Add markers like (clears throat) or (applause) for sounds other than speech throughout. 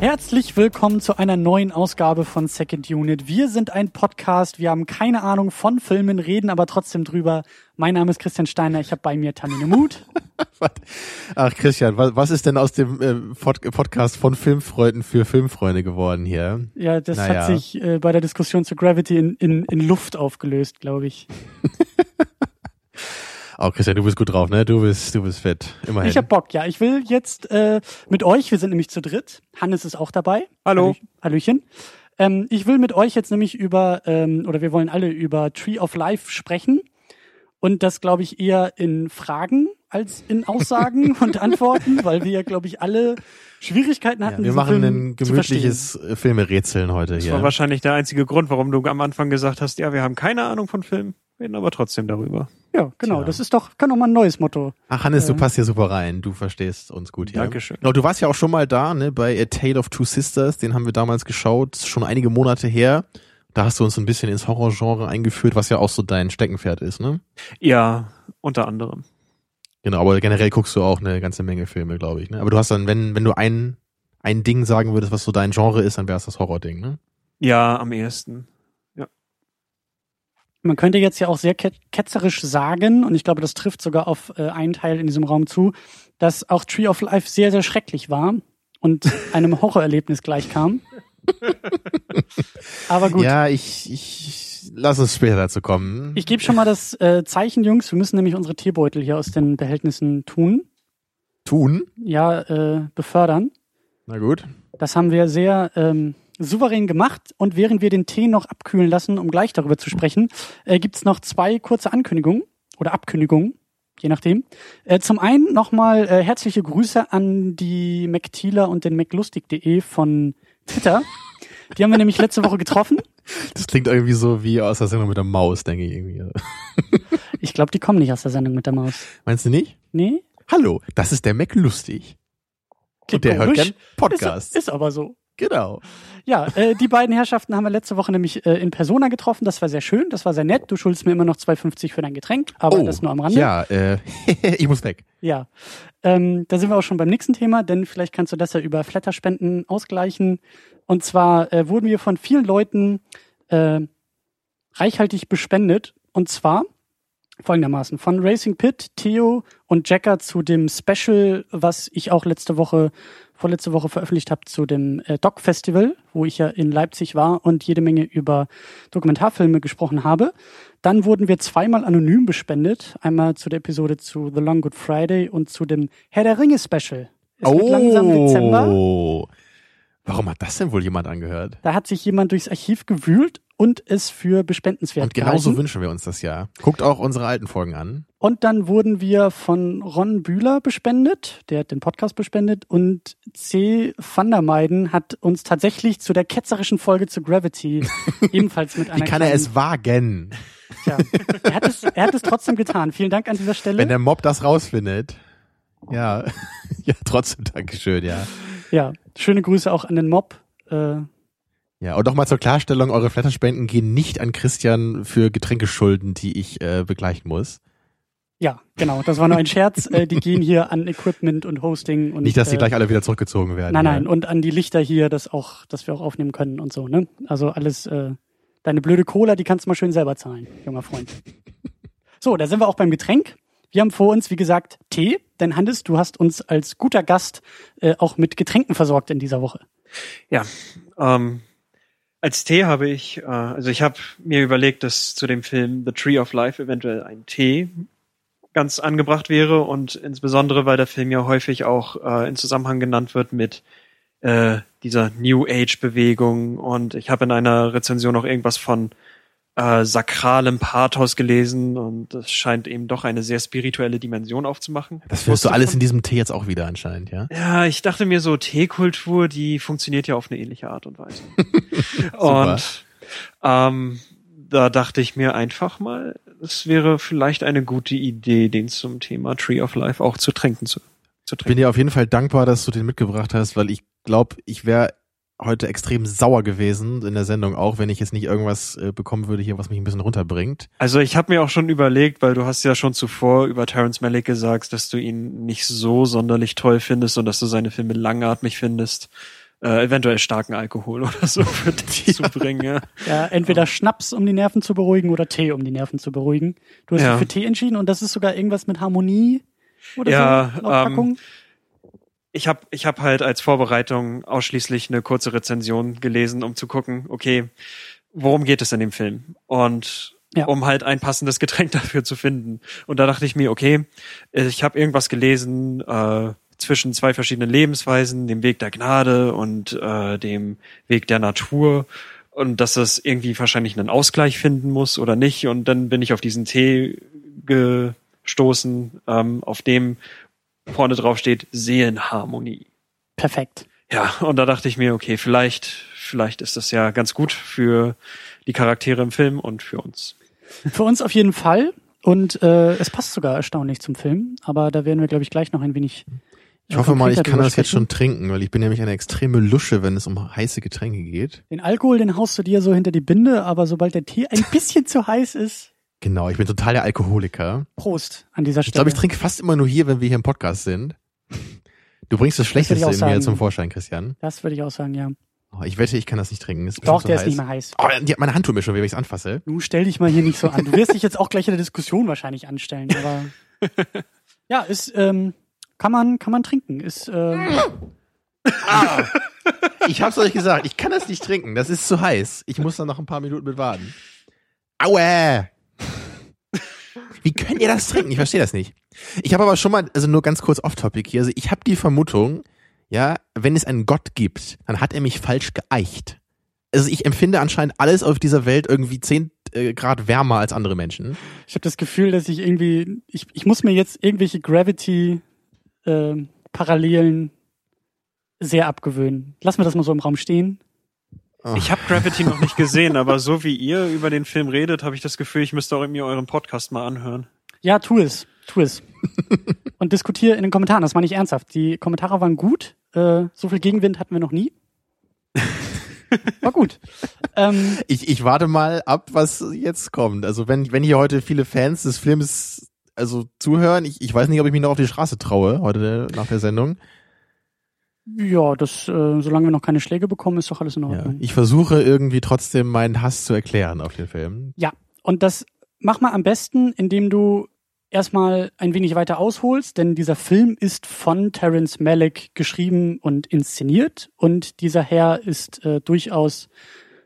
Herzlich willkommen zu einer neuen Ausgabe von Second Unit. Wir sind ein Podcast, wir haben keine Ahnung von Filmen, reden aber trotzdem drüber. Mein Name ist Christian Steiner, ich habe bei mir Tamine Mut. (laughs) Ach Christian, was, was ist denn aus dem äh, Pod Podcast von Filmfreunden für Filmfreunde geworden hier? Ja, das Naja. hat sich äh, bei der Diskussion zu Gravity in, in, in Luft aufgelöst, glaube ich. (laughs) Oh Christian, du bist gut drauf, ne? Du bist, du bist fett. Immerhin. Ich habe Bock, ja. Ich will jetzt äh, mit euch, wir sind nämlich zu dritt, Hannes ist auch dabei. Hallo. Hallö- Hallöchen. Ähm, ich will mit euch jetzt nämlich über, ähm, oder wir wollen alle über Tree of Life sprechen. Und das, glaube ich, eher in Fragen als in Aussagen (laughs) und Antworten, weil wir ja, glaube ich, alle Schwierigkeiten hatten. ja, wir machen Film ein gemütliches äh, Filmerätseln heute Das hier. war wahrscheinlich der einzige Grund, warum du am Anfang gesagt hast, ja, wir haben keine Ahnung von Filmen, reden aber trotzdem darüber. Ja, genau. Tja. Das ist doch, kann doch mal ein neues Motto. Ach Hannes, du äh, passt hier super rein. Du verstehst uns gut hier. Dankeschön. Genau, du warst ja auch schon mal da, ne? Bei A Tale of Two Sisters. Den haben wir damals geschaut, schon einige Monate her. Da hast du uns ein bisschen ins Horrorgenre eingeführt, was ja auch so dein Steckenpferd ist, ne? Ja, unter anderem. Genau, aber generell guckst du auch eine ganze Menge Filme, glaube ich. Ne? Aber du hast dann, wenn, wenn du ein, ein Ding sagen würdest, was so dein Genre ist, dann wäre es das Horror-Ding, ne? Ja, am ehesten. Man könnte jetzt ja auch sehr ket ketzerisch sagen, und ich glaube, das trifft sogar auf äh, einen Teil in diesem Raum zu, dass auch Tree of Life sehr, sehr schrecklich war und (laughs) einem Horrorerlebnis gleichkam. (laughs) Aber gut, Ja, ich, ich lass uns später dazu kommen. ich gebe schon mal das äh, Zeichen, Jungs. Wir müssen nämlich unsere Teebeutel hier aus den Behältnissen tun. Tun. Ja, äh, befördern. Na gut. Das haben wir sehr ähm, souverän gemacht. Und während wir den Tee noch abkühlen lassen, um gleich darüber zu sprechen, äh, gibt's noch zwei kurze Ankündigungen oder Abkündigungen, je nachdem. Äh, zum einen nochmal äh, herzliche Grüße an die McTealer und den McLustig.de von Twitter. Die haben wir nämlich letzte Woche getroffen. Das klingt irgendwie so wie aus der Sendung mit der Maus, denke ich irgendwie. (laughs) Ich glaube, die kommen nicht aus der Sendung mit der Maus. Meinst du nicht? Nee? Hallo, das ist der Mac lustig. Und der hört gern Podcasts. Ist, ist aber so. Genau. Ja, äh, die beiden Herrschaften haben wir letzte Woche nämlich äh, in Persona getroffen. Das war sehr schön, das war sehr nett. Du schuldest mir immer noch 2,50 für dein Getränk, aber das nur am Rande. Oh, Ja, äh, (laughs) ich muss weg. Ja, ähm, da sind wir auch schon beim nächsten Thema, denn vielleicht kannst du das ja über Flatterspenden ausgleichen. Und zwar äh, wurden wir von vielen Leuten äh, reichhaltig bespendet. Und zwar folgendermaßen von Racing Pit, Theo und Jacker zu dem Special, was ich auch letzte Woche, vorletzte Woche veröffentlicht habe zu dem äh, Doc Festival, wo ich ja in Leipzig war und jede Menge über Dokumentarfilme gesprochen habe. Dann wurden wir zweimal anonym bespendet. Einmal zu der Episode zu The Long Good Friday und zu dem Herr der Ringe Special. Es wird langsam Dezember. Warum hat das denn wohl jemand angehört? Da hat sich jemand durchs Archiv gewühlt und es für bespendenswert Und genauso gehalten. wünschen wir uns das ja. Guckt auch unsere alten Folgen an. Und dann wurden wir von Ron Bühler bespendet, der hat den Podcast bespendet und C. Van der Meiden hat uns tatsächlich zu der ketzerischen Folge zu Gravity (laughs) ebenfalls mit einer Wie kann er es wagen, Tja, er hat es, er hat es trotzdem getan. Vielen Dank an dieser Stelle. wenn der Mob das rausfindet? Ja, (laughs) ja, trotzdem Dankeschön, ja. Ja, schöne Grüße auch an den Mob. Äh, Ja, und nochmal zur Klarstellung, eure Flatterspenden gehen nicht an Christian für Getränkeschulden, die ich äh, begleichen muss. ja, genau, das war nur ein Scherz. äh, die gehen hier an Equipment und Hosting und nicht, dass die äh, gleich alle wieder zurückgezogen werden. Nein, ja. nein, und an die Lichter hier, dass auch, dass wir auch aufnehmen können und so, ne? Also alles, äh, deine blöde Cola, die kannst du mal schön selber zahlen, junger Freund. So, da sind wir auch beim Getränk. Wir haben vor uns, wie gesagt, Tee, denn Hannes, du hast uns als guter Gast äh, auch mit Getränken versorgt in dieser Woche. Ja, ähm, als Tee habe ich, äh, also ich habe mir überlegt, dass zu dem Film The Tree of Life eventuell ein Tee ganz angebracht wäre und insbesondere, weil der Film ja häufig auch äh, in Zusammenhang genannt wird mit äh, dieser New Age Bewegung und ich habe in einer Rezension auch irgendwas von äh, sakralem Pathos gelesen und das scheint eben doch eine sehr spirituelle Dimension aufzumachen. Das findest du alles in diesem Tee jetzt auch wieder anscheinend, ja? Ja, ich dachte mir so, Teekultur, die funktioniert ja auf eine ähnliche Art und Weise. (laughs) und ähm, da dachte ich mir einfach mal, es wäre vielleicht eine gute Idee, den zum Thema Tree of Life auch zu trinken zu, zu Ich bin trinken. dir auf jeden Fall dankbar, dass du den mitgebracht hast, weil ich glaube, ich wäre heute extrem sauer gewesen in der Sendung auch, wenn ich jetzt nicht irgendwas äh, bekommen würde hier, was mich ein bisschen runterbringt. Also ich habe mir auch schon überlegt, weil du hast ja schon zuvor über Terrence Malick gesagt, dass du ihn nicht so sonderlich toll findest und dass du seine Filme langatmig findest. Äh, eventuell starken Alkohol oder so (laughs) für dich ja. zu bringen. Ja. ja, entweder Schnaps, um die Nerven zu beruhigen, oder Tee, um die Nerven zu beruhigen. Du hast ja. dich für Tee entschieden und das ist sogar irgendwas mit Harmonie oder ja, so, laut ähm, ich habe ich hab halt als Vorbereitung ausschließlich eine kurze Rezension gelesen, um zu gucken, okay, worum geht es in dem Film? Und ja. um halt ein passendes (laughs) Getränk dafür zu finden. Und da dachte ich mir, okay, ich habe irgendwas gelesen äh, zwischen zwei verschiedenen Lebensweisen, dem Weg der Gnade und äh, dem Weg der Natur. Und dass das irgendwie wahrscheinlich einen Ausgleich finden muss oder nicht. Und dann bin ich auf diesen Tee gestoßen, ähm, auf dem vorne drauf steht Seelenharmonie. Perfekt. Ja, und da dachte ich mir, okay, vielleicht, vielleicht ist das ja ganz gut für die Charaktere im Film und für uns. Für uns auf jeden Fall. Und äh, es passt sogar erstaunlich zum Film, aber da werden wir, glaube ich, gleich noch ein wenig. Äh, ich hoffe mal, ich kann das jetzt schon trinken, weil ich bin nämlich eine extreme Lusche, wenn es um heiße Getränke geht. Den Alkohol, den haust du dir so hinter die Binde, aber sobald der Tee ein bisschen zu heiß ist, Genau, ich bin total der Alkoholiker. Prost an dieser Stelle. Ich glaube, ich trinke fast immer nur hier, wenn wir hier im Podcast sind. Du bringst das Schlechteste das in mir zum Vorschein, Christian. Das würde ich auch sagen, ja. Oh, ich wette, ich kann das nicht trinken. Doch, der heiß. ist nicht mehr heiß. Oh, die, meine Hand tut mir schon, wenn ich es anfasse. Du stell dich mal hier nicht so an. Du wirst dich jetzt auch gleich in der Diskussion wahrscheinlich anstellen, aber (laughs) ja, ist ähm, kann man kann man trinken. Ist ähm, ah, ich hab's euch gesagt, ich kann das nicht trinken. Das ist zu heiß. Ich muss da noch ein paar Minuten mit warten. Aue! Wie könnt ihr das trinken? Ich verstehe das nicht. Ich habe aber schon mal, also nur ganz kurz off-topic hier, also ich habe die Vermutung, ja, wenn es einen Gott gibt, dann hat er mich falsch geeicht. Also ich empfinde anscheinend alles auf dieser Welt irgendwie zehn äh, Grad wärmer als andere Menschen. Ich habe das Gefühl, dass ich irgendwie, ich, ich muss mir jetzt irgendwelche Gravity-Parallelen äh, sehr abgewöhnen. Lass mir das mal so im Raum stehen. Ich habe Gravity noch nicht gesehen, aber so wie ihr über den Film redet, habe ich das Gefühl, ich müsste auch mir euren Podcast mal anhören. Ja, tu es. Tu es. (laughs) Und diskutiere in den Kommentaren. Das meine ich ernsthaft. Die Kommentare waren gut. Äh, so viel Gegenwind hatten wir noch nie. (laughs) War gut. Ähm, ich, ich warte mal ab, was jetzt kommt. Also wenn, wenn hier heute viele Fans des Films also zuhören, ich, ich weiß nicht, ob ich mich noch auf die Straße traue heute nach der Sendung. Ja, das, äh, solange wir noch keine Schläge bekommen, ist doch alles in Ordnung. Ja, ich versuche irgendwie trotzdem meinen Hass zu erklären auf den Film. Ja, und das mach mal am besten, indem du erstmal ein wenig weiter ausholst, denn dieser Film ist von Terence Malick geschrieben und inszeniert und dieser Herr ist äh, durchaus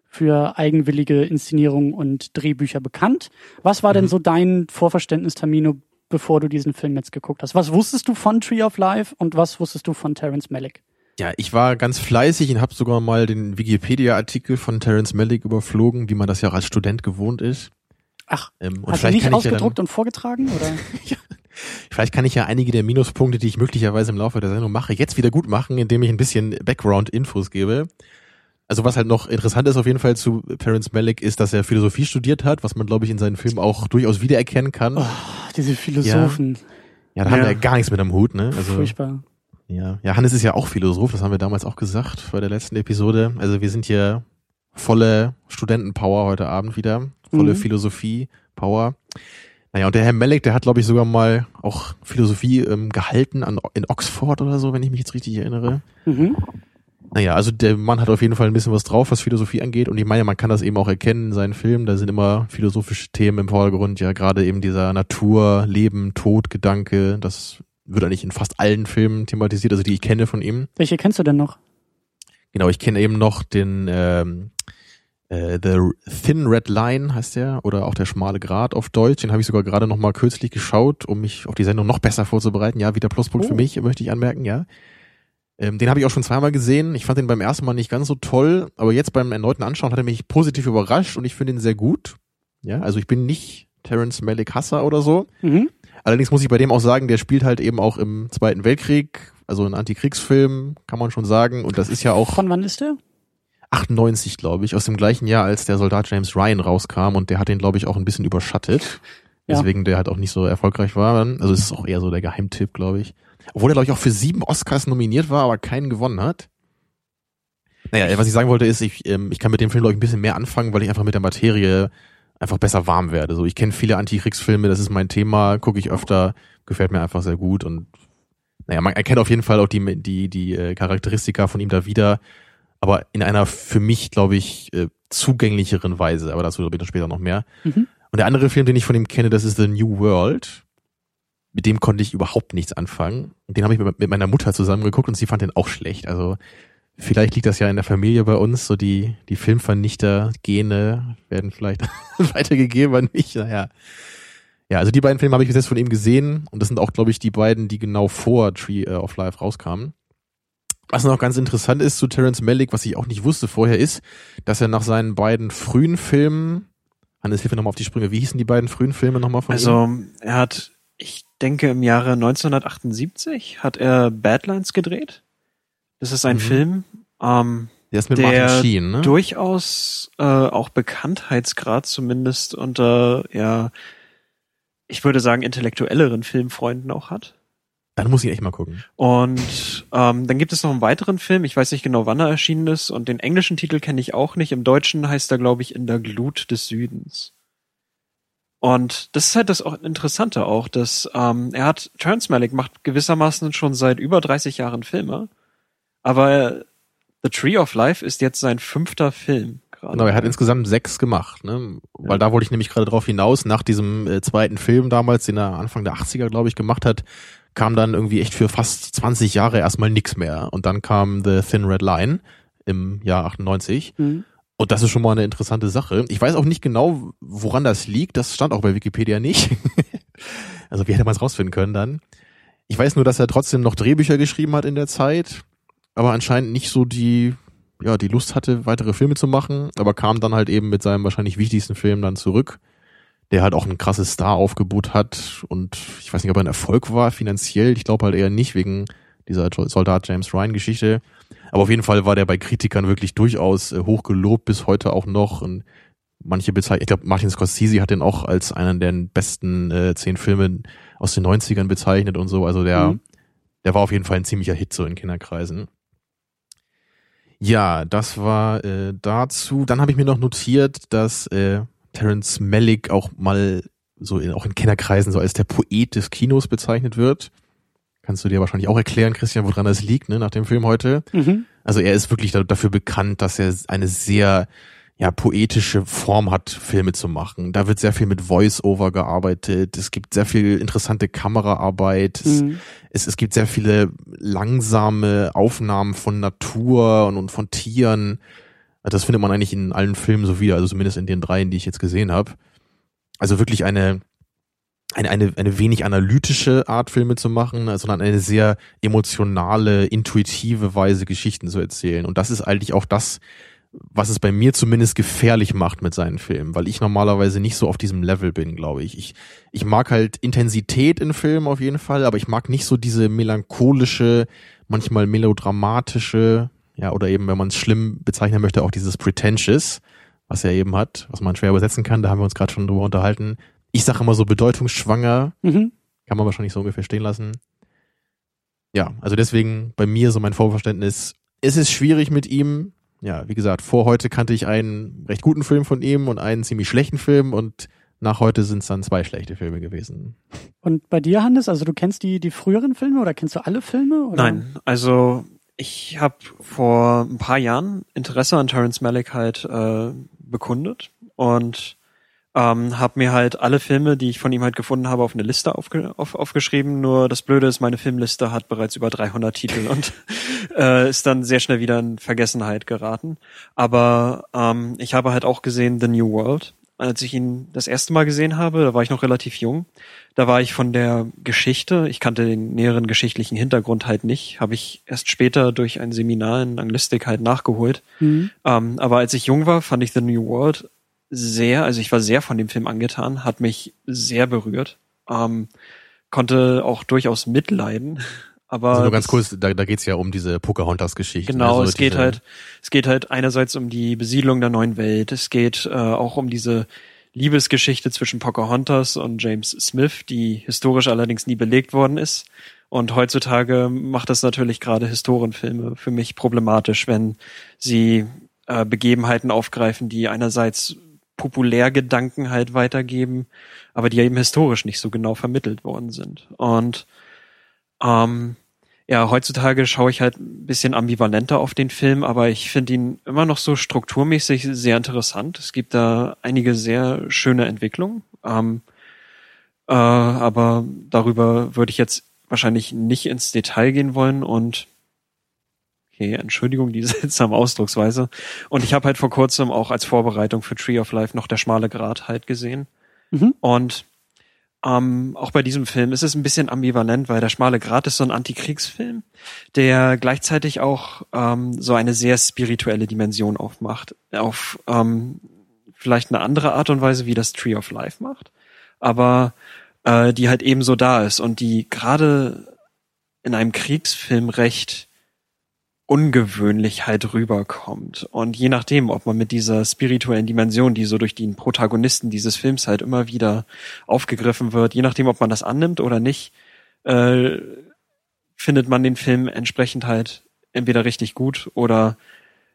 für eigenwillige Inszenierungen und Drehbücher bekannt. Was war mhm. denn so dein Vorverständnis, Tamino, bevor du diesen Film jetzt geguckt hast? Was wusstest du von Tree of Life und was wusstest du von Terence Malick? Ja, ich war ganz fleißig und habe sogar mal den Wikipedia-Artikel von Terence Malick überflogen, wie man das ja auch als Student gewohnt ist. Ach, ähm, und hast du nicht ausgedruckt ja dann, und vorgetragen? Oder? (laughs) ja. Vielleicht kann ich ja einige der Minuspunkte, die ich möglicherweise im Laufe der Sendung mache, jetzt wieder gut machen, indem ich ein bisschen Background-Infos gebe. Also was halt noch interessant ist auf jeden Fall zu Terence Malick ist, dass er Philosophie studiert hat, was man glaube ich in seinen Filmen auch durchaus wiedererkennen kann. Oh, diese Philosophen. Ja, ja da ja. haben wir ja gar nichts mit am Hut, ne? Also, Furchtbar. Ja, ja, Hannes ist ja auch Philosoph, das haben wir damals auch gesagt bei der letzten Episode. Also wir sind hier volle Studentenpower heute Abend wieder, volle mhm. Philosophie-Power. Naja, und der Herr Melek, der hat, glaube ich, sogar mal auch Philosophie ähm, gehalten an, in Oxford oder so, wenn ich mich jetzt richtig erinnere. Mhm. Naja, also der Mann hat auf jeden Fall ein bisschen was drauf, was Philosophie angeht. Und ich meine, man kann das eben auch erkennen in seinen Filmen. Da sind immer philosophische Themen im Vordergrund. Ja, gerade eben dieser Natur, Leben, Tod, Gedanke. Das wird eigentlich in fast allen Filmen thematisiert, also die ich kenne von ihm. Welche kennst du denn noch? Genau, ich kenne eben noch den ähm, äh, The Thin Red Line heißt der oder auch der schmale Grat auf Deutsch. Den habe ich sogar gerade noch mal kürzlich geschaut, um mich auf die Sendung noch besser vorzubereiten. Ja, wieder Pluspunkt oh. für mich, möchte ich anmerken, ja. Ähm, den habe ich auch schon zweimal gesehen. Ich fand den beim ersten Mal nicht ganz so toll, aber jetzt beim erneuten Anschauen hat er mich positiv überrascht und ich finde ihn sehr gut. Ja, also ich bin nicht Terence Malick Hasser oder so. Mhm. Allerdings muss ich bei dem auch sagen, der spielt halt eben auch im Zweiten Weltkrieg, also ein Antikriegsfilm, kann man schon sagen. Und das ist ja auch. Von wann ist der? 98, glaube ich, aus dem gleichen Jahr, als der Soldat James Ryan rauskam und der hat den, glaube ich, auch ein bisschen überschattet. (laughs) Ja. Deswegen der halt auch nicht so erfolgreich war. Also es ist auch eher so der Geheimtipp, glaube ich. Obwohl er, glaube ich, auch für sieben Oscars nominiert war, aber keinen gewonnen hat. Naja, was ich sagen wollte ist, ich, ähm, ich kann mit dem Film, glaube ich, ein bisschen mehr anfangen, weil ich einfach mit der Materie einfach besser warm werde. So, ich kenne viele Antikriegsfilme, das ist mein Thema, gucke ich öfter, gefällt mir einfach sehr gut und naja, man erkennt auf jeden Fall auch die, die, die äh, Charakteristika von ihm da wieder, aber in einer für mich, glaube ich, äh, zugänglicheren Weise, aber dazu glaube ich dann später noch mehr. Mhm. Und der andere Film, den ich von ihm kenne, das ist The New World. Mit dem konnte ich überhaupt nichts anfangen. Und den habe ich mit meiner Mutter zusammen geguckt und sie fand den auch schlecht. Also vielleicht liegt das ja in der Familie bei uns, so die, die Filmvernichter-Gene werden vielleicht (laughs) weitergegeben an mich. Naja. Ja, also die beiden Filme habe ich bis jetzt von ihm gesehen und das sind auch, glaube ich, die beiden, die genau vor Tree äh, of Life rauskamen. Was noch ganz interessant ist zu Terence Malick, was ich auch nicht wusste vorher, ist, dass er nach seinen beiden frühen Filmen, Hannes, hilf mir nochmal auf die Sprünge, wie hießen die beiden frühen Filme nochmal von also, ihm? Also, er hat, ich denke, im Jahre 1978 hat er Badlands gedreht. Das ist ein mhm. Film, ähm, der ist mit der Martin Sheen, ne? durchaus äh, auch Bekanntheitsgrad zumindest unter, ja, ich würde sagen, intellektuelleren Filmfreunden auch hat. Dann muss ich echt mal gucken. Und ähm, dann gibt es noch einen weiteren Film, ich weiß nicht genau, wann er erschienen ist, und den englischen Titel kenne ich auch nicht. Im Deutschen heißt er, glaube ich, In der Glut des Südens. Und das ist halt das auch Interessante auch, dass ähm, er hat, Terrence Malick macht gewissermaßen schon seit über 30 Jahren Filme aber The Tree of Life ist jetzt sein fünfter Film. Gerade. Genau, er hat insgesamt sechs gemacht, ne? Weil ja. da wollte ich nämlich gerade drauf hinaus, nach diesem äh, zweiten Film damals, den er Anfang der 80er, glaube ich, gemacht hat, kam dann irgendwie echt für fast 20 Jahre erstmal nix mehr. Und dann kam The Thin Red Line im Jahr 98. Mhm. Und das ist schon mal eine interessante Sache. Ich weiß auch nicht genau, woran das liegt. Das stand auch bei Wikipedia nicht. (laughs) also wie hätte man es rausfinden können dann? Ich weiß nur, dass er trotzdem noch Drehbücher geschrieben hat in der Zeit aber anscheinend nicht so die, ja, die Lust hatte, weitere Filme zu machen, aber kam dann halt eben mit seinem wahrscheinlich wichtigsten Film dann zurück, der halt auch ein krasses Star-Aufgebot hat und ich weiß nicht, ob er ein Erfolg war finanziell, ich glaube halt eher nicht wegen dieser Soldat James Ryan Geschichte, aber auf jeden Fall war der bei Kritikern wirklich durchaus äh, hoch gelobt bis heute auch noch und manche bezeichnen, ich glaube Martin Scorsese hat den auch als einen der besten äh, zehn Filme aus den 90ern bezeichnet und so, also der, mhm. der war auf jeden Fall ein ziemlicher Hit so in Kinderkreisen. Ja, das war äh, dazu. Dann habe ich mir noch notiert, dass äh, Terence Malick auch mal so in, auch in Kennerkreisen so als der Poet des Kinos bezeichnet wird. Kannst du dir wahrscheinlich auch erklären, Christian, woran das liegt, ne, nach dem Film heute. Mhm. Also er ist wirklich dafür bekannt, dass er eine sehr ja, poetische Form hat, Filme zu machen. Da wird sehr viel mit Voice-Over gearbeitet. Es gibt sehr viel interessante Kameraarbeit. Mhm. Es, es gibt sehr viele langsame Aufnahmen von Natur und, und von Tieren. Das findet man eigentlich in allen Filmen so wieder, also zumindest in den dreien, die ich jetzt gesehen habe. Also wirklich eine, eine, eine, eine wenig analytische Art, Filme zu machen, sondern eine sehr emotionale, intuitive Weise, Geschichten zu erzählen. Und das ist eigentlich auch das, was es bei mir zumindest gefährlich macht mit seinen Filmen, weil ich normalerweise nicht so auf diesem Level bin, glaube ich. Ich, ich mag halt Intensität in Filmen auf jeden Fall, aber ich mag nicht so diese melancholische, manchmal melodramatische, ja, oder eben, wenn man es schlimm bezeichnen möchte, auch dieses Pretentious, was er eben hat, was man schwer übersetzen kann, da haben wir uns gerade schon drüber unterhalten. Ich sage immer so bedeutungsschwanger, mhm. kann man wahrscheinlich so ungefähr stehen lassen. Ja, also deswegen bei mir so mein Vorverständnis, es ist schwierig mit ihm, ja, wie gesagt, vor heute kannte ich einen recht guten Film von ihm und einen ziemlich schlechten Film und nach heute sind es dann zwei schlechte Filme gewesen. Und bei dir, Hannes, also du kennst die, die früheren Filme oder kennst du alle Filme? Oder? Nein, also ich habe vor ein paar Jahren Interesse an Terence Malick halt äh, bekundet und ähm, habe mir halt alle Filme, die ich von ihm halt gefunden habe, auf eine Liste aufge auf, aufgeschrieben. Nur das Blöde ist, meine Filmliste hat bereits über 300 Titel (laughs) und äh, ist dann sehr schnell wieder in Vergessenheit geraten. Aber ähm, ich habe halt auch gesehen The New World. Als ich ihn das erste Mal gesehen habe, da war ich noch relativ jung. Da war ich von der Geschichte, ich kannte den näheren geschichtlichen Hintergrund halt nicht, habe ich erst später durch ein Seminar in Anglistik halt nachgeholt. Mhm. Ähm, aber als ich jung war, fand ich The New World sehr, also ich war sehr von dem Film angetan, hat mich sehr berührt, ähm, konnte auch durchaus mitleiden. (laughs) Aber also nur ganz kurz, da, da geht's ja um diese Pocahontas-Geschichte. Genau, also es geht halt, es geht halt einerseits um die Besiedlung der neuen Welt, es geht äh, auch um diese Liebesgeschichte zwischen Pocahontas und James Smith, die historisch allerdings nie belegt worden ist. Und heutzutage macht das natürlich gerade Historienfilme für mich problematisch, wenn sie äh, Begebenheiten aufgreifen, die einerseits Populärgedanken halt weitergeben, aber die ja eben historisch nicht so genau vermittelt worden sind. Und ähm, ja, heutzutage schaue ich halt ein bisschen ambivalenter auf den Film, aber ich finde ihn immer noch so strukturmäßig sehr interessant. Es gibt da einige sehr schöne Entwicklungen. Ähm, äh, aber darüber würde ich jetzt wahrscheinlich nicht ins Detail gehen wollen und okay, Entschuldigung, die (laughs) seltsame Ausdrucksweise. Und ich habe halt vor kurzem auch als Vorbereitung für Tree of Life noch der schmale Grat halt gesehen. Mhm. Und ähm, auch bei diesem Film ist es ein bisschen ambivalent, weil der schmale Grat ist so ein Antikriegsfilm, der gleichzeitig auch ähm, so eine sehr spirituelle Dimension aufmacht. Auf ähm, vielleicht eine andere Art und Weise, wie das Tree of Life macht, aber äh, die halt ebenso da ist und die gerade in einem Kriegsfilm recht ungewöhnlich halt rüberkommt. Und je nachdem, ob man mit dieser spirituellen Dimension, die so durch den Protagonisten dieses Films halt immer wieder aufgegriffen wird, je nachdem, ob man das annimmt oder nicht, äh, findet man den Film entsprechend halt entweder richtig gut oder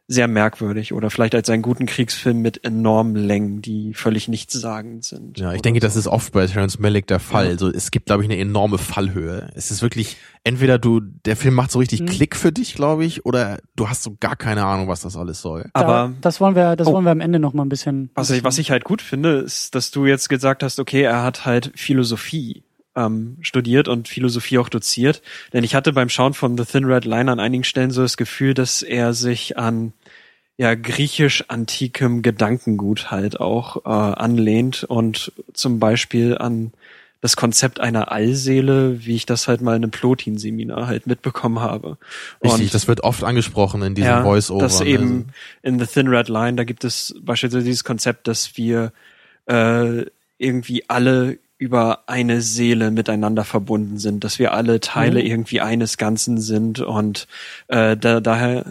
sehr merkwürdig oder vielleicht als einen guten Kriegsfilm mit enormen Längen, die völlig nichtssagend sind. Ja, ich denke, so. das ist oft bei Terrence Malick der Fall. Ja. Also es gibt, glaube ich, eine enorme Fallhöhe. Es ist wirklich, entweder du, der Film macht so richtig mhm. Klick für dich, glaube ich, oder du hast so gar keine Ahnung, was das alles soll. Aber da, das wollen wir, das oh, wollen wir am Ende noch mal ein bisschen. Was ich, was ich halt gut finde, ist, dass du jetzt gesagt hast, okay, er hat halt Philosophie ähm, studiert und Philosophie auch doziert. Denn ich hatte beim Schauen von The Thin Red Line an einigen Stellen so das Gefühl, dass er sich an ja griechisch-antikem Gedankengut halt auch äh, anlehnt und zum Beispiel an das Konzept einer Allseele, wie ich das halt mal in einem Plotin-Seminar halt mitbekommen habe. Richtig, und, das wird oft angesprochen in diesem ja, Voice-Over. Das eben in The Thin Red Line, da gibt es beispielsweise dieses Konzept, dass wir äh, irgendwie alle über eine Seele miteinander verbunden sind, dass wir alle Teile mhm. irgendwie eines Ganzen sind und äh, da, daher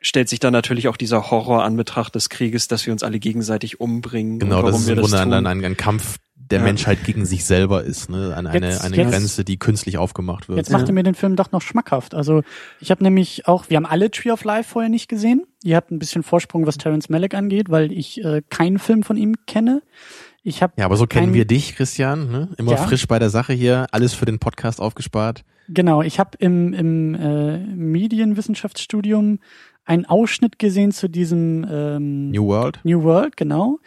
stellt sich dann natürlich auch dieser Horror an Betracht des Krieges, dass wir uns alle gegenseitig umbringen. Genau, das ist im Grunde ein, ein, ein Kampf der ja. Menschheit gegen sich selber ist, ne? Eine, jetzt, eine, eine jetzt, Grenze, die künstlich aufgemacht wird. Jetzt macht ihr mir den Film doch noch schmackhaft. Also ich habe nämlich auch, wir haben alle Tree of Life vorher nicht gesehen. Ihr habt ein bisschen Vorsprung, was Terence Malick angeht, weil ich äh, keinen Film von ihm kenne. Ich hab ja, aber so kennen wir dich, Christian. Ne? Immer ja. frisch bei der Sache hier, alles für den Podcast aufgespart. Genau, ich habe im, im äh, Medienwissenschaftsstudium einen Ausschnitt gesehen zu diesem ähm, New World. New World, genau.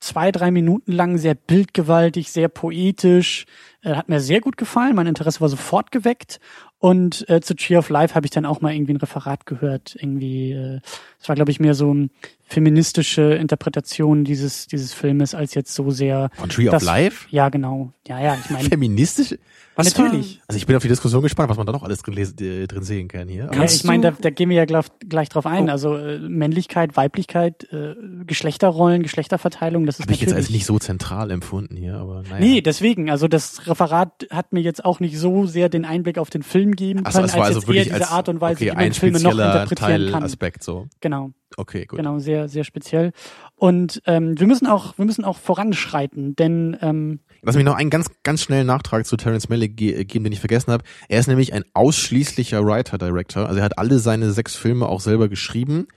Zwei, drei Minuten lang, sehr bildgewaltig, sehr poetisch. Äh, hat mir sehr gut gefallen. Mein Interesse war sofort geweckt. Und äh, zu Tree of Life habe ich dann auch mal irgendwie ein Referat gehört. Irgendwie, äh, es war, glaube ich, mehr so ein feministische Interpretation dieses dieses Filmes als jetzt so sehr. Von Tree das, of Life? Ja, genau. Ja, ja. Ich meine. Feministische? Was Natürlich. Also ich bin auf die Diskussion gespannt, was man da noch alles drin, lesen, äh, drin sehen kann hier. Ja, ich meine, da, da gehen wir ja gleich, gleich drauf ein. Oh. Also äh, Männlichkeit, Weiblichkeit, äh, Geschlechterrollen, Geschlechterverteilung, das ist Hab ich jetzt als nicht so zentral empfunden hier, aber naja. Nee, deswegen. Also das Referat hat mir jetzt auch nicht so sehr den Einblick auf den Film geben können, so, als also jetzt eher diese als, Art und Weise, okay, wie man Filme noch interpretieren Teil, kann. Aspekt so. Genau. Okay, gut. Genau, sehr, sehr speziell. Und ähm, wir müssen auch, wir müssen auch voranschreiten, denn ähm, Lass mich noch einen ganz, ganz schnellen Nachtrag zu Terence Malick ge geben, den ich vergessen habe. Er ist nämlich ein ausschließlicher Writer-Director. Also er hat alle seine sechs Filme auch selber geschrieben.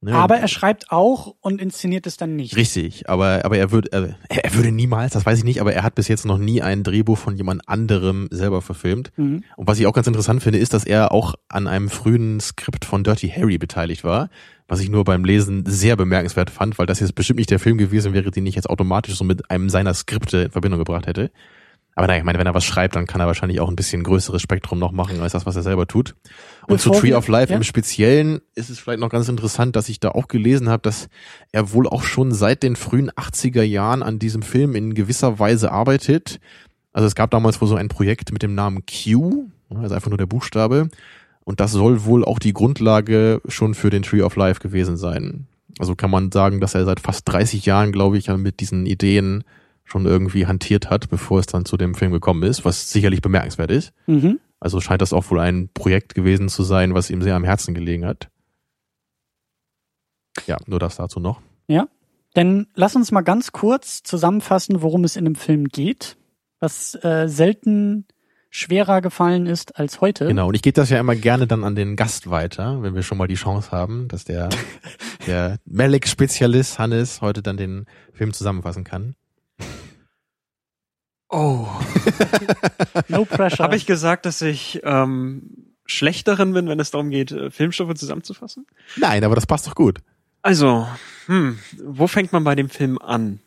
Ne? Aber er schreibt auch und inszeniert es dann nicht. Richtig, aber, aber er würde, er, er würde niemals, das weiß ich nicht, aber er hat bis jetzt noch nie ein Drehbuch von jemand anderem selber verfilmt. Mhm. Und was ich auch ganz interessant finde, ist, dass er auch an einem frühen Skript von Dirty Harry beteiligt war was ich nur beim Lesen sehr bemerkenswert fand, weil das jetzt bestimmt nicht der Film gewesen wäre, den ich jetzt automatisch so mit einem seiner Skripte in Verbindung gebracht hätte. Aber naja, ich meine, wenn er was schreibt, dann kann er wahrscheinlich auch ein bisschen größeres Spektrum noch machen, als das, was er selber tut. Und Bevor zu Tree of Life ja. im Speziellen ist es vielleicht noch ganz interessant, dass ich da auch gelesen habe, dass er wohl auch schon seit den frühen 80er Jahren an diesem Film in gewisser Weise arbeitet. Also es gab damals wohl so ein Projekt mit dem Namen Q, also einfach nur der Buchstabe. Und das soll wohl auch die Grundlage schon für den Tree of Life gewesen sein. Also kann man sagen, dass er seit fast 30 Jahren, glaube ich, mit diesen Ideen schon irgendwie hantiert hat, bevor es dann zu dem Film gekommen ist, was sicherlich bemerkenswert ist. Mhm. Also scheint das auch wohl ein Projekt gewesen zu sein, was ihm sehr am Herzen gelegen hat. Ja, nur das dazu noch. Ja, denn lass uns mal ganz kurz zusammenfassen, worum es in dem Film geht, was äh, selten schwerer gefallen ist als heute. Genau, und ich gebe das ja immer gerne dann an den Gast weiter, wenn wir schon mal die Chance haben, dass der, (laughs) der Malik-Spezialist Hannes heute dann den Film zusammenfassen kann. Oh. (laughs) No pressure. Habe ich gesagt, dass ich ähm, schlechterin bin, wenn es darum geht, äh, Filmstoffe zusammenzufassen? Nein, aber das passt doch gut. Also, hm, wo fängt man bei dem Film an?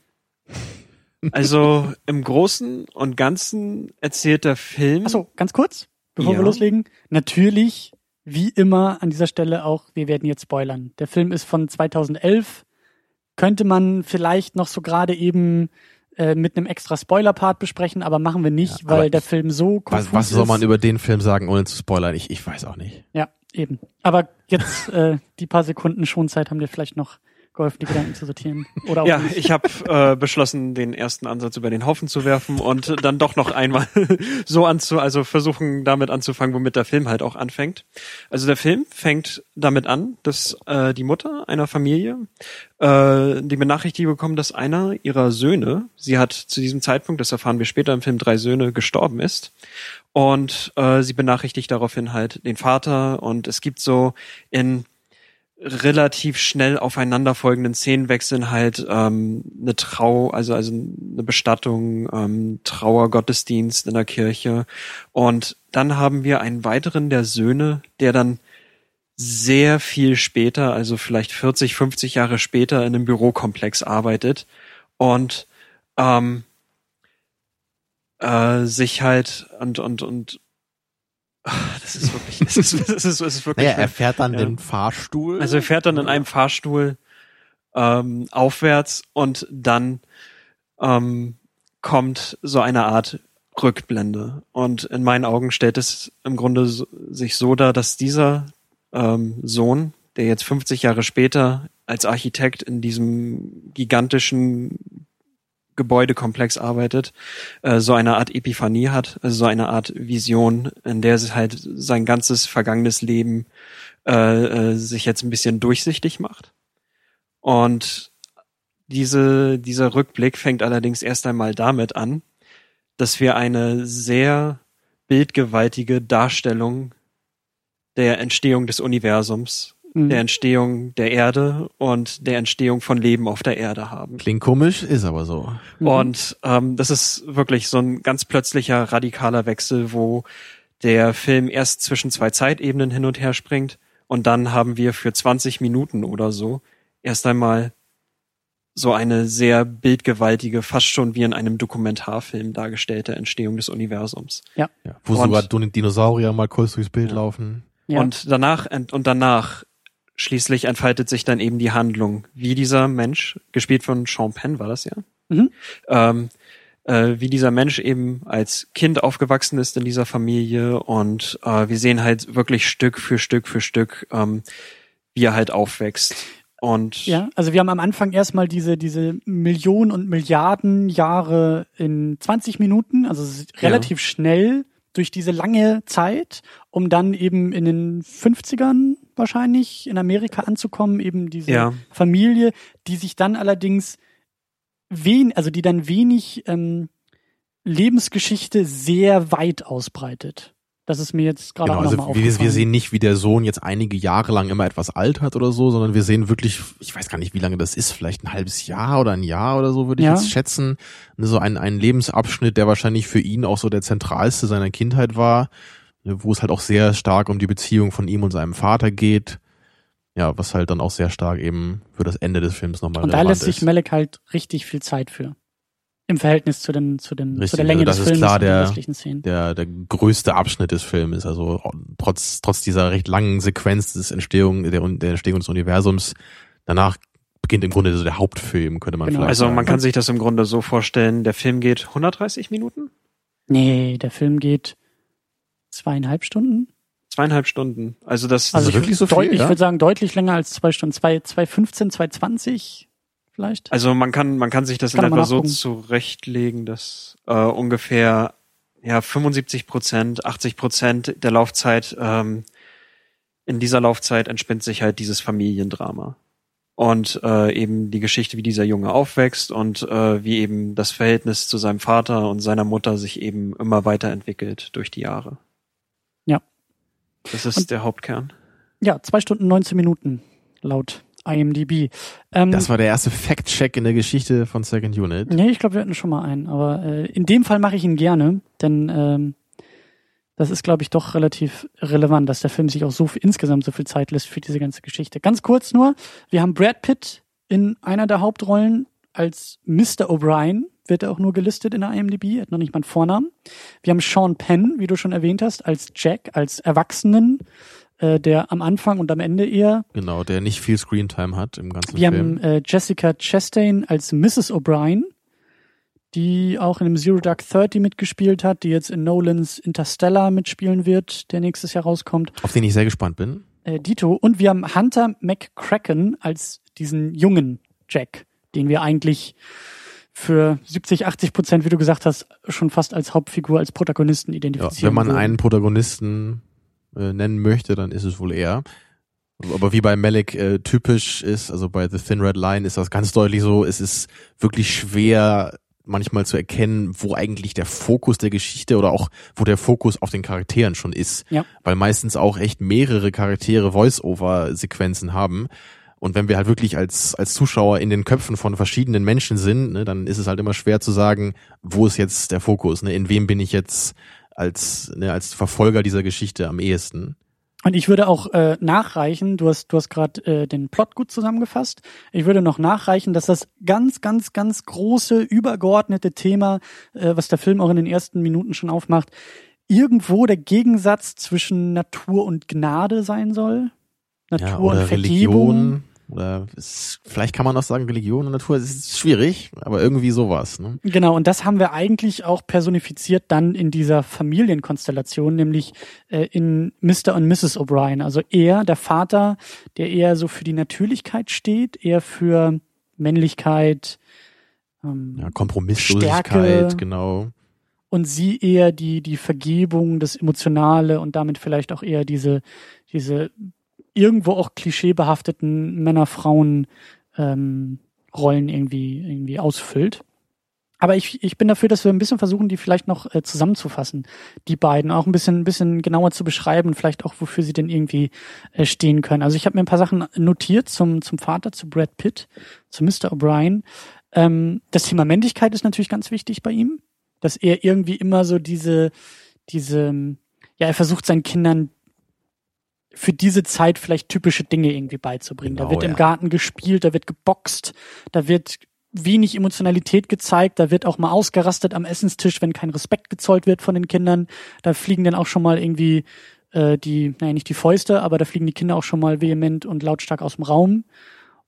Also im Großen und Ganzen erzählt der Film. Achso, ganz kurz, bevor Ja. wir loslegen. Natürlich, wie immer an dieser Stelle auch, wir werden jetzt spoilern. Der Film ist von 2011. Könnte man vielleicht noch so gerade eben äh, mit einem extra Spoiler-Part besprechen, aber machen wir nicht, Ja, weil der Film so Was, konfus was soll man ist. über den Film sagen, ohne zu spoilern? Ich, ich weiß auch nicht. Ja, eben. Aber jetzt (laughs) äh, die paar Sekunden Schonzeit haben dir vielleicht noch geholfen, die Gedanken zu sortieren. Oder auch Ja, nicht. ich habe äh, beschlossen, den ersten Ansatz über den Haufen zu werfen und dann doch noch einmal (laughs) so anzu, also versuchen damit anzufangen, womit der Film halt auch anfängt. Also der Film fängt damit an, dass äh, die Mutter einer Familie äh, die Benachrichtigung bekommt, dass einer ihrer Söhne, sie hat zu diesem Zeitpunkt, das erfahren wir später im Film, drei Söhne gestorben ist. Und äh, sie benachrichtigt daraufhin halt den Vater und es gibt so in relativ schnell aufeinanderfolgenden Szenenwechseln halt ähm, eine Trau, also also eine Bestattung, ähm, Trauergottesdienst in der Kirche. Und dann haben wir einen weiteren der Söhne, der dann sehr viel später, also vielleicht 40, 50 Jahre später in einem Bürokomplex arbeitet und ähm, äh, sich halt und und und das ist wirklich, das ist, (laughs) das ist, das ist wirklich Naja, er fährt dann Ja. den Fahrstuhl. also er fährt dann in einem Fahrstuhl ähm, aufwärts und dann ähm, kommt so eine Art Rückblende. Und in meinen Augen stellt es im Grunde so, sich so dar, dass dieser ähm, Sohn, der jetzt 50 Jahre später als Architekt in diesem gigantischen Gebäudekomplex arbeitet, äh, so eine Art Epiphanie hat, also so eine Art Vision, in der es halt sein ganzes vergangenes Leben äh, äh, sich jetzt ein bisschen durchsichtig macht. Und diese, dieser Rückblick fängt allerdings erst einmal damit an, dass wir eine sehr bildgewaltige Darstellung der Entstehung des Universums, Mhm. der Entstehung der Erde und der Entstehung von Leben auf der Erde haben. Klingt komisch, ist aber so. Mhm. Und ähm, das ist wirklich so ein ganz plötzlicher radikaler Wechsel, wo der Film erst zwischen zwei Zeitebenen hin und her springt und dann haben wir für 20 Minuten oder so erst einmal so eine sehr bildgewaltige, fast schon wie in einem Dokumentarfilm dargestellte Entstehung des Universums. Ja, wo Und- sogar Din- Dinosaurier mal kurz durchs Bild Ja. laufen. ja. Und danach und danach schließlich entfaltet sich dann eben die Handlung, wie dieser Mensch, gespielt von Sean Penn war das ja, Mhm. ähm, äh, wie dieser Mensch eben als Kind aufgewachsen ist in dieser Familie und äh, wir sehen halt wirklich Stück für Stück für Stück, ähm, wie er halt aufwächst. Und Ja, also wir haben am Anfang erstmal diese, diese Millionen und Milliarden Jahre in 20 Minuten, also ist Ja. relativ schnell durch diese lange Zeit, um dann eben in den 50ern wahrscheinlich in Amerika anzukommen, eben diese Ja. Familie, die sich dann allerdings wen, also die dann wenig ähm, Lebensgeschichte sehr weit ausbreitet. Das ist mir jetzt gerade Genau, auch also wir, wir sehen nicht, wie der Sohn jetzt einige Jahre lang immer etwas alt hat oder so, sondern wir sehen wirklich, ich weiß gar nicht, wie lange das ist, vielleicht ein halbes Jahr oder ein Jahr oder so, würde ich Ja. jetzt schätzen. So ein, ein Lebensabschnitt, der wahrscheinlich für ihn auch so der zentralste seiner Kindheit war, ne, wo es halt auch sehr stark um die Beziehung von ihm und seinem Vater geht. Ja, was halt dann auch sehr stark eben für das Ende des Films nochmal Und da lässt sich ist. Malek halt richtig viel Zeit für. Im Verhältnis zu den, zu den, zu Richtig, der Länge also das des ist Films klar der- restlichen Szenen. der, der größte Abschnitt des Films. Also trotz, trotz dieser recht langen Sequenz des Entstehung, der, der Entstehung des Universums, danach beginnt im Grunde so der Hauptfilm, könnte man Genau. vielleicht also sagen. man kann sich das im Grunde so vorstellen, der Film geht 130 Minuten, Nee, der Film geht zweieinhalb Stunden. zweieinhalb Stunden. Also das, Also ich wirklich so viel, Ich ja? würde sagen, deutlich länger als zwei Stunden. Zwei, zwei 15, zwei 20 vielleicht. Also man kann, man kann sich das Kann in etwa so zurechtlegen, dass äh, ungefähr ja 75 Prozent, 80 Prozent der Laufzeit ähm, in dieser Laufzeit entspinnt sich halt dieses Familiendrama. und äh, eben die Geschichte, wie dieser Junge aufwächst und äh, wie eben das Verhältnis zu seinem Vater und seiner Mutter sich eben immer weiterentwickelt durch die Jahre. Ja. Das ist Und- der Hauptkern. Ja, zwei Stunden 19 Minuten laut IMDb. Ähm, Das war der erste Fact-Check in der Geschichte von Second Unit. Nee, ich glaube, wir hatten schon mal einen, aber äh, in dem Fall mache ich ihn gerne, denn ähm, das ist, glaube ich, doch relativ relevant, dass der Film sich auch so viel, insgesamt so viel Zeit lässt für diese ganze Geschichte. Ganz kurz nur, wir haben Brad Pitt in einer der Hauptrollen als Mr. O'Brien, wird er auch nur gelistet in der IMDb, er hat noch nicht mal einen Vornamen. Wir haben Sean Penn, wie du schon erwähnt hast, als Jack, als Erwachsenen, äh, der am Anfang und am Ende eher Genau, der nicht viel Screentime hat im ganzen wir Film. haben äh, Jessica Chastain als Mrs. O'Brien, die auch in dem Zero Dark Thirty mitgespielt hat, die jetzt in Nolans Interstellar mitspielen wird, der nächstes Jahr rauskommt. auf den ich sehr gespannt bin. Äh, Dito. Und wir haben Hunter McCracken als diesen jungen Jack, den wir eigentlich für 70, 80 Prozent, wie du gesagt hast, schon fast als Hauptfigur, als Protagonisten Ja, identifizieren. wenn man würden. einen Protagonisten äh, nennen möchte, dann ist es wohl er. Aber wie bei Malik äh, typisch ist, also bei The Thin Red Line ist das ganz deutlich so, es ist wirklich schwer manchmal zu erkennen, wo eigentlich der Fokus der Geschichte oder auch wo der Fokus auf den Charakteren schon ist. Ja. Weil meistens auch echt mehrere Charaktere Voice-Over-Sequenzen haben. Und wenn wir halt wirklich als, als Zuschauer in den Köpfen von verschiedenen Menschen sind, ne, dann ist es halt immer schwer zu sagen, wo ist jetzt der Fokus, ne, in wem bin ich jetzt als, ne, als Verfolger dieser Geschichte am ehesten. Und ich würde auch äh, nachreichen, du hast, du hast gerade äh, den Plot gut zusammengefasst. Ich würde noch nachreichen, dass das ganz, ganz, ganz große, übergeordnete Thema, äh, was der Film auch in den ersten Minuten schon aufmacht, irgendwo der Gegensatz zwischen Natur und Gnade sein soll. Natur Ja, und Vergebung. Religion. Oder es, vielleicht kann man auch sagen, Religion und Natur, es ist schwierig, aber irgendwie sowas. Ne? Genau, und das haben wir eigentlich auch personifiziert dann in dieser Familienkonstellation, nämlich äh, in Mr. und Mrs. O'Brien. Also er, der Vater, der eher so für die Natürlichkeit steht, eher für Männlichkeit. Ähm, Ja, Kompromisslosigkeit, Stärke. genau. und sie eher die, die Vergebung, das Emotionale und damit vielleicht auch eher diese, diese irgendwo auch klischeebehafteten Männer-Frauen ähm, irgendwie, irgendwie ausfüllt. Aber ich, ich bin dafür, dass wir ein bisschen versuchen, die vielleicht noch äh, zusammenzufassen, die beiden, auch ein bisschen, ein bisschen genauer zu beschreiben, vielleicht auch, wofür sie denn irgendwie äh, stehen können. Also ich habe mir ein paar Sachen notiert zum, zum Vater, zu Brad Pitt, zu Mr. O'Brien. Ähm, das Thema Männlichkeit ist natürlich ganz wichtig bei ihm, dass er irgendwie immer so diese, diese, ja, er versucht seinen Kindern für diese Zeit vielleicht typische Dinge irgendwie beizubringen. da Genau, wird im ja. Garten gespielt, da wird geboxt, da wird wenig Emotionalität gezeigt, da wird auch mal ausgerastet am Essenstisch, wenn kein Respekt gezollt wird von den Kindern. Da fliegen dann auch schon mal irgendwie äh, die, naja, nicht die Fäuste, aber da fliegen die Kinder auch schon mal vehement und lautstark aus dem Raum.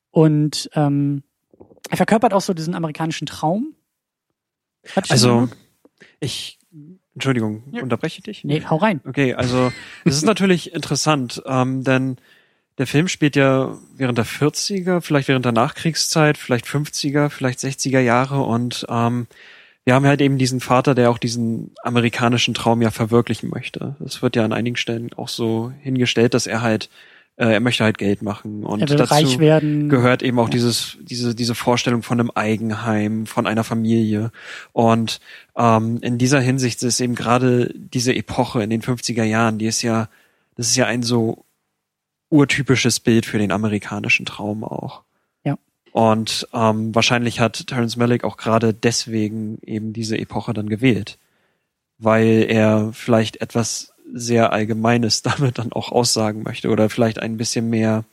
Und ähm, er verkörpert auch so diesen amerikanischen Traum. Also, ich, Entschuldigung, Ja. unterbreche ich dich? Nee, hau rein. Okay, also es ist natürlich (laughs) interessant, ähm, denn der Film spielt ja während der 40er, vielleicht während der Nachkriegszeit, vielleicht 50er, vielleicht 60er Jahre und ähm, wir haben halt eben diesen Vater, der auch diesen amerikanischen Traum ja verwirklichen möchte. Es wird ja an einigen Stellen auch so hingestellt, dass er halt, äh, er möchte halt Geld machen und dazu reich werden. gehört eben auch Ja. dieses, diese, diese Vorstellung von einem Eigenheim, von einer Familie. Und ähm, in dieser Hinsicht ist eben gerade diese Epoche in den 50er Jahren, die ist ja, das ist ja ein so urtypisches Bild für den amerikanischen Traum auch. Ja. Und ähm, wahrscheinlich hat Terence Malick auch gerade deswegen eben diese Epoche dann gewählt, weil er vielleicht etwas sehr Allgemeines (laughs) damit dann auch aussagen möchte oder vielleicht ein bisschen mehr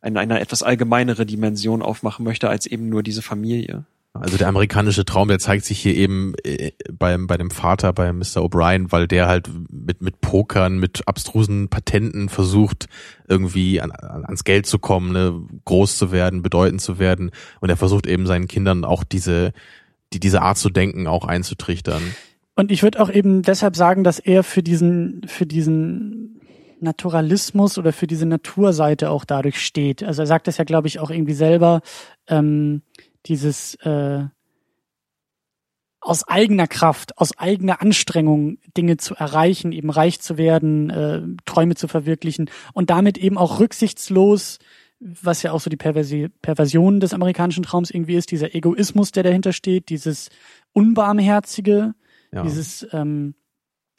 eine, eine etwas allgemeinere Dimension aufmachen möchte als eben nur diese Familie. Also der amerikanische Traum, der zeigt sich hier eben äh, beim, bei dem Vater, bei Mr. O'Brien, weil der halt mit, mit Pokern, mit abstrusen Patenten versucht, irgendwie an, an, ans Geld zu kommen, ne, groß zu werden, bedeutend zu werden. Und er versucht eben seinen Kindern auch diese, die, diese Art zu denken auch einzutrichtern. Und ich würde auch eben deshalb sagen, dass er für diesen, für diesen Naturalismus oder für diese Naturseite auch dadurch steht. Also er sagt das ja, glaube ich, auch irgendwie selber, ähm, dieses äh, aus eigener Kraft, aus eigener Anstrengung Dinge zu erreichen, eben reich zu werden, äh, Träume zu verwirklichen und damit eben auch rücksichtslos was ja auch so die Perversi Perversion des amerikanischen Traums irgendwie ist, dieser Egoismus, der dahinter steht, dieses Unbarmherzige, Ja. dieses ähm,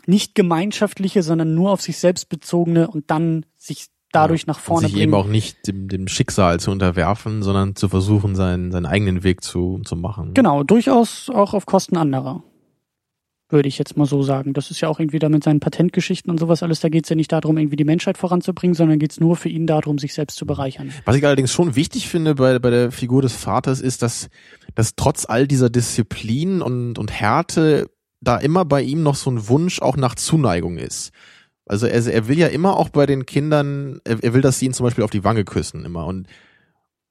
nicht gemeinschaftliche, sondern nur auf sich selbst bezogene und dann sich dadurch nach vorne sich bringen. eben auch nicht dem, dem Schicksal zu unterwerfen, sondern zu versuchen, seinen, seinen eigenen Weg zu, zu machen. Genau, durchaus auch auf Kosten anderer. Würde ich jetzt mal so sagen. Das ist ja auch irgendwie da mit seinen Patentgeschichten und sowas alles, da geht es ja nicht darum, irgendwie die Menschheit voranzubringen, sondern geht es nur für ihn darum, sich selbst zu bereichern. Was ich allerdings schon wichtig finde bei, bei der Figur des Vaters ist, dass, dass trotz all dieser Disziplin und, und Härte da immer bei ihm noch so ein Wunsch auch nach Zuneigung ist. Also er, er will ja immer auch bei den Kindern, er, er will, dass sie ihn zum Beispiel auf die Wange küssen immer und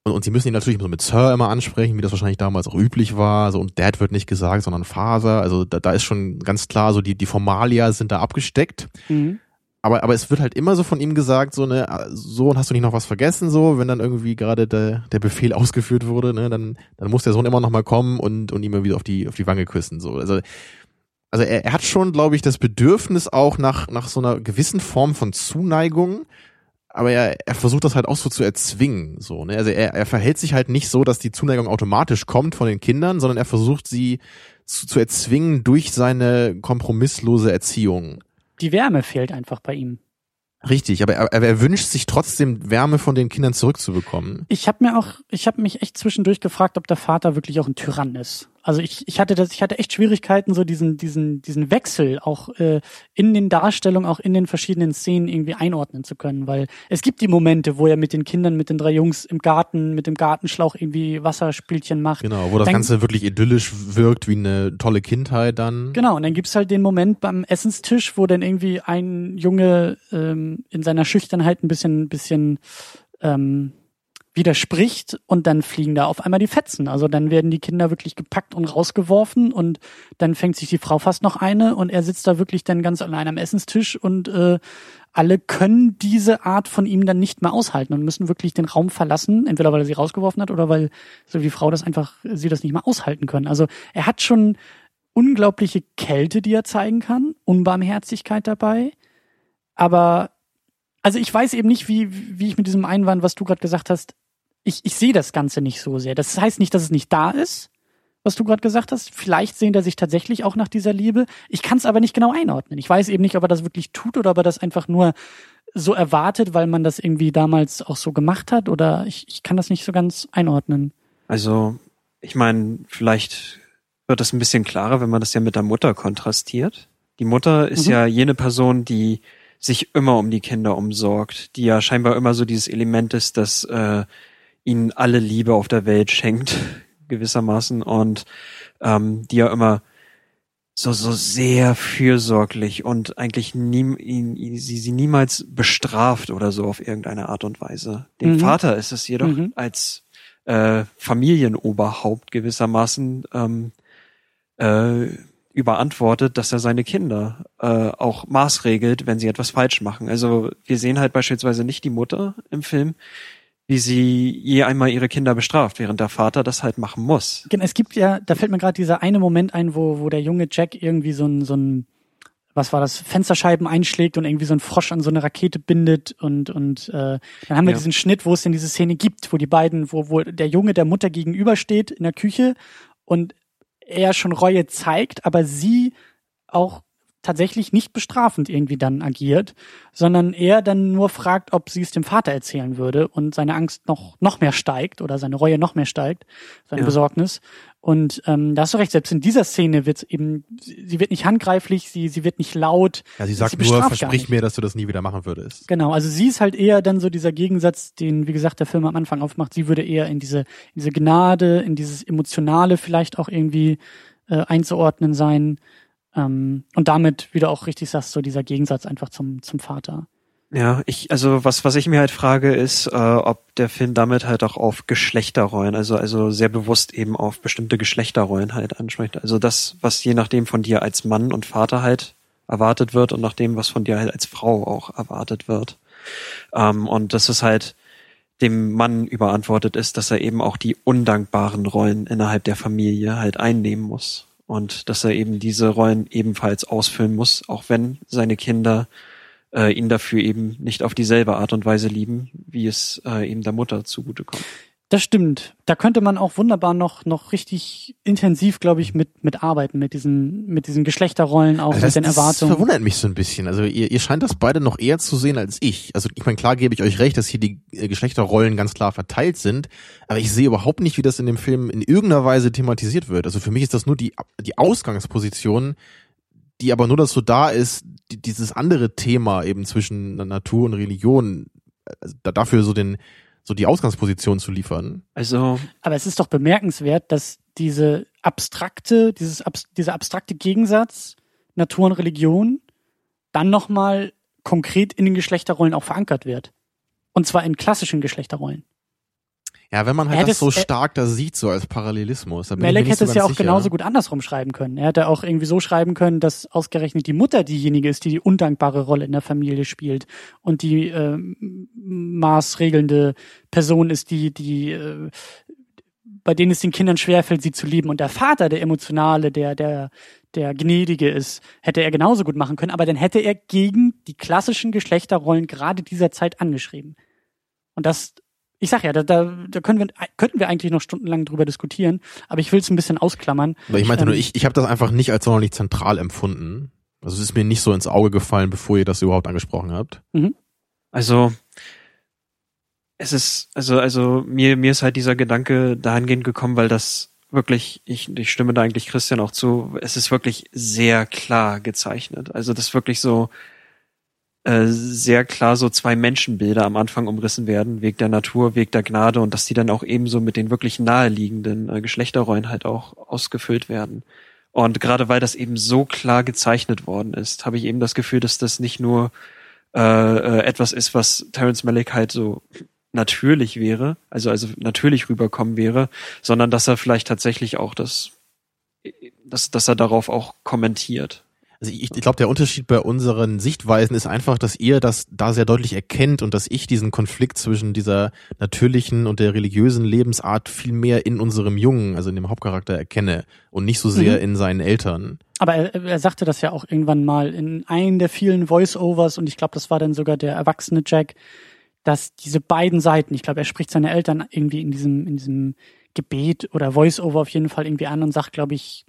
und, und sie müssen ihn natürlich so mit Sir immer ansprechen, wie das wahrscheinlich damals auch üblich war. So, und Dad wird nicht gesagt, sondern Father. Also da, da ist schon ganz klar, so die, die Formalia sind da abgesteckt Mhm. aber, aber es wird halt immer so von ihm gesagt, so, ne, so, und hast du nicht noch was vergessen, so, wenn dann irgendwie gerade der, der Befehl (laughs) ausgeführt wurde, ne, dann, dann muss der Sohn immer noch mal kommen und, und ihm wieder auf die, auf die Wange küssen, so. Also, also er, er hat schon, glaube ich, das Bedürfnis auch nach, nach so einer gewissen Form von Zuneigung, aber er, er versucht das halt auch so zu erzwingen, so, ne, also er, er verhält sich halt nicht so, dass die Zuneigung automatisch kommt von den Kindern, sondern er versucht sie zu, zu erzwingen durch seine kompromisslose Erziehung. Die Wärme fehlt einfach bei ihm. Richtig, aber er, er wünscht sich trotzdem Wärme von den Kindern zurückzubekommen. Ich habe mir auch, ich habe mich echt zwischendurch gefragt, ob der Vater wirklich auch ein Tyrann ist. Also ich, ich hatte das, ich hatte echt Schwierigkeiten, so diesen, diesen, diesen Wechsel auch äh, in den Darstellungen, auch in den verschiedenen Szenen irgendwie einordnen zu können, weil es gibt die Momente, wo er mit den Kindern, mit den drei Jungs im Garten, mit dem Gartenschlauch irgendwie Wasserspielchen macht. Genau, wo das Dann- Ganze wirklich idyllisch wirkt, wie eine tolle Kindheit dann. Genau, und dann gibt's halt den Moment beim Essenstisch, wo dann irgendwie ein Junge ähm, in seiner Schüchternheit ein bisschen, bisschen ähm, widerspricht und dann fliegen da auf einmal die Fetzen. Also dann werden die Kinder wirklich gepackt und rausgeworfen und dann fängt sich die Frau fast noch eine und er sitzt da wirklich dann ganz allein am Essenstisch und äh, alle können diese Art von ihm dann nicht mehr aushalten und müssen wirklich den Raum verlassen, entweder weil er sie rausgeworfen hat oder weil so die Frau das einfach, sie das nicht mehr aushalten können. Also er hat schon unglaubliche Kälte, die er zeigen kann, Unbarmherzigkeit dabei. Aber also ich weiß eben nicht, wie, wie ich mit diesem Einwand, was du gerade gesagt hast, ich, ich sehe das Ganze nicht so sehr. Das heißt nicht, dass es nicht da ist, was du gerade gesagt hast. Vielleicht sehnt er sich tatsächlich auch nach dieser Liebe. Ich kann es aber nicht genau einordnen. Ich weiß eben nicht, ob er das wirklich tut oder ob er das einfach nur so erwartet, weil man das irgendwie damals auch so gemacht hat. Oder ich, ich kann das nicht so ganz einordnen. Also, ich meine, vielleicht wird das ein bisschen klarer, wenn man das ja mit der Mutter kontrastiert. Die Mutter ist Mhm. ja jene Person, die sich immer um die Kinder umsorgt, die ja scheinbar immer so dieses Element ist, dass äh, ihnen alle Liebe auf der Welt schenkt, (laughs) gewissermaßen, und ähm, die ja immer so so sehr fürsorglich und eigentlich nie, ihn, ihn, sie sie niemals bestraft oder so auf irgendeine Art und Weise. Dem Mhm. Vater ist es jedoch Mhm. als äh, Familienoberhaupt gewissermaßen ähm, äh, überantwortet, dass er seine Kinder äh, auch maßregelt, wenn sie etwas falsch machen. Also wir sehen halt beispielsweise nicht die Mutter im Film, wie sie je einmal ihre Kinder bestraft, während der Vater das halt machen muss. Genau, Es gibt ja, da fällt mir gerade dieser eine Moment ein, wo, wo der junge Jack irgendwie so ein, so ein, was war das, Fensterscheiben einschlägt und irgendwie so ein Frosch an so eine Rakete bindet und, und äh, dann haben wir Ja. diesen Schnitt, wo es denn diese Szene gibt, wo die beiden, wo, wo der Junge der Mutter gegenübersteht in der Küche und er schon Reue zeigt, aber sie auch tatsächlich nicht bestrafend irgendwie dann agiert, sondern er dann nur fragt, ob sie es dem Vater erzählen würde und seine Angst noch, noch mehr steigt oder seine Reue noch mehr steigt, seine Ja. Besorgnis. Und ähm, da hast du recht, selbst in dieser Szene wird eben, sie sie wird nicht handgreiflich, sie, sie wird nicht laut. Ja, sie sagt nur, bestraft gar versprich mir, dass du das nie wieder machen würdest. Genau, also sie ist halt eher dann so dieser Gegensatz, den, wie gesagt, der Film am Anfang aufmacht. Sie würde eher in diese, in diese Gnade, in dieses Emotionale vielleicht auch irgendwie äh, einzuordnen sein. Ähm, und damit, wie du auch richtig sagst, so dieser Gegensatz einfach zum, zum Vater. Ja, ich, also was, was ich mir halt frage, ist, äh, ob der Film damit halt auch auf Geschlechterrollen, also, also sehr bewusst eben auf bestimmte Geschlechterrollen halt anspricht. Also das, was je nachdem von dir als Mann und Vater halt erwartet wird und nach dem, was von dir halt als Frau auch erwartet wird. Ähm, und dass es halt dem Mann überantwortet ist, dass er eben auch die undankbaren Rollen innerhalb der Familie halt einnehmen muss. Und dass er eben diese Rollen ebenfalls ausfüllen muss, auch wenn seine Kinder äh, ihn dafür eben nicht auf dieselbe Art und Weise lieben, wie es äh, eben der Mutter zugutekommt. Das stimmt. Da könnte man auch wunderbar noch noch richtig intensiv, glaube ich, mit mit arbeiten mit diesen mit diesen Geschlechterrollen auch Also das, mit den das Erwartungen. verwundert mich so ein bisschen. Also ihr, ihr scheint das beide noch eher zu sehen als ich. Also ich meine, klar gebe ich euch recht, dass hier die äh, Geschlechterrollen ganz klar verteilt sind, aber ich sehe überhaupt nicht, wie das in dem Film in irgendeiner Weise thematisiert wird. Also für mich ist das nur die, die Ausgangsposition, die aber nur dazu da ist, die, dieses andere Thema eben zwischen Natur und Religion, also da- dafür so den, so die Ausgangsposition zu liefern. Also Aber es ist doch bemerkenswert, dass diese abstrakte, dieses dieser abstrakte Gegensatz Natur und Religion dann nochmal konkret in den Geschlechterrollen auch verankert wird. Und zwar in klassischen Geschlechterrollen. Ja, wenn man halt das so er- stark da sieht, so als Parallelismus. Da nicht hätte so es ja auch sicher. genauso gut andersrum schreiben können. Er hätte auch irgendwie so schreiben können, dass ausgerechnet die Mutter diejenige ist, die die undankbare Rolle in der Familie spielt und die ähm, maßregelnde Person ist, die die äh, bei denen es den Kindern schwerfällt, sie zu lieben. Und der Vater, der emotionale, der der der gnädige ist, hätte er genauso gut machen können. Aber dann hätte er gegen die klassischen Geschlechterrollen gerade dieser Zeit angeschrieben. Und das ich sag ja, da, da, da können wir, könnten wir eigentlich noch stundenlang drüber diskutieren, aber ich will es ein bisschen ausklammern. Aber ich meinte nur, Ähm, ich, ich habe das einfach nicht als sonderlich zentral empfunden. Also es ist mir nicht so ins Auge gefallen, bevor ihr das überhaupt angesprochen habt. Also es ist, also, also mir, mir ist halt dieser Gedanke dahingehend gekommen, weil das wirklich, ich, ich stimme da eigentlich Christian auch zu, es ist wirklich sehr klar gezeichnet. Also das ist wirklich so äh, sehr klar so zwei Menschenbilder am Anfang umrissen werden, Weg der Natur, Weg der Gnade und dass die dann auch ebenso mit den wirklich naheliegenden äh, Geschlechterrollen halt auch ausgefüllt werden. Und gerade weil das eben so klar gezeichnet worden ist, habe ich eben das Gefühl, dass das nicht nur äh, äh, etwas ist, was Terence Malick halt so natürlich wäre, also also natürlich rüberkommen wäre, sondern dass er vielleicht tatsächlich auch das, dass, dass er darauf auch kommentiert. Also ich, ich glaube, der Unterschied bei unseren Sichtweisen ist einfach, dass ihr das da sehr deutlich erkennt und dass ich diesen Konflikt zwischen dieser natürlichen und der religiösen Lebensart viel mehr in unserem Jungen, also in dem Hauptcharakter erkenne und nicht so sehr Mhm. in seinen Eltern. Aber er, er sagte das ja auch irgendwann mal in einem der vielen Voice-Overs und ich glaube, das war dann sogar der erwachsene Jack, dass diese beiden Seiten, ich glaube, er spricht seine Eltern irgendwie in diesem, in diesem Gebet oder Voice-Over auf jeden Fall irgendwie an und sagt, glaube ich,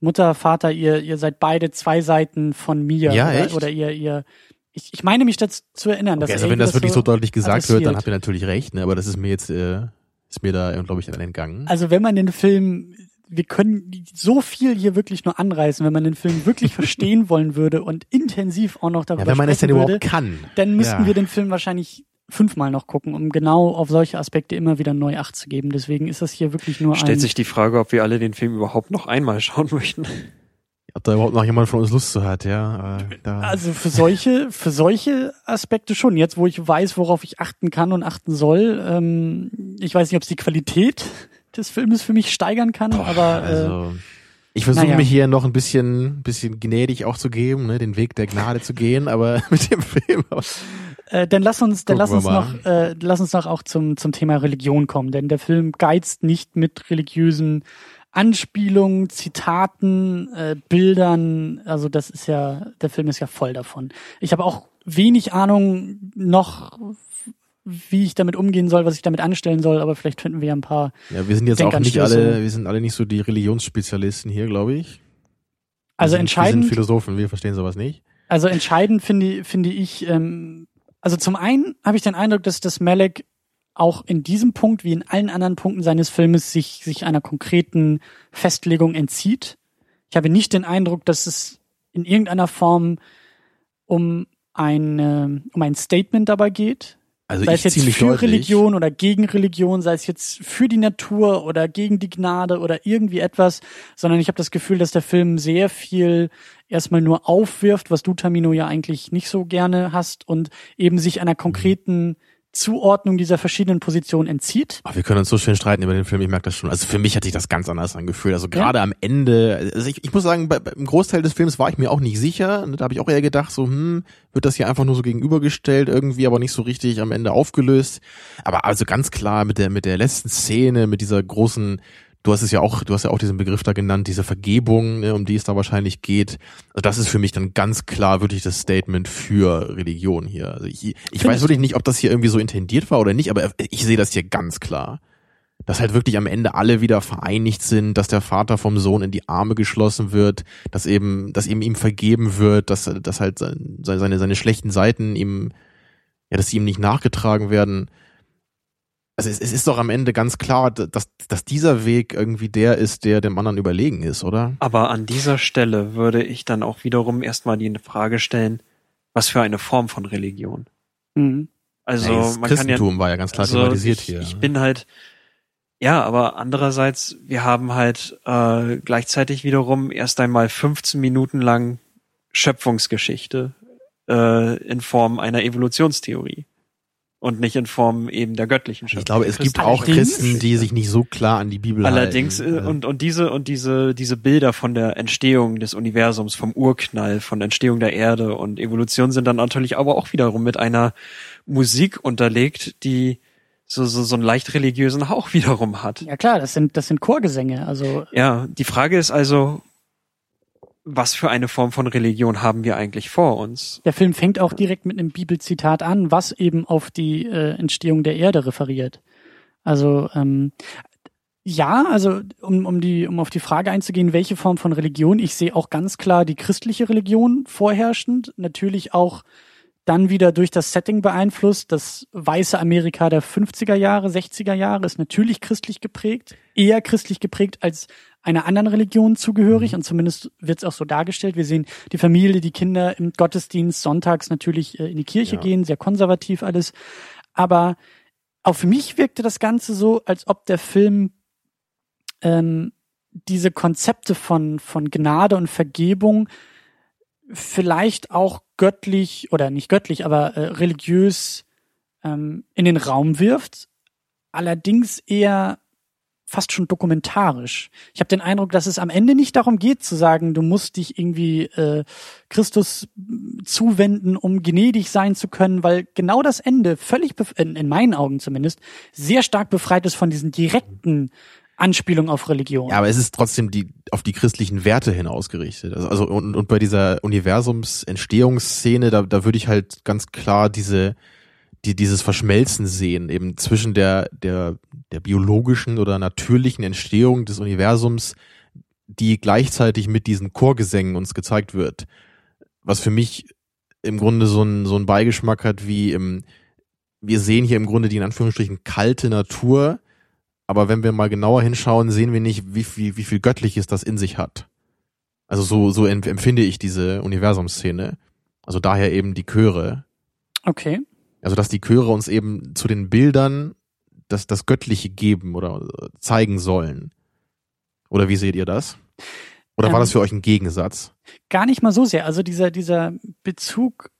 Mutter, Vater, ihr, ihr seid beide zwei Seiten von mir. Ja, oder, echt? oder ihr, ihr, ich, ich meine mich das zu erinnern, dass Okay, also er wenn das wirklich so, deutlich gesagt wird, dann habt ihr natürlich recht, ne? aber das ist mir jetzt, äh, ist mir da, glaube ich, dann entgangen. Also wenn man den Film, wir können so viel hier wirklich nur anreißen, wenn man den Film wirklich (laughs) verstehen wollen würde und intensiv auch noch darüber ja, wenn man es denn würde, überhaupt kann. dann müssten Ja. wir den Film wahrscheinlich fünfmal noch gucken, um genau auf solche Aspekte immer wieder neu Acht zu geben. Deswegen ist das hier wirklich nur Stellt ein. sich die Frage, ob wir alle den Film überhaupt noch einmal schauen möchten. Ob da überhaupt noch jemand von uns Lust zu hat, ja. Äh, da. Also für solche, für solche Aspekte schon. Jetzt, wo ich weiß, worauf ich achten kann und achten soll, ähm, ich weiß nicht, ob es die Qualität des Filmes für mich steigern kann, Boah, aber äh, also, ich versuche naja. mich hier noch ein bisschen, bisschen gnädig auch zu geben, ne, den Weg der Gnade zu gehen, aber (laughs) mit dem Film. Äh, dann lass uns, dann lass uns wir noch, äh, lass uns noch auch zum zum Thema Religion kommen, denn der Film geizt nicht mit religiösen Anspielungen, Zitaten, äh, Bildern. Also das ist ja, der Film ist ja voll davon. Ich habe auch wenig Ahnung noch, wie ich damit umgehen soll, was ich damit anstellen soll, aber vielleicht finden wir ja ein paar. Ja, wir sind jetzt auch nicht alle, wir sind alle nicht so die Religionsspezialisten hier, glaube ich. Wir Also sind, Wir entscheidend, sind Philosophen, wir verstehen sowas nicht. Also entscheidend finde finde ich, ähm, also zum einen habe ich den Eindruck, dass das Malek auch in diesem Punkt wie in allen anderen Punkten seines Filmes sich sich einer konkreten Festlegung entzieht. Ich habe nicht den Eindruck, dass es in irgendeiner Form um ein ähm, um ein Statement dabei geht, Also sei ich es jetzt ziemlich für deutlich. Religion oder gegen Religion, sei es jetzt für die Natur oder gegen die Gnade oder irgendwie etwas, sondern ich habe das Gefühl, dass der Film sehr viel erstmal nur aufwirft, was du, Tamino, ja eigentlich nicht so gerne hast und eben sich einer konkreten Zuordnung dieser verschiedenen Positionen entzieht. Ach, wir können uns so schön streiten über den Film, ich merke das schon. Also für mich hat sich das ganz anders angefühlt. Also gerade am Ende, also ich, ich muss sagen, bei, beim Großteil des Films war ich mir auch nicht sicher. Da habe ich auch eher gedacht, so, hm, wird das hier einfach nur so gegenübergestellt, irgendwie aber nicht so richtig am Ende aufgelöst. Aber also ganz klar mit der, mit der letzten Szene, mit dieser großen du hast es ja auch, du hast ja auch diesen Begriff da genannt, diese Vergebung, ne, um die es da wahrscheinlich geht. Also das ist für mich dann ganz klar wirklich das Statement für Religion hier. Also ich, ich weiß wirklich nicht, ob das hier irgendwie so intendiert war oder nicht, aber ich sehe das hier ganz klar. Dass halt wirklich am Ende alle wieder vereinigt sind, dass der Vater vom Sohn in die Arme geschlossen wird, dass eben, dass eben ihm vergeben wird, dass, dass halt seine, seine schlechten Seiten ihm, ja, dass sie ihm nicht nachgetragen werden also es, es ist doch am Ende ganz klar, dass, dass dieser Weg irgendwie der ist, der dem anderen überlegen ist, oder? Aber an dieser Stelle würde ich dann auch wiederum erstmal die Frage stellen, was für eine Form von Religion? Mhm. Also ja, das man Christentum kann ja, war ja ganz klar also thematisiert ich, hier. Ich bin halt, ja, aber andererseits, wir haben halt äh, gleichzeitig wiederum erst einmal 15 Minuten lang Schöpfungsgeschichte äh, in Form einer Evolutionstheorie und nicht in Form eben der göttlichen Schöpfung. Ich glaube, es gibt auch Christen, die sich nicht so klar an die Bibel Allerdings, halten. Allerdings, äh, und, und diese, und diese, diese Bilder von der Entstehung des Universums, vom Urknall, von der Entstehung der Erde und Evolution sind dann natürlich aber auch wiederum mit einer Musik unterlegt, die so, so, so einen leicht religiösen Hauch (laughs) wiederum hat. Ja klar, das sind, das sind Chorgesänge, also. Ja, die Frage ist also, was für eine Form von Religion haben wir eigentlich vor uns? Der Film fängt auch direkt mit einem Bibelzitat an, was eben auf die äh, Entstehung der Erde referiert. Also ähm, ja, also um, um die um auf die Frage einzugehen, welche Form von Religion, ich sehe auch ganz klar die christliche Religion vorherrschend, natürlich auch dann wieder durch das Setting beeinflusst. Das weiße Amerika der 50er Jahre, 60er Jahre ist natürlich christlich geprägt, eher christlich geprägt als einer anderen Religion zugehörig mhm. und zumindest wird es auch so dargestellt. Wir sehen die Familie, die Kinder im Gottesdienst sonntags natürlich äh, in die Kirche ja. gehen, sehr konservativ alles. Aber auf mich wirkte das Ganze so, als ob der Film ähm, diese Konzepte von, von Gnade und Vergebung vielleicht auch göttlich oder nicht göttlich, aber äh, religiös ähm, in den Raum wirft. Allerdings eher fast schon dokumentarisch. Ich habe den Eindruck, dass es am Ende nicht darum geht zu sagen, du musst dich irgendwie äh, Christus zuwenden, um gnädig sein zu können, weil genau das Ende völlig, in, in meinen Augen zumindest, sehr stark befreit ist von diesen direkten Anspielungen auf Religion. Ja, aber es ist trotzdem die auf die christlichen Werte hin ausgerichtet. Also, also und, und bei dieser Universumsentstehungsszene, da, da würde ich halt ganz klar diese die dieses Verschmelzen sehen, eben zwischen der, der, der biologischen oder natürlichen Entstehung des Universums, die gleichzeitig mit diesen Chorgesängen uns gezeigt wird. Was für mich im Grunde so ein, so ein Beigeschmack hat wie im, wir sehen hier im Grunde die in Anführungsstrichen kalte Natur, aber wenn wir mal genauer hinschauen, sehen wir nicht, wie, wie, wie viel Göttliches das in sich hat. Also so, so empfinde ich diese Universumsszene. Also daher eben die Chöre. Okay. Also dass die Chöre uns eben zu den Bildern das, das Göttliche geben oder zeigen sollen. Oder wie seht ihr das? Oder war ähm, das für euch ein Gegensatz? Gar nicht mal so sehr. Also dieser, dieser Bezug,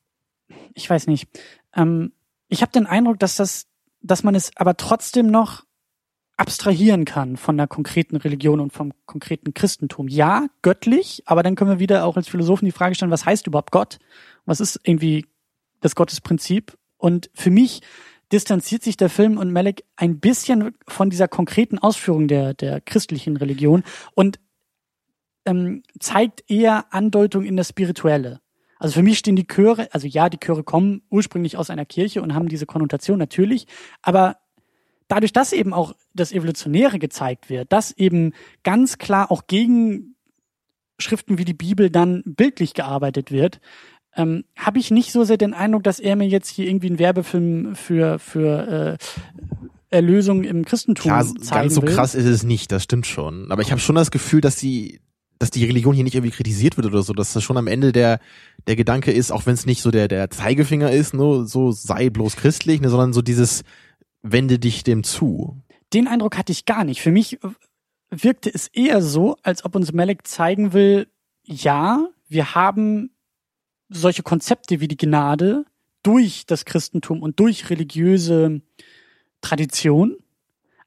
ich weiß nicht. Ähm, ich habe den Eindruck, dass das, dass man es aber trotzdem noch abstrahieren kann von der konkreten Religion und vom konkreten Christentum. Ja, göttlich, aber dann können wir wieder auch als Philosophen die Frage stellen, was heißt überhaupt Gott? Was ist irgendwie das Gottesprinzip? Und für mich distanziert sich der Film und Malek ein bisschen von dieser konkreten Ausführung der, der christlichen Religion und ähm, zeigt eher Andeutung in das Spirituelle. Also für mich stehen die Chöre, also ja, die Chöre kommen ursprünglich aus einer Kirche und haben diese Konnotation natürlich, aber dadurch, dass eben auch das Evolutionäre gezeigt wird, dass eben ganz klar auch gegen Schriften wie die Bibel dann bildlich gearbeitet wird, ähm, habe ich nicht so sehr den Eindruck, dass er mir jetzt hier irgendwie einen Werbefilm für für äh, Erlösung im Christentum ja, zeigen ganz so will. krass ist es nicht, das stimmt schon. Aber ich habe schon das Gefühl, dass die dass die Religion hier nicht irgendwie kritisiert wird oder so, dass das schon am Ende der der Gedanke ist, auch wenn es nicht so der der Zeigefinger ist, nur so sei bloß christlich, ne, sondern so dieses wende dich dem zu. Den Eindruck hatte ich gar nicht. Für mich wirkte es eher so, als ob uns Malek zeigen will, ja, wir haben solche Konzepte wie die Gnade durch das Christentum und durch religiöse Tradition,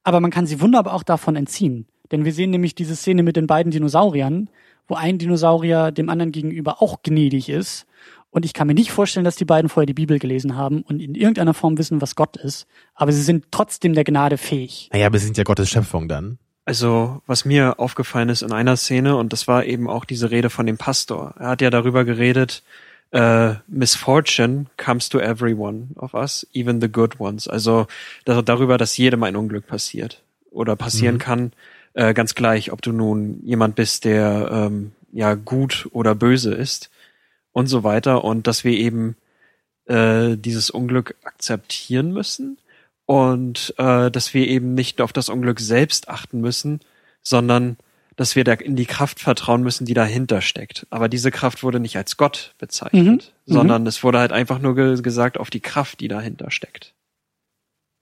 aber man kann sie wunderbar auch davon entziehen. Denn wir sehen nämlich diese Szene mit den beiden Dinosauriern, wo ein Dinosaurier dem anderen gegenüber auch gnädig ist. Und ich kann mir nicht vorstellen, dass die beiden vorher die Bibel gelesen haben und in irgendeiner Form wissen, was Gott ist. Aber sie sind trotzdem der Gnade fähig. Naja, aber sie sind ja Gottes Schöpfung dann. Also, was mir aufgefallen ist in einer Szene, und das war eben auch diese Rede von dem Pastor. Er hat ja darüber geredet, äh, Misfortune comes to every one of us, even the good ones. Also da, darüber, dass jedem ein Unglück passiert oder passieren mhm. kann, äh, ganz gleich, ob du nun jemand bist, der ähm, ja gut oder böse ist und so weiter. Und dass wir eben äh, dieses Unglück akzeptieren müssen und äh, dass wir eben nicht auf das Unglück selbst achten müssen, sondern dass wir da in die Kraft vertrauen müssen, die dahinter steckt. Aber diese Kraft wurde nicht als Gott bezeichnet, mhm. sondern mhm. es wurde halt einfach nur ge gesagt auf die Kraft, die dahinter steckt.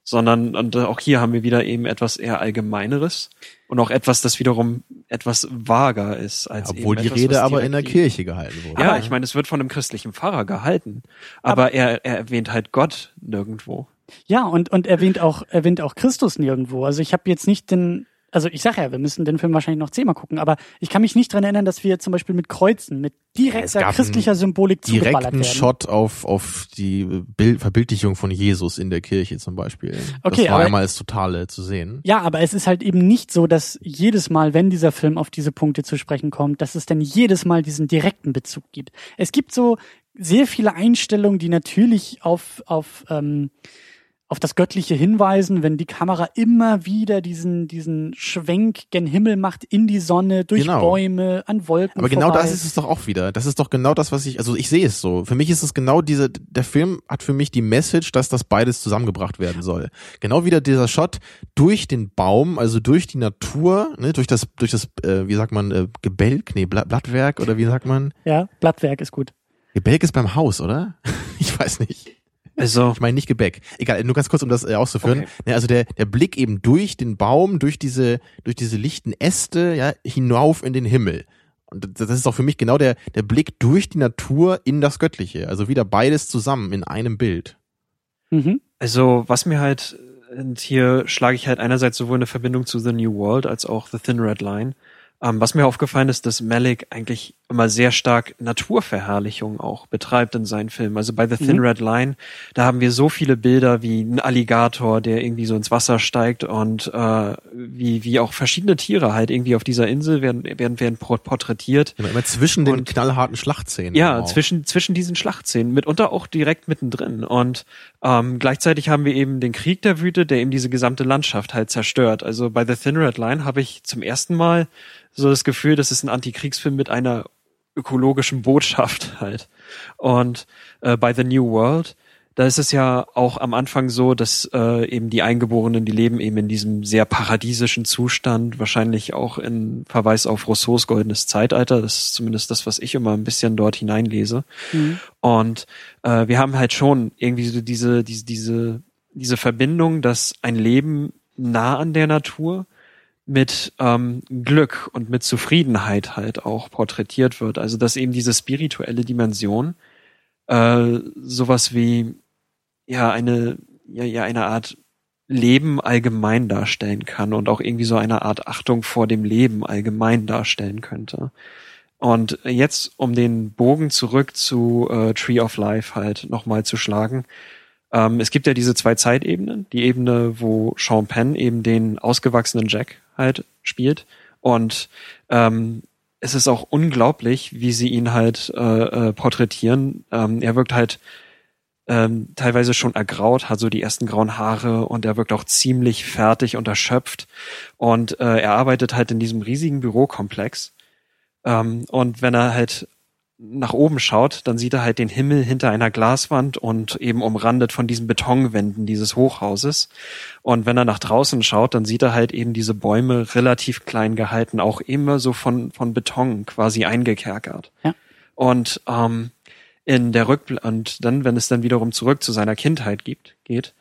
Sondern, und auch hier haben wir wieder eben etwas eher Allgemeineres und auch etwas, das wiederum etwas vager ist als ja, Obwohl eben die etwas, Rede aber in der Kirche gehalten wurde. Ja, ich meine, es wird von einem christlichen Pfarrer gehalten, aber, aber er, er erwähnt halt Gott nirgendwo. Ja, und, und erwähnt auch, erwähnt auch Christus nirgendwo. Also ich habe jetzt nicht den, also ich sage ja, wir müssen den Film wahrscheinlich noch zehnmal gucken, aber ich kann mich nicht dran erinnern, dass wir zum Beispiel mit Kreuzen, mit direkter ja, christlicher Symbolik zugeballert werden. Direkten Shot auf, auf die Bild, Verbildlichung von Jesus in der Kirche zum Beispiel. Okay, das war aber, einmal als Totale zu sehen. Ja, aber es ist halt eben nicht so, dass jedes Mal, wenn dieser Film auf diese Punkte zu sprechen kommt, dass es dann jedes Mal diesen direkten Bezug gibt. Es gibt so sehr viele Einstellungen, die natürlich auf, auf ähm, auf das Göttliche hinweisen, wenn die Kamera immer wieder diesen, diesen Schwenk gen Himmel macht, in die Sonne, durch genau. Bäume, an Wolken. Aber genau vorbei. das ist es doch auch wieder. Das ist doch genau das, was ich, also ich sehe es so. Für mich ist es genau diese, der Film hat für mich die Message, dass das beides zusammengebracht werden soll. Genau wieder dieser Shot durch den Baum, also durch die Natur, ne, durch das, durch das, äh, wie sagt man, äh, Gebälk, nee, Blattwerk oder wie sagt man? Ja, Blattwerk ist gut. Gebälk ist beim Haus, oder? (laughs) ich weiß nicht. Also, ich meine nicht Gebäck. Egal, nur ganz kurz, um das äh, auszuführen. Okay. Ne, also der, der Blick eben durch den Baum, durch diese, durch diese lichten Äste, ja, hinauf in den Himmel. Und das ist auch für mich genau der, der Blick durch die Natur in das Göttliche. Also wieder beides zusammen in einem Bild. Mhm. Also, was mir halt, und hier schlage ich halt einerseits sowohl eine Verbindung zu The New World als auch The Thin Red Line. Ähm, was mir aufgefallen ist, dass Malik eigentlich immer sehr stark Naturverherrlichung auch betreibt in seinen Filmen. Also bei The Thin mhm. Red Line, da haben wir so viele Bilder wie ein Alligator, der irgendwie so ins Wasser steigt und äh, wie, wie auch verschiedene Tiere halt irgendwie auf dieser Insel werden, werden, werden porträtiert. Immer, immer zwischen den knallharten Schlachtszenen. Ja, zwischen, zwischen diesen Schlachtszenen, mitunter auch direkt mittendrin. Und ähm, gleichzeitig haben wir eben den Krieg der Wüte, der eben diese gesamte Landschaft halt zerstört. Also bei The Thin Red Line habe ich zum ersten Mal so das Gefühl, das ist ein Antikriegsfilm mit einer ökologischen Botschaft (laughs) halt. Und äh, bei The New World, da ist es ja auch am Anfang so, dass äh, eben die Eingeborenen, die leben eben in diesem sehr paradiesischen Zustand, wahrscheinlich auch in Verweis auf Rousseaus goldenes Zeitalter. Das ist zumindest das, was ich immer ein bisschen dort hineinlese. Mhm. Und äh, wir haben halt schon irgendwie so diese, diese, diese, diese Verbindung, dass ein Leben nah an der Natur mit ähm, Glück und mit Zufriedenheit halt auch porträtiert wird. Also dass eben diese spirituelle Dimension äh, sowas wie ja eine ja, ja eine Art Leben allgemein darstellen kann und auch irgendwie so eine Art Achtung vor dem Leben allgemein darstellen könnte. Und jetzt, um den Bogen zurück zu äh, Tree of Life halt nochmal zu schlagen, ähm, es gibt ja diese zwei Zeitebenen. Die Ebene, wo Sean Penn eben den ausgewachsenen Jack halt spielt. Und ähm, es ist auch unglaublich, wie sie ihn halt äh, äh, porträtieren. Ähm, er wirkt halt ähm, teilweise schon ergraut, hat so die ersten grauen Haare und er wirkt auch ziemlich fertig und erschöpft. Und äh, er arbeitet halt in diesem riesigen Bürokomplex. Ähm, und wenn er halt nach oben schaut, dann sieht er halt den Himmel hinter einer Glaswand und eben umrandet von diesen Betonwänden dieses Hochhauses. Und wenn er nach draußen schaut, dann sieht er halt eben diese Bäume relativ klein gehalten, auch immer so von, von Beton quasi eingekerkert. Ja. Und ähm, in der Rückblick, und dann, wenn es dann wiederum zurück zu seiner Kindheit gibt, geht,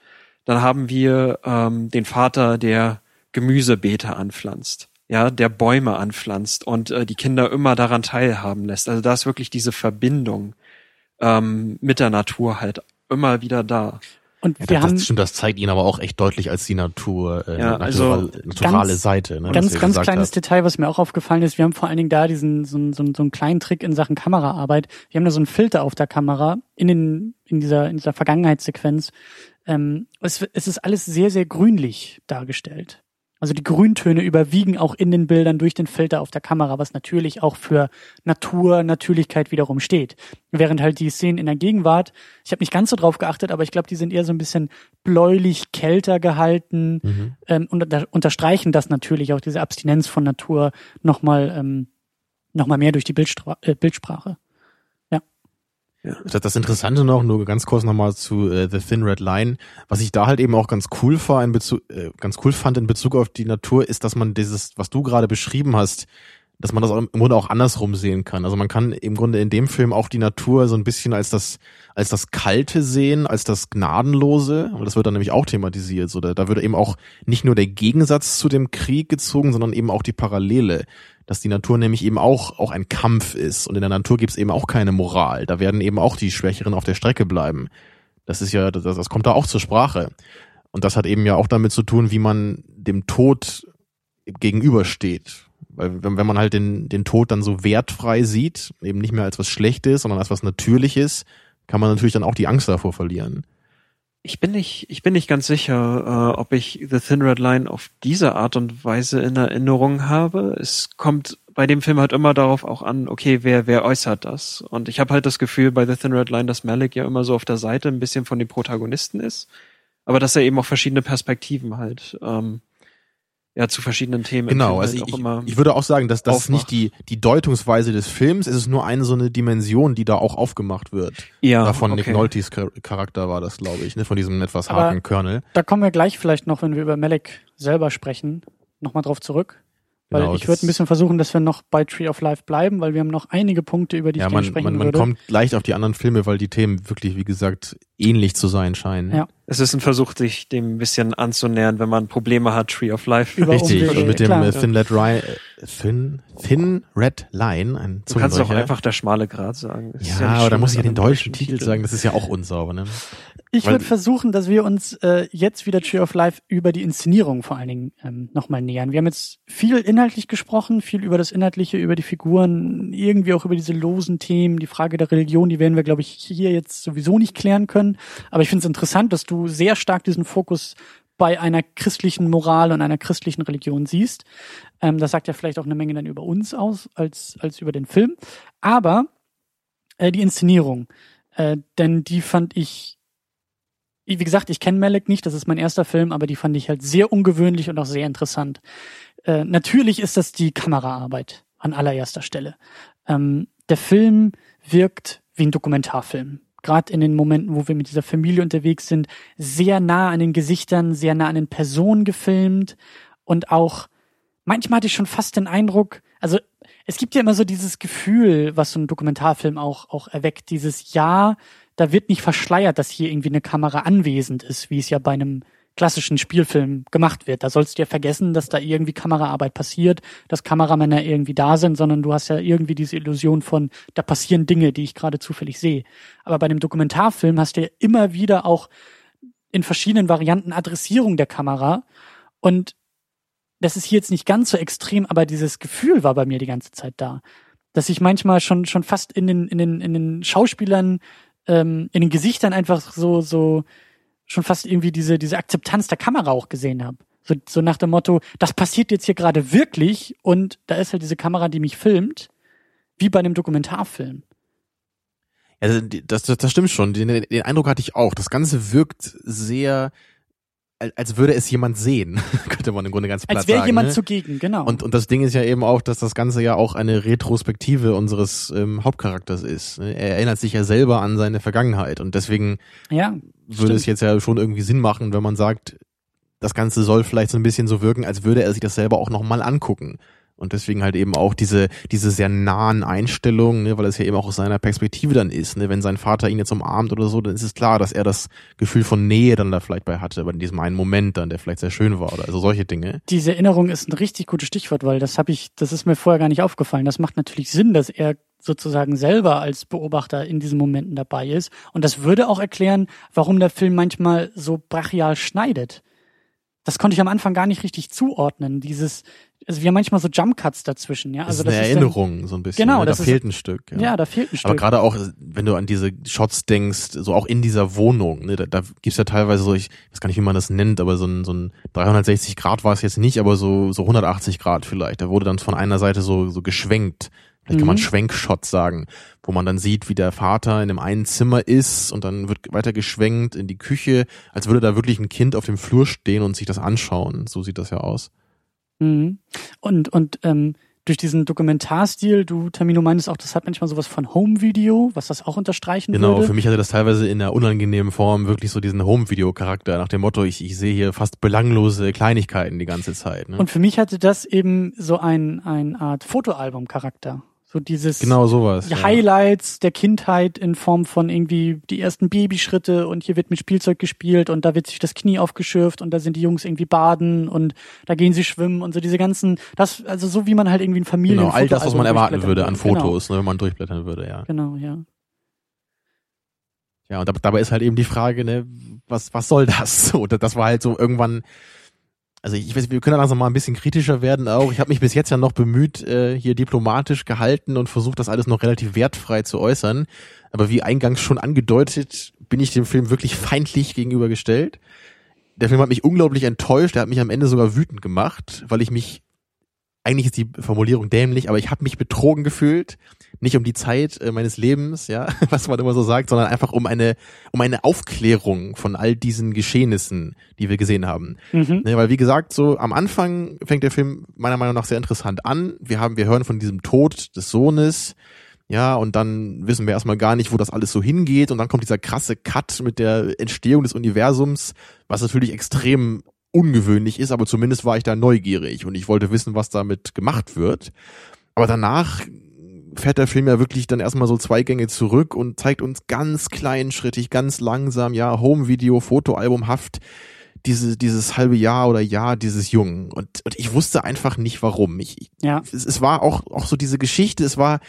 dann haben wir ähm, den Vater, der Gemüsebeete anpflanzt ja, der Bäume anpflanzt und äh, die Kinder immer daran teilhaben lässt. Also da ist wirklich diese Verbindung ähm, mit der Natur halt immer wieder da. Und ja, wir das, haben, das stimmt, das zeigt ihn aber auch echt deutlich als die Natur, äh, ja, also naturale ganz, Seite. Ne, ganz, ganz kleines hat. Detail, was mir auch aufgefallen ist, wir haben vor allen Dingen da diesen so, so, so einen kleinen Trick in Sachen Kameraarbeit. Wir haben da so einen Filter auf der Kamera in den in dieser in dieser Vergangenheitssequenz. Ähm, es, es ist alles sehr sehr grünlich dargestellt. Also die Grüntöne überwiegen auch in den Bildern durch den Filter auf der Kamera, was natürlich auch für Natur, Natürlichkeit wiederum steht. Während halt die Szenen in der Gegenwart, ich habe nicht ganz so drauf geachtet, aber ich glaube, die sind eher so ein bisschen bläulich kälter gehalten mhm. ähm, und da unterstreichen das natürlich auch diese Abstinenz von Natur nochmal ähm, noch mehr durch die Bildstra äh, Bildsprache. Ja. Das Interessante noch, nur ganz kurz nochmal zu äh, The Thin Red Line. Was ich da halt eben auch ganz cool war in Bezug, äh, ganz cool fand in Bezug auf die Natur, ist, dass man dieses, was du gerade beschrieben hast, dass man das im Grunde auch andersrum sehen kann. Also man kann im Grunde in dem Film auch die Natur so ein bisschen als das, als das Kalte sehen, als das Gnadenlose. Und das wird dann nämlich auch thematisiert. So, da, da würde eben auch nicht nur der Gegensatz zu dem Krieg gezogen, sondern eben auch die Parallele dass die Natur nämlich eben auch, auch ein Kampf ist und in der Natur gibt es eben auch keine Moral. Da werden eben auch die Schwächeren auf der Strecke bleiben. Das ist ja, das, das kommt da auch zur Sprache. Und das hat eben ja auch damit zu tun, wie man dem Tod gegenübersteht. Weil wenn, wenn man halt den, den Tod dann so wertfrei sieht, eben nicht mehr als was Schlechtes, sondern als was Natürliches, kann man natürlich dann auch die Angst davor verlieren. Ich bin nicht, ich bin nicht ganz sicher, äh, ob ich The Thin Red Line auf diese Art und Weise in Erinnerung habe. Es kommt bei dem Film halt immer darauf auch an, okay, wer, wer äußert das? Und ich habe halt das Gefühl bei The Thin Red Line, dass Malik ja immer so auf der Seite ein bisschen von den Protagonisten ist, aber dass er eben auch verschiedene Perspektiven halt ähm, ja zu verschiedenen Themen. Genau, also halt ich, ich, würde auch sagen, dass das aufmacht. nicht die die Deutungsweise des Films, es ist nur eine so eine Dimension, die da auch aufgemacht wird. Ja, von okay. Nick Noltys Charakter war das, glaube ich, ne, von diesem etwas harten Kernel. Da kommen wir gleich vielleicht noch, wenn wir über Malek selber sprechen, nochmal drauf zurück. Weil genau, ich würde ein bisschen versuchen, dass wir noch bei Tree of Life bleiben, weil wir haben noch einige Punkte, über die ja, ich man, sprechen man, man würde. Man kommt leicht auf die anderen Filme, weil die Themen wirklich, wie gesagt, ähnlich zu sein scheinen. Ja. Es ist ein Versuch, sich dem ein bisschen anzunähern, wenn man Probleme hat, Tree of Life. Über Richtig, und mit dem Klar. Äh, Thin, Red Line, äh, Thin, Thin Red Line, ein Du kannst doch einfach der schmale Grat sagen. Ja, ja aber da muss ich ja den deutschen Titel sagen, das ist ja auch unsauber, ne? Ich würde versuchen, dass wir uns äh, jetzt wieder Tree of Life über die Inszenierung vor allen Dingen ähm, nochmal nähern. Wir haben jetzt viel inhaltlich gesprochen, viel über das Inhaltliche, über die Figuren, irgendwie auch über diese losen Themen, die Frage der Religion, die werden wir, glaube ich, hier jetzt sowieso nicht klären können. Aber ich finde es interessant, dass du sehr stark diesen Fokus bei einer christlichen Moral und einer christlichen Religion siehst. Ähm, das sagt ja vielleicht auch eine Menge dann über uns aus, als, als über den Film. Aber äh, die Inszenierung, äh, denn die fand ich wie gesagt, ich kenne Malek nicht, das ist mein erster Film, aber die fand ich halt sehr ungewöhnlich und auch sehr interessant. Äh, natürlich ist das die Kameraarbeit an allererster Stelle. Ähm, der Film wirkt wie ein Dokumentarfilm. Gerade in den Momenten, wo wir mit dieser Familie unterwegs sind, sehr nah an den Gesichtern, sehr nah an den Personen gefilmt und auch manchmal hatte ich schon fast den Eindruck, also es gibt ja immer so dieses Gefühl, was so ein Dokumentarfilm auch, auch erweckt, dieses Ja, da wird nicht verschleiert, dass hier irgendwie eine Kamera anwesend ist, wie es ja bei einem klassischen Spielfilm gemacht wird. Da sollst du ja vergessen, dass da irgendwie Kameraarbeit passiert, dass Kameramänner irgendwie da sind, sondern du hast ja irgendwie diese Illusion von, da passieren Dinge, die ich gerade zufällig sehe. Aber bei einem Dokumentarfilm hast du ja immer wieder auch in verschiedenen Varianten Adressierung der Kamera und das ist hier jetzt nicht ganz so extrem, aber dieses Gefühl war bei mir die ganze Zeit da, dass ich manchmal schon schon fast in den in den in den Schauspielern ähm, in den Gesichtern einfach so, so schon fast irgendwie diese, diese Akzeptanz der Kamera auch gesehen habe. So, so nach dem Motto, das passiert jetzt hier gerade wirklich und da ist halt diese Kamera, die mich filmt, wie bei einem Dokumentarfilm. Also das, das, das stimmt schon. Den, den Eindruck hatte ich auch. Das Ganze wirkt sehr als würde es jemand sehen, (laughs) könnte man im Grunde ganz platt Als wäre jemand ne? zugegen, genau. Und, und das Ding ist ja eben auch, dass das Ganze ja auch eine Retrospektive unseres ähm, Hauptcharakters ist. Ne? Er erinnert sich ja selber an seine Vergangenheit und deswegen ja, würde stimmt. es jetzt ja schon irgendwie Sinn machen, wenn man sagt, das Ganze soll vielleicht so ein bisschen so wirken, als würde er sich das selber auch nochmal angucken. Und deswegen halt eben auch diese, diese sehr nahen Einstellungen, ne, weil es ja eben auch aus seiner Perspektive dann ist. Ne? Wenn sein Vater ihn jetzt umarmt oder so, dann ist es klar, dass er das Gefühl von Nähe dann da vielleicht bei hatte, aber in diesem einen Moment dann, der vielleicht sehr schön war oder also solche Dinge. Diese Erinnerung ist ein richtig gutes Stichwort, weil das habe ich, das ist mir vorher gar nicht aufgefallen. Das macht natürlich Sinn, dass er sozusagen selber als Beobachter in diesen Momenten dabei ist. Und das würde auch erklären, warum der Film manchmal so brachial schneidet das konnte ich am Anfang gar nicht richtig zuordnen. Dieses, also wir haben manchmal so Jump Cuts dazwischen, ja. Also das ist eine das Erinnerung dann, so ein bisschen. Genau, ne? da das ist- fehlt ein Stück. Ja. ja. da fehlt ein Stück. Aber gerade auch, wenn du an diese Shots denkst, so auch in dieser Wohnung, ne, da, da gibt's ja teilweise so, ich weiß gar nicht, wie man das nennt, aber so ein, so ein 360 Grad war es jetzt nicht, aber so, so 180 Grad vielleicht. Da wurde dann von einer Seite so, so geschwenkt. Vielleicht kann man Mhm. Schwenkshots sagen, wo man dann sieht, wie der Vater in dem einen Zimmer ist und dann wird weiter geschwenkt in die Küche, als würde da wirklich ein Kind auf dem Flur stehen und sich das anschauen. So sieht das ja aus. Mhm. Und, und ähm, durch diesen Dokumentarstil, du, Termino, meintest auch, das hat manchmal sowas von Home-Video, was das auch unterstreichen Genau, würde. für mich hatte das teilweise in einer unangenehmen Form wirklich so diesen Home-Video-Charakter, nach dem Motto, ich, ich sehe hier fast belanglose Kleinigkeiten die ganze Zeit. Ne? Und für mich hatte das eben so ein, ein Art Fotoalbum-Charakter. So dieses genau sowas. die ja. Highlights der Kindheit in Form von irgendwie die ersten Babyschritte und hier wird mit Spielzeug gespielt und da wird sich das Knie aufgeschürft und da sind die Jungs irgendwie baden und da gehen sie schwimmen und so diese ganzen, das, also so wie man halt irgendwie ein Familien Genau, all das, was man Fotoalbum erwarten würde an Genau. Fotos, ne, wenn man durchblättern würde, ja. Genau, ja. Ja, und dab- dabei ist halt eben die Frage, ne, was, was soll das? (laughs) So, da- das war halt so irgendwann, also ich weiß, wir können langsam mal ein bisschen kritischer werden auch. Ich habe mich bis jetzt ja noch bemüht, äh, hier diplomatisch gehalten und versucht, das alles noch relativ wertfrei zu äußern. Aber wie eingangs schon angedeutet, bin ich dem Film wirklich feindlich gegenübergestellt. Der Film hat mich unglaublich enttäuscht, der hat mich am Ende sogar wütend gemacht, weil ich mich, eigentlich ist die Formulierung dämlich, aber ich habe mich betrogen gefühlt, nicht um die Zeit äh, meines Lebens, ja, (laughs) was man immer so sagt, sondern einfach um eine, um eine Aufklärung von all diesen Geschehnissen, die wir gesehen haben. Mhm. Ne, weil wie gesagt, so am Anfang fängt der Film meiner Meinung nach sehr interessant an. Wir haben, wir hören von diesem Tod des Sohnes, ja, und dann wissen wir erstmal gar nicht, wo das alles so hingeht. Und dann kommt dieser krasse Cut mit der Entstehung des Universums, was natürlich extrem ungewöhnlich ist, aber zumindest war ich da neugierig und ich wollte wissen, was damit gemacht wird. Aber danach fährt der Film ja wirklich dann erstmal so zwei Gänge zurück und zeigt uns ganz kleinschrittig, ganz langsam, ja, Home-Video, Fotoalbumhaft, diese, dieses halbe Jahr oder Jahr dieses Jungen. Und, und ich wusste einfach nicht warum. Ich, Ja. es, es war auch, auch so diese Geschichte, es war,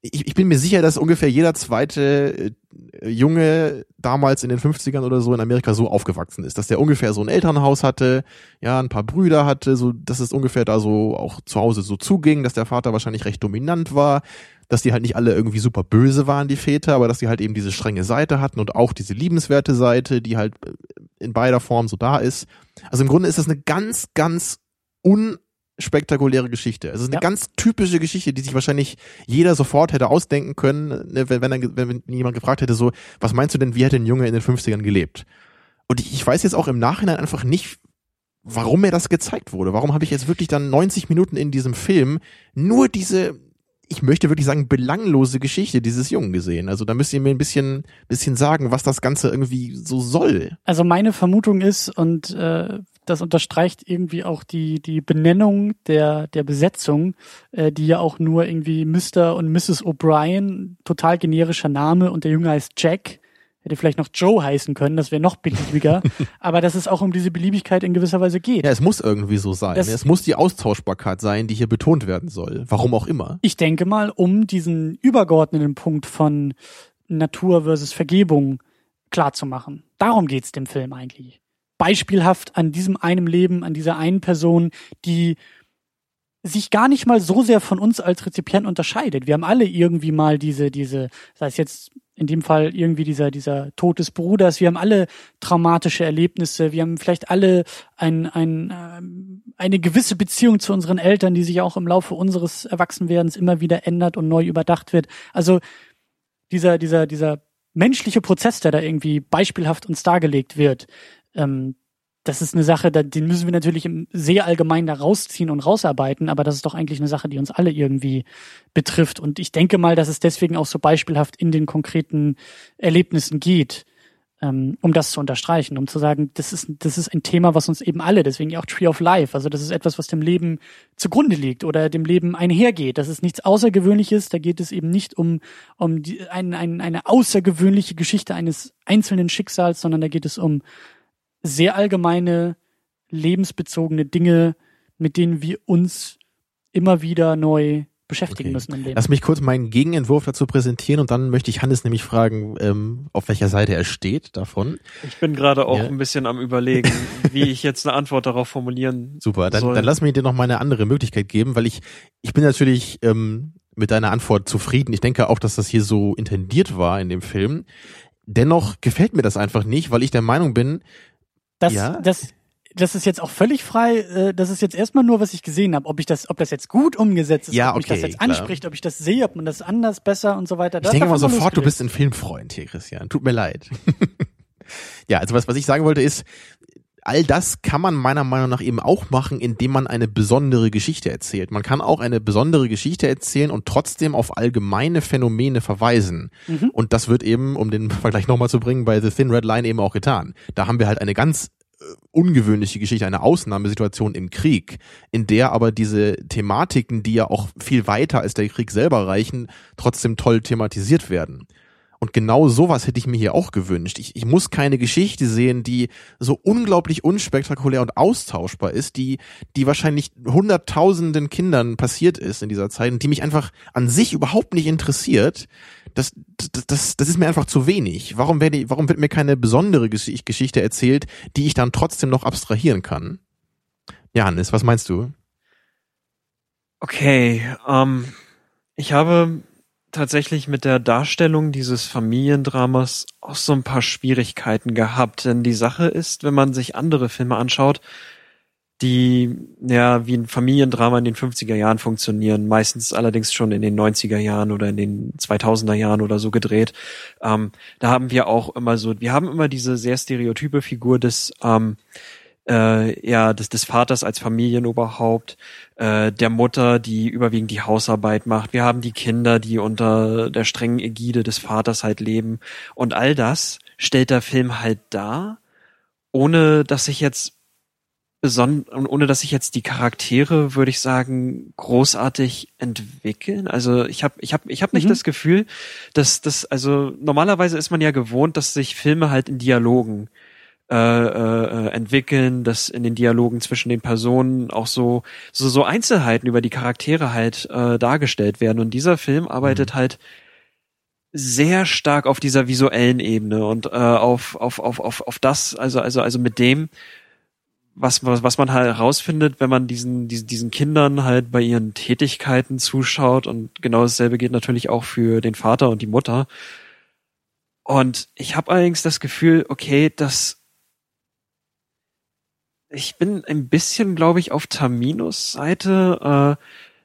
ich, ich bin mir sicher, dass ungefähr jeder zweite äh, Junge damals in den 50ern oder so in Amerika so aufgewachsen ist, dass der ungefähr so ein Elternhaus hatte, ja, ein paar Brüder hatte, so, dass es ungefähr da so auch zu Hause so zuging, dass der Vater wahrscheinlich recht dominant war, dass die halt nicht alle irgendwie super böse waren, die Väter, aber dass die halt eben diese strenge Seite hatten und auch diese liebenswerte Seite, die halt äh, in beider Form so da ist. Also im Grunde ist das eine ganz, ganz unspektakuläre Geschichte. Es ist eine Ja. ganz typische Geschichte, die sich wahrscheinlich jeder sofort hätte ausdenken können, ne, wenn, wenn, wenn jemand gefragt hätte, so, was meinst du denn, wie hätte ein Junge in den 50ern gelebt? Und ich, ich weiß jetzt auch im Nachhinein einfach nicht, warum mir das gezeigt wurde. Warum habe ich jetzt wirklich dann 90 Minuten in diesem Film nur diese, ich möchte wirklich sagen, belanglose Geschichte dieses Jungen gesehen. Also da müsst ihr mir ein bisschen, bisschen sagen, was das Ganze irgendwie so soll. Also meine Vermutung ist, und äh, das unterstreicht irgendwie auch die, die Benennung der, der Besetzung, äh, die ja auch nur irgendwie Mr. und Mrs. O'Brien, total generischer Name, und der Junge heißt Jack. Hätte vielleicht noch Joe heißen können, das wäre noch beliebiger. (laughs) aber dass es auch um diese Beliebigkeit in gewisser Weise geht. Ja, es muss irgendwie so sein. Das- es muss die Austauschbarkeit sein, die hier betont werden soll. Warum auch immer. Ich denke mal, um diesen übergeordneten Punkt von Natur versus Vergebung klarzumachen. Darum geht's dem Film eigentlich. Beispielhaft an diesem einen Leben, an dieser einen Person, die sich gar nicht mal so sehr von uns als Rezipient unterscheidet. Wir haben alle irgendwie mal diese, diese, sei es jetzt in dem Fall irgendwie dieser, dieser Tod des Bruders. Wir haben alle traumatische Erlebnisse. Wir haben vielleicht alle ein, ein, ähm, eine gewisse Beziehung zu unseren Eltern, die sich auch im Laufe unseres Erwachsenwerdens immer wieder ändert und neu überdacht wird. Also dieser, dieser, dieser menschliche Prozess, der da irgendwie beispielhaft uns dargelegt wird, ähm, das ist eine Sache, da, den müssen wir natürlich sehr allgemein da rausziehen und rausarbeiten, aber das ist doch eigentlich eine Sache, die uns alle irgendwie betrifft. Und ich denke mal, dass es deswegen auch so beispielhaft in den konkreten Erlebnissen geht, ähm, um das zu unterstreichen, um zu sagen, das ist, das ist ein Thema, was uns eben alle, deswegen auch Tree of Life, also das ist etwas, was dem Leben zugrunde liegt oder dem Leben einhergeht. Das ist nichts Außergewöhnliches, da geht es eben nicht um, um die, ein, ein, eine außergewöhnliche Geschichte eines einzelnen Schicksals, sondern da geht es um sehr allgemeine, lebensbezogene Dinge, mit denen wir uns immer wieder neu beschäftigen Okay. müssen im Leben. Lass mich kurz meinen Gegenentwurf dazu präsentieren und dann möchte ich Hannes nämlich fragen, ähm, auf welcher Seite er steht davon. Ich bin gerade auch Ja. ein bisschen am überlegen, (laughs) wie ich jetzt eine Antwort darauf formulieren Super, dann, soll. dann lass mir dir noch mal eine andere Möglichkeit geben, weil ich, ich bin natürlich ähm, mit deiner Antwort zufrieden. Ich denke auch, dass das hier so intendiert war in dem Film. Dennoch gefällt mir das einfach nicht, weil ich der Meinung bin, Das, Ja. das, das ist jetzt auch völlig frei. Äh, das ist jetzt erstmal nur, was ich gesehen habe. Ob ich das, ob das jetzt gut umgesetzt ist, Ja, ob mich das okay, jetzt klar. anspricht, ob ich das sehe, ob man das anders, besser und so weiter. ich denke mal sofort, du bist ein Filmfreund hier, Christian. Tut mir leid. (laughs) ja, also was, was ich sagen wollte ist, all das kann man meiner Meinung nach eben auch machen, indem man eine besondere Geschichte erzählt. Man kann auch eine besondere Geschichte erzählen und trotzdem auf allgemeine Phänomene verweisen. Mhm. Und das wird eben, um den (laughs) Vergleich nochmal zu bringen, bei The Thin Red Line eben auch getan. Da haben wir halt eine ganz äh, ungewöhnliche Geschichte, eine Ausnahmesituation im Krieg, in der aber diese Thematiken, die ja auch viel weiter als der Krieg selber reichen, trotzdem toll thematisiert werden. Und genau sowas hätte ich mir hier auch gewünscht. Ich, ich muss keine Geschichte sehen, die so unglaublich unspektakulär und austauschbar ist, die, die wahrscheinlich hunderttausenden Kindern passiert ist in dieser Zeit und die mich einfach an sich überhaupt nicht interessiert. Das, das, das, das ist mir einfach zu wenig. Warum, werde, warum wird mir keine besondere Gesch- Geschichte erzählt, die ich dann trotzdem noch abstrahieren kann? Ja, Hannes, was meinst du? Okay, ähm, ich habe tatsächlich mit der Darstellung dieses Familiendramas auch so ein paar Schwierigkeiten gehabt. Denn die Sache ist, wenn man sich andere Filme anschaut, die ja wie ein Familiendrama in den 50er Jahren funktionieren, meistens allerdings schon in den 90er Jahren oder in den 2000er Jahren oder so gedreht. Ähm, da haben wir auch immer so, wir haben immer diese sehr stereotype Figur des ähm, äh, ja des, des Vaters als Familienoberhaupt, äh, der Mutter, die überwiegend die Hausarbeit macht. Wir haben die Kinder, die unter der strengen Ägide des Vaters halt leben. Und all das stellt der Film halt dar, ohne dass sich jetzt beson ohne dass sich jetzt die Charaktere, würde ich sagen, großartig entwickeln. Also ich habe ich habe ich habe nicht Mhm. das Gefühl, dass das also normalerweise ist man ja gewohnt, dass sich Filme halt in Dialogen äh, äh, entwickeln, dass in den Dialogen zwischen den Personen auch so so so Einzelheiten über die Charaktere halt äh, dargestellt werden. Und dieser Film arbeitet halt sehr stark auf dieser visuellen Ebene und äh, auf, auf, auf, auf, auf das, also, also, also mit dem, was, was, was man halt herausfindet, wenn man diesen, diesen, diesen Kindern halt bei ihren Tätigkeiten zuschaut. Und genau dasselbe geht natürlich auch für den Vater und die Mutter. Und ich habe allerdings das Gefühl, okay, dass ich bin ein bisschen, glaube ich, auf Taminos Seite, äh,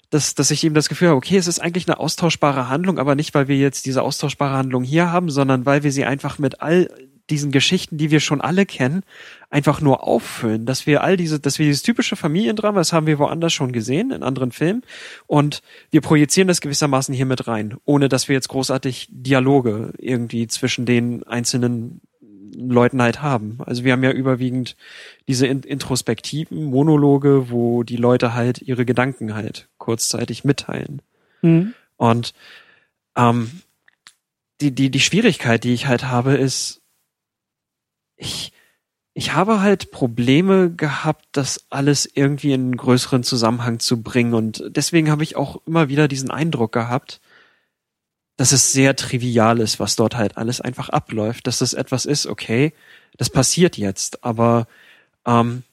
dass, dass ich ihm das Gefühl habe, okay, es ist eigentlich eine austauschbare Handlung, aber nicht, weil wir jetzt diese austauschbare Handlung hier haben, sondern weil wir sie einfach mit all diesen Geschichten, die wir schon alle kennen, einfach nur auffüllen, dass wir all diese, dass wir dieses typische Familiendrama, das haben wir woanders schon gesehen, in anderen Filmen, und wir projizieren das gewissermaßen hier mit rein, ohne dass wir jetzt großartig Dialoge irgendwie zwischen den einzelnen Leuten halt haben. Also wir haben ja überwiegend diese in introspektiven Monologe, wo die Leute halt ihre Gedanken halt kurzzeitig mitteilen. Mhm. Und ähm, die, die, die Schwierigkeit, die ich halt habe, ist, ich, ich habe halt Probleme gehabt, das alles irgendwie in einen größeren Zusammenhang zu bringen. Und deswegen habe ich auch immer wieder diesen Eindruck gehabt, dass es sehr trivial ist, was dort halt alles einfach abläuft, dass das etwas ist, okay, das passiert jetzt, aber ähm,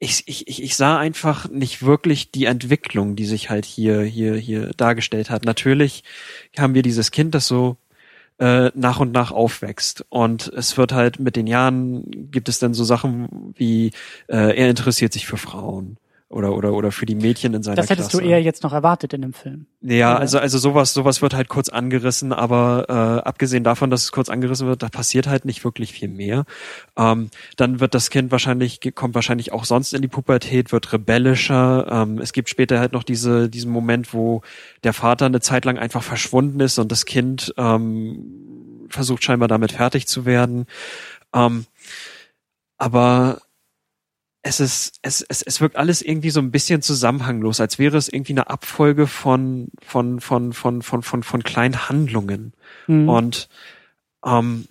ich, ich, ich sah einfach nicht wirklich die Entwicklung, die sich halt hier, hier, hier dargestellt hat. Natürlich haben wir dieses Kind, das so äh, nach und nach aufwächst. Und es wird halt mit den Jahren gibt es dann so Sachen wie äh, er interessiert sich für Frauen oder oder oder für die Mädchen in seiner Das hättest Klasse. du eher jetzt noch erwartet in dem Film. Ja, Oder? also also sowas sowas wird halt kurz angerissen, aber äh, abgesehen davon, dass es kurz angerissen wird, da passiert halt nicht wirklich viel mehr. Ähm, dann wird das Kind wahrscheinlich kommt wahrscheinlich auch sonst in die Pubertät, wird rebellischer. Ähm, es gibt später halt noch diese diesen Moment, wo der Vater eine Zeit lang einfach verschwunden ist und das Kind ähm, versucht scheinbar damit fertig zu werden. Ähm, aber es ist, es, es, es wirkt alles irgendwie so ein bisschen zusammenhanglos, als wäre es irgendwie eine Abfolge von, von, von, von, von, von, von kleinen Handlungen. Mhm. Und ähm,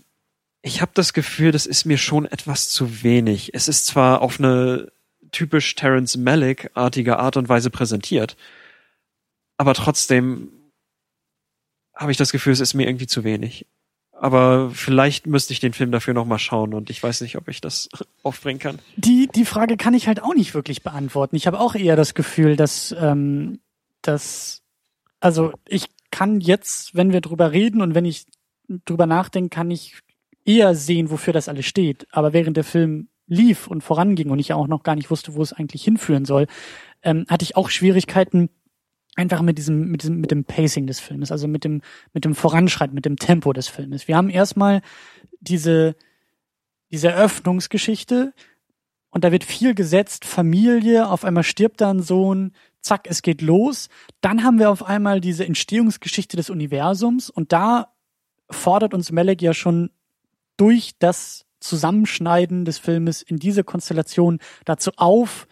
ich habe das Gefühl, das ist mir schon etwas zu wenig. Es ist zwar auf eine typisch Terence Malick-artige Art und Weise präsentiert, aber trotzdem habe ich das Gefühl, es ist mir irgendwie zu wenig. Aber vielleicht müsste ich den Film dafür nochmal schauen und ich weiß nicht, ob ich das (laughs) aufbringen kann. Die, die Frage kann ich halt auch nicht wirklich beantworten. Ich habe auch eher das Gefühl, dass, ähm, dass, also ich kann jetzt, wenn wir drüber reden und wenn ich drüber nachdenke, kann ich eher sehen, wofür das alles steht. Aber während der Film lief und voranging und ich auch noch gar nicht wusste, wo es eigentlich hinführen soll, ähm, hatte ich auch Schwierigkeiten, einfach mit diesem, mit diesem, mit dem Pacing des Filmes, also mit dem, mit dem Voranschreiten, mit dem Tempo des Filmes. Wir haben erstmal diese, diese Eröffnungsgeschichte und da wird viel gesetzt, Familie, auf einmal stirbt da ein Sohn, zack, es geht los. Dann haben wir auf einmal diese Entstehungsgeschichte des Universums und da fordert uns Malek ja schon durch das Zusammenschneiden des Filmes in diese Konstellation dazu auf,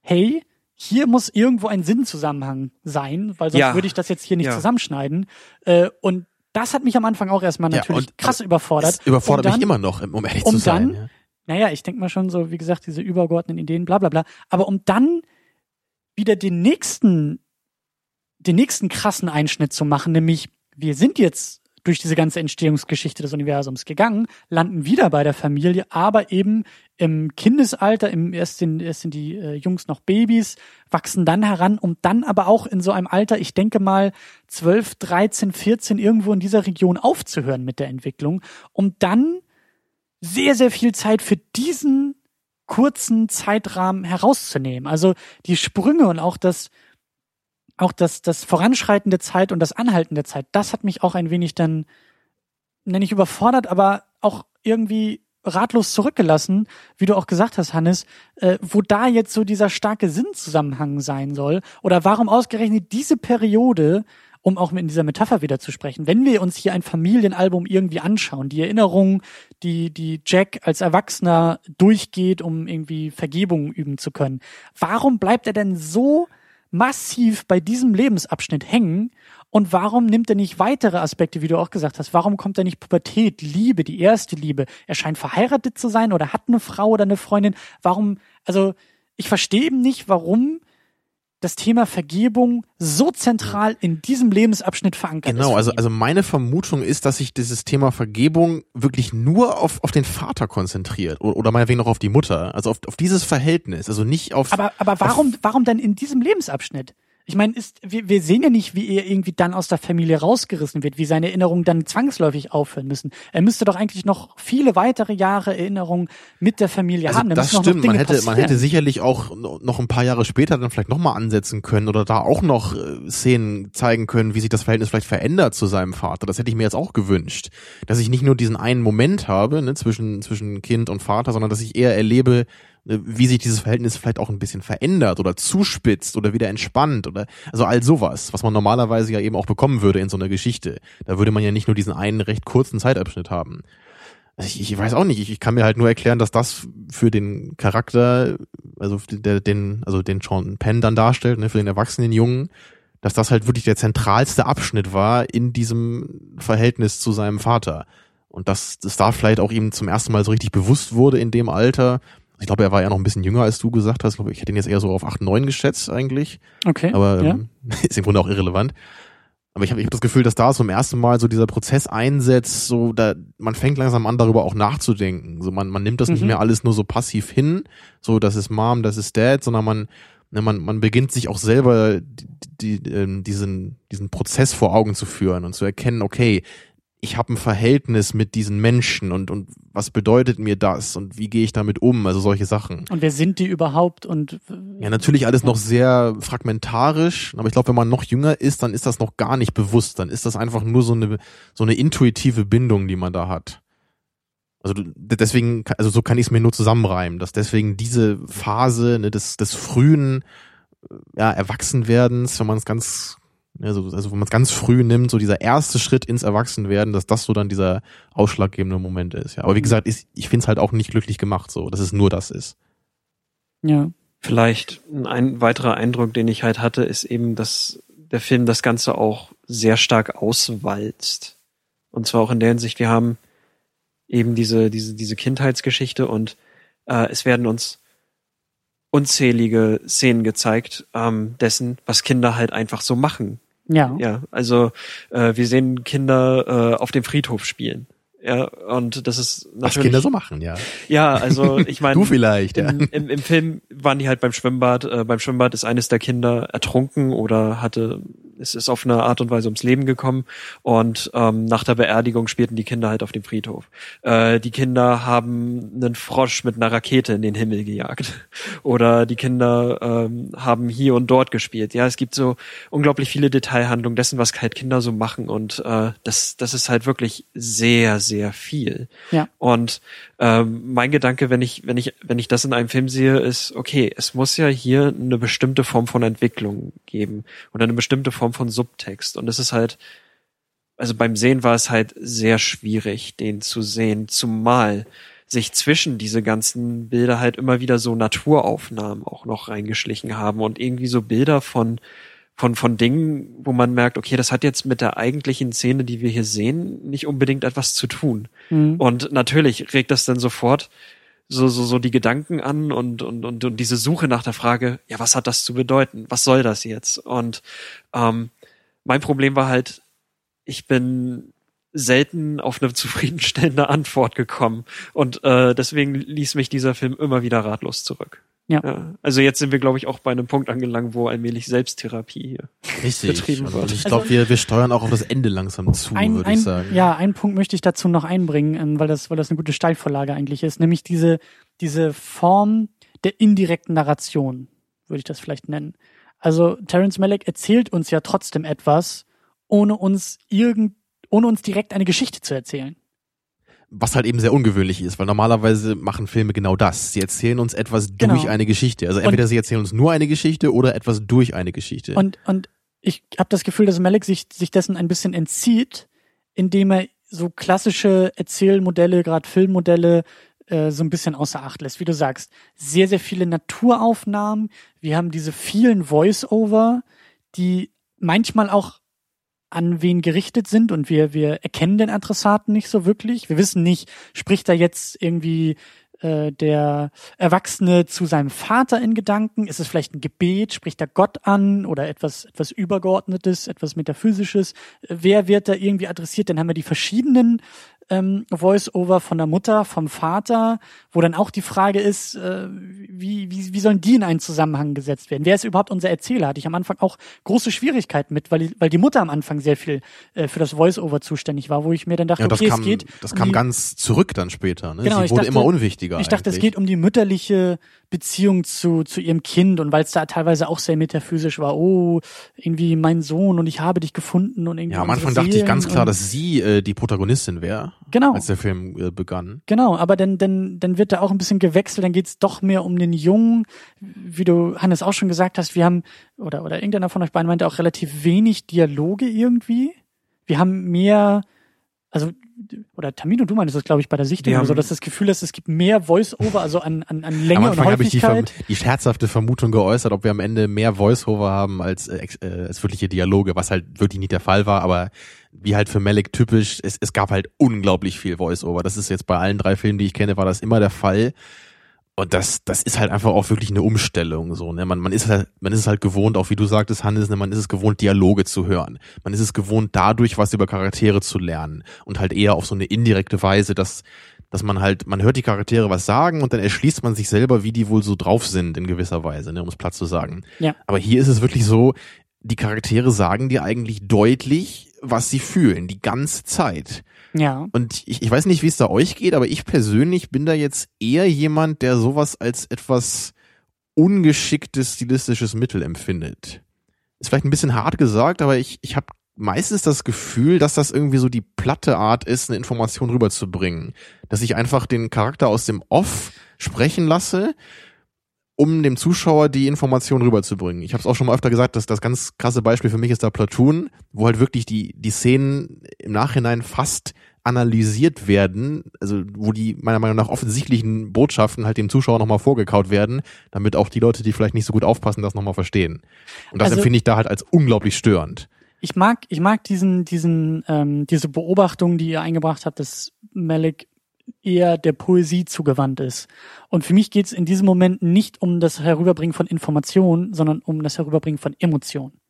hey, hier muss irgendwo ein Sinnzusammenhang sein, weil sonst ja. würde ich das jetzt hier nicht ja. zusammenschneiden. Äh, und das hat mich am Anfang auch erstmal natürlich ja, krass überfordert. Überfordert dann, mich immer noch, um ehrlich um zu sein. Dann, ja. Naja, ich denke mal schon so, wie gesagt, diese übergeordneten Ideen, bla bla bla. Aber um dann wieder den nächsten, den nächsten krassen Einschnitt zu machen, nämlich wir sind jetzt durch diese ganze Entstehungsgeschichte des Universums gegangen, landen wieder bei der Familie, aber eben im Kindesalter, im, erst, sind, erst sind die äh, Jungs noch Babys, wachsen dann heran, um dann aber auch in so einem Alter, ich denke mal 12, 13, 14 irgendwo in dieser Region aufzuhören mit der Entwicklung, um dann sehr, sehr viel Zeit für diesen kurzen Zeitrahmen herauszunehmen. Also die Sprünge und auch das, auch das, das Voranschreiten der Zeit und das Anhalten der Zeit, das hat mich auch ein wenig dann, nenne ich überfordert, aber auch irgendwie ratlos zurückgelassen, wie du auch gesagt hast, Hannes, äh, wo da jetzt so dieser starke Sinnzusammenhang sein soll oder warum ausgerechnet diese Periode, um auch in dieser Metapher wieder zu sprechen, wenn wir uns hier ein Familienalbum irgendwie anschauen, die Erinnerungen, die, die Jack als Erwachsener durchgeht, um irgendwie Vergebung üben zu können, warum bleibt er denn so massiv bei diesem Lebensabschnitt hängen und warum nimmt er nicht weitere Aspekte, wie du auch gesagt hast? Warum kommt er nicht Pubertät, Liebe, die erste Liebe? Er scheint verheiratet zu sein oder hat eine Frau oder eine Freundin. Warum, also ich verstehe eben nicht, warum das Thema Vergebung so zentral in diesem Lebensabschnitt verankert genau, ist. Genau, also, also meine Vermutung ist, dass sich dieses Thema Vergebung wirklich nur auf, auf den Vater konzentriert oder, oder meinetwegen noch auf die Mutter, also auf, auf dieses Verhältnis, also nicht auf. Aber, aber warum, warum denn in diesem Lebensabschnitt? Ich meine, ist, wir, wir sehen ja nicht, wie er irgendwie dann aus der Familie rausgerissen wird, wie seine Erinnerungen dann zwangsläufig aufhören müssen. Er müsste doch eigentlich noch viele weitere Jahre Erinnerungen mit der Familie also haben. Da das stimmt, man hätte, man hätte sicherlich auch noch ein paar Jahre später dann vielleicht nochmal ansetzen können oder da auch noch äh, Szenen zeigen können, wie sich das Verhältnis vielleicht verändert zu seinem Vater. Das hätte ich mir jetzt auch gewünscht. Dass ich nicht nur diesen einen Moment habe, ne, zwischen, zwischen Kind und Vater, sondern dass ich eher erlebe, wie sich dieses Verhältnis vielleicht auch ein bisschen verändert oder zuspitzt oder wieder entspannt oder also all sowas, was man normalerweise ja eben auch bekommen würde in so einer Geschichte. Da würde man ja nicht nur diesen einen recht kurzen Zeitabschnitt haben. Ich, ich weiß auch nicht, ich, ich kann mir halt nur erklären, dass das für den Charakter, also der, den, also den Sean Penn dann darstellt, ne, für den erwachsenen Jungen, dass das halt wirklich der zentralste Abschnitt war in diesem Verhältnis zu seinem Vater. Und dass das da vielleicht auch ihm zum ersten Mal so richtig bewusst wurde in dem Alter, ich glaube, er war ja noch ein bisschen jünger, als du gesagt hast. Ich, glaube, ich hätte ihn jetzt eher so auf 8, 9 geschätzt eigentlich. Okay. Aber ähm, (laughs) ist im Grunde auch irrelevant. Aber ich habe ich hab das Gefühl, dass da zum ersten Mal so dieser Prozess einsetzt, so da man fängt langsam an, darüber auch nachzudenken. So man, man nimmt das mhm. nicht mehr alles nur so passiv hin, so das ist Mom, das ist Dad, sondern man, ne, man, man beginnt sich auch selber die, die, ähm, diesen, diesen Prozess vor Augen zu führen und zu erkennen, okay, ich habe ein Verhältnis mit diesen Menschen und, und was bedeutet mir das und wie gehe ich damit um, also solche Sachen. Und wer sind die überhaupt und Ja, natürlich alles noch sehr fragmentarisch, aber ich glaube, wenn man noch jünger ist, dann ist das noch gar nicht bewusst, dann ist das einfach nur so eine so eine intuitive Bindung, die man da hat. Also deswegen, also so kann ich es mir nur zusammenreimen, dass deswegen diese Phase ne, des, des frühen ja, Erwachsenwerdens, wenn man es ganz also, also wenn man es ganz früh nimmt, so dieser erste Schritt ins Erwachsenwerden, dass das so dann dieser ausschlaggebende Moment ist. Ja. Aber wie mhm. gesagt, ich, ich finde es halt auch nicht glücklich gemacht, so, dass es nur das ist. Ja. Vielleicht ein weiterer Eindruck, den ich halt hatte, ist eben, dass der Film das Ganze auch sehr stark auswalzt. Und zwar auch in der Hinsicht, wir haben eben diese, diese, diese Kindheitsgeschichte und äh, es werden uns unzählige Szenen gezeigt, ähm, dessen, was Kinder halt einfach so machen Ja. Ja, also äh, wir sehen Kinder äh, auf dem Friedhof spielen. Ja, und das ist natürlich. Was Kinder so machen, ja. Ja, also ich (laughs) meine. du vielleicht, ja. Im, im, Im Film waren die halt beim Schwimmbad. Äh, beim Schwimmbad ist eines der Kinder ertrunken oder hatte es ist auf eine Art und Weise ums Leben gekommen und ähm, nach der Beerdigung spielten die Kinder halt auf dem Friedhof. Äh, die Kinder haben einen Frosch mit einer Rakete in den Himmel gejagt (laughs) oder die Kinder ähm, haben hier und dort gespielt. Ja, es gibt so unglaublich viele Detailhandlungen dessen, was halt Kinder so machen und äh, das das ist halt wirklich sehr sehr viel. Ja. Und ähm, mein Gedanke, wenn ich wenn ich wenn ich das in einem Film sehe, ist okay, es muss ja hier eine bestimmte Form von Entwicklung geben oder eine bestimmte Form Form von Subtext. Und es ist halt, also beim Sehen war es halt sehr schwierig, den zu sehen, zumal sich zwischen diese ganzen Bilder halt immer wieder so Naturaufnahmen auch noch reingeschlichen haben und irgendwie so Bilder von von von Dingen, wo man merkt, okay, das hat jetzt mit der eigentlichen Szene, die wir hier sehen, nicht unbedingt etwas zu tun. Mhm. Und natürlich regt das dann sofort so, so, so die Gedanken an und, und, und, und diese Suche nach der Frage, ja, was hat das zu bedeuten? Was soll das jetzt? Und ähm, mein Problem war halt, ich bin selten auf eine (laughs) zufriedenstellende Antwort gekommen. Und äh, deswegen ließ mich dieser Film immer wieder ratlos zurück. Ja. ja. Also jetzt sind wir, glaube ich, auch bei einem Punkt angelangt, wo allmählich Selbsttherapie hier Richtig. betrieben wird. Und ich glaube, also, wir, wir steuern auch auf das Ende langsam zu, würde ich sagen. Ja, einen Punkt möchte ich dazu noch einbringen, ähm, weil das, weil das eine gute Steilvorlage eigentlich ist, nämlich diese, diese Form der indirekten Narration, würde ich das vielleicht nennen. Also Terence Malick erzählt uns ja trotzdem etwas, ohne uns irgend, ohne uns direkt eine Geschichte zu erzählen was halt eben sehr ungewöhnlich ist, weil normalerweise machen Filme genau das. Sie erzählen uns etwas genau. durch eine Geschichte. Also entweder und, sie erzählen uns nur eine Geschichte oder etwas durch eine Geschichte. Und, und ich habe das Gefühl, dass Malik sich, sich dessen ein bisschen entzieht, indem er so klassische Erzählmodelle, gerade Filmmodelle, äh, so ein bisschen außer Acht lässt. Wie du sagst, sehr, sehr viele Naturaufnahmen. Wir haben diese vielen Voice-Over, die manchmal auch an wen gerichtet sind und wir, wir erkennen den Adressaten nicht so wirklich. Wir wissen nicht, spricht da jetzt irgendwie äh, der Erwachsene zu seinem Vater in Gedanken? Ist es vielleicht ein Gebet? Spricht er Gott an oder etwas, etwas Übergeordnetes, etwas Metaphysisches? Wer wird da irgendwie adressiert? Dann haben wir die verschiedenen ähm, Voice-Over von der Mutter, vom Vater, wo dann auch die Frage ist, äh, wie, wie, wie sollen die in einen Zusammenhang gesetzt werden? Wer ist überhaupt unser Erzähler? Hatte ich am Anfang auch große Schwierigkeiten mit, weil, weil die Mutter am Anfang sehr viel äh, für das Voice-Over zuständig war, wo ich mir dann dachte, ja, das okay, kam, es geht. Das kam die, ganz zurück dann später. Ne? Genau, Sie wurde dachte, immer unwichtiger. Ich dachte, eigentlich. es geht um die mütterliche Beziehung zu, zu ihrem Kind und weil es da teilweise auch sehr metaphysisch war, oh, irgendwie mein Sohn und ich habe dich gefunden und irgendwie. Ja, am Anfang dachte ich ganz klar, dass sie äh, die Protagonistin wäre. Genau. Als der Film äh, begann. Genau, aber dann, dann, dann wird da auch ein bisschen gewechselt, dann geht's doch mehr um den Jungen, wie du, Hannes, auch schon gesagt hast, wir haben, oder, oder irgendeiner von euch beiden meinte auch relativ wenig Dialoge irgendwie. Wir haben mehr, also oder Tamino, du meinst das, glaube ich, bei der Sichtung, also dass das Gefühl ist, es gibt mehr Voice-Over, also an, an, an Länge am Anfang und Häufigkeit. Habe ich die, die scherzhafte Vermutung geäußert, ob wir am Ende mehr Voice-Over haben als, äh, äh, als wirkliche Dialoge, was halt wirklich nicht der Fall war, aber wie halt für Malik typisch, es, es gab halt unglaublich viel Voice-Over. Das ist jetzt bei allen drei Filmen, die ich kenne, war das immer der Fall. Und das, das ist halt einfach auch wirklich eine Umstellung, so, ne? Man, man ist halt, man ist es halt gewohnt, auch wie du sagtest, Hannes, ne? man ist es gewohnt, Dialoge zu hören. Man ist es gewohnt, dadurch was über Charaktere zu lernen. Und halt eher auf so eine indirekte Weise, dass, dass man halt, man hört die Charaktere was sagen und dann erschließt man sich selber, wie die wohl so drauf sind, in gewisser Weise, ne? um es platt zu sagen. Ja. Aber hier ist es wirklich so, die Charaktere sagen dir eigentlich deutlich, was sie fühlen, die ganze Zeit. Ja. Und ich, ich weiß nicht, wie es da euch geht, aber ich persönlich bin da jetzt eher jemand, der sowas als etwas ungeschicktes stilistisches Mittel empfindet. Ist vielleicht ein bisschen hart gesagt, aber ich, ich habe meistens das Gefühl, dass das irgendwie so die platte Art ist, eine Information rüberzubringen. Dass ich einfach den Charakter aus dem Off sprechen lasse um dem Zuschauer die Information rüberzubringen. Ich habe es auch schon mal öfter gesagt, dass das ganz krasse Beispiel für mich ist da Platoon, wo halt wirklich die die Szenen im Nachhinein fast analysiert werden, also wo die meiner Meinung nach offensichtlichen Botschaften halt dem Zuschauer nochmal vorgekaut werden, damit auch die Leute, die vielleicht nicht so gut aufpassen, das nochmal verstehen. Und das also, empfinde ich da halt als unglaublich störend. Ich mag, ich mag diesen, diesen, ähm, diese Beobachtung, die ihr eingebracht habt, dass Malik eher der Poesie zugewandt ist. Und für mich geht es in diesem Moment nicht um das Herüberbringen von Informationen, sondern um das Herüberbringen von Emotionen.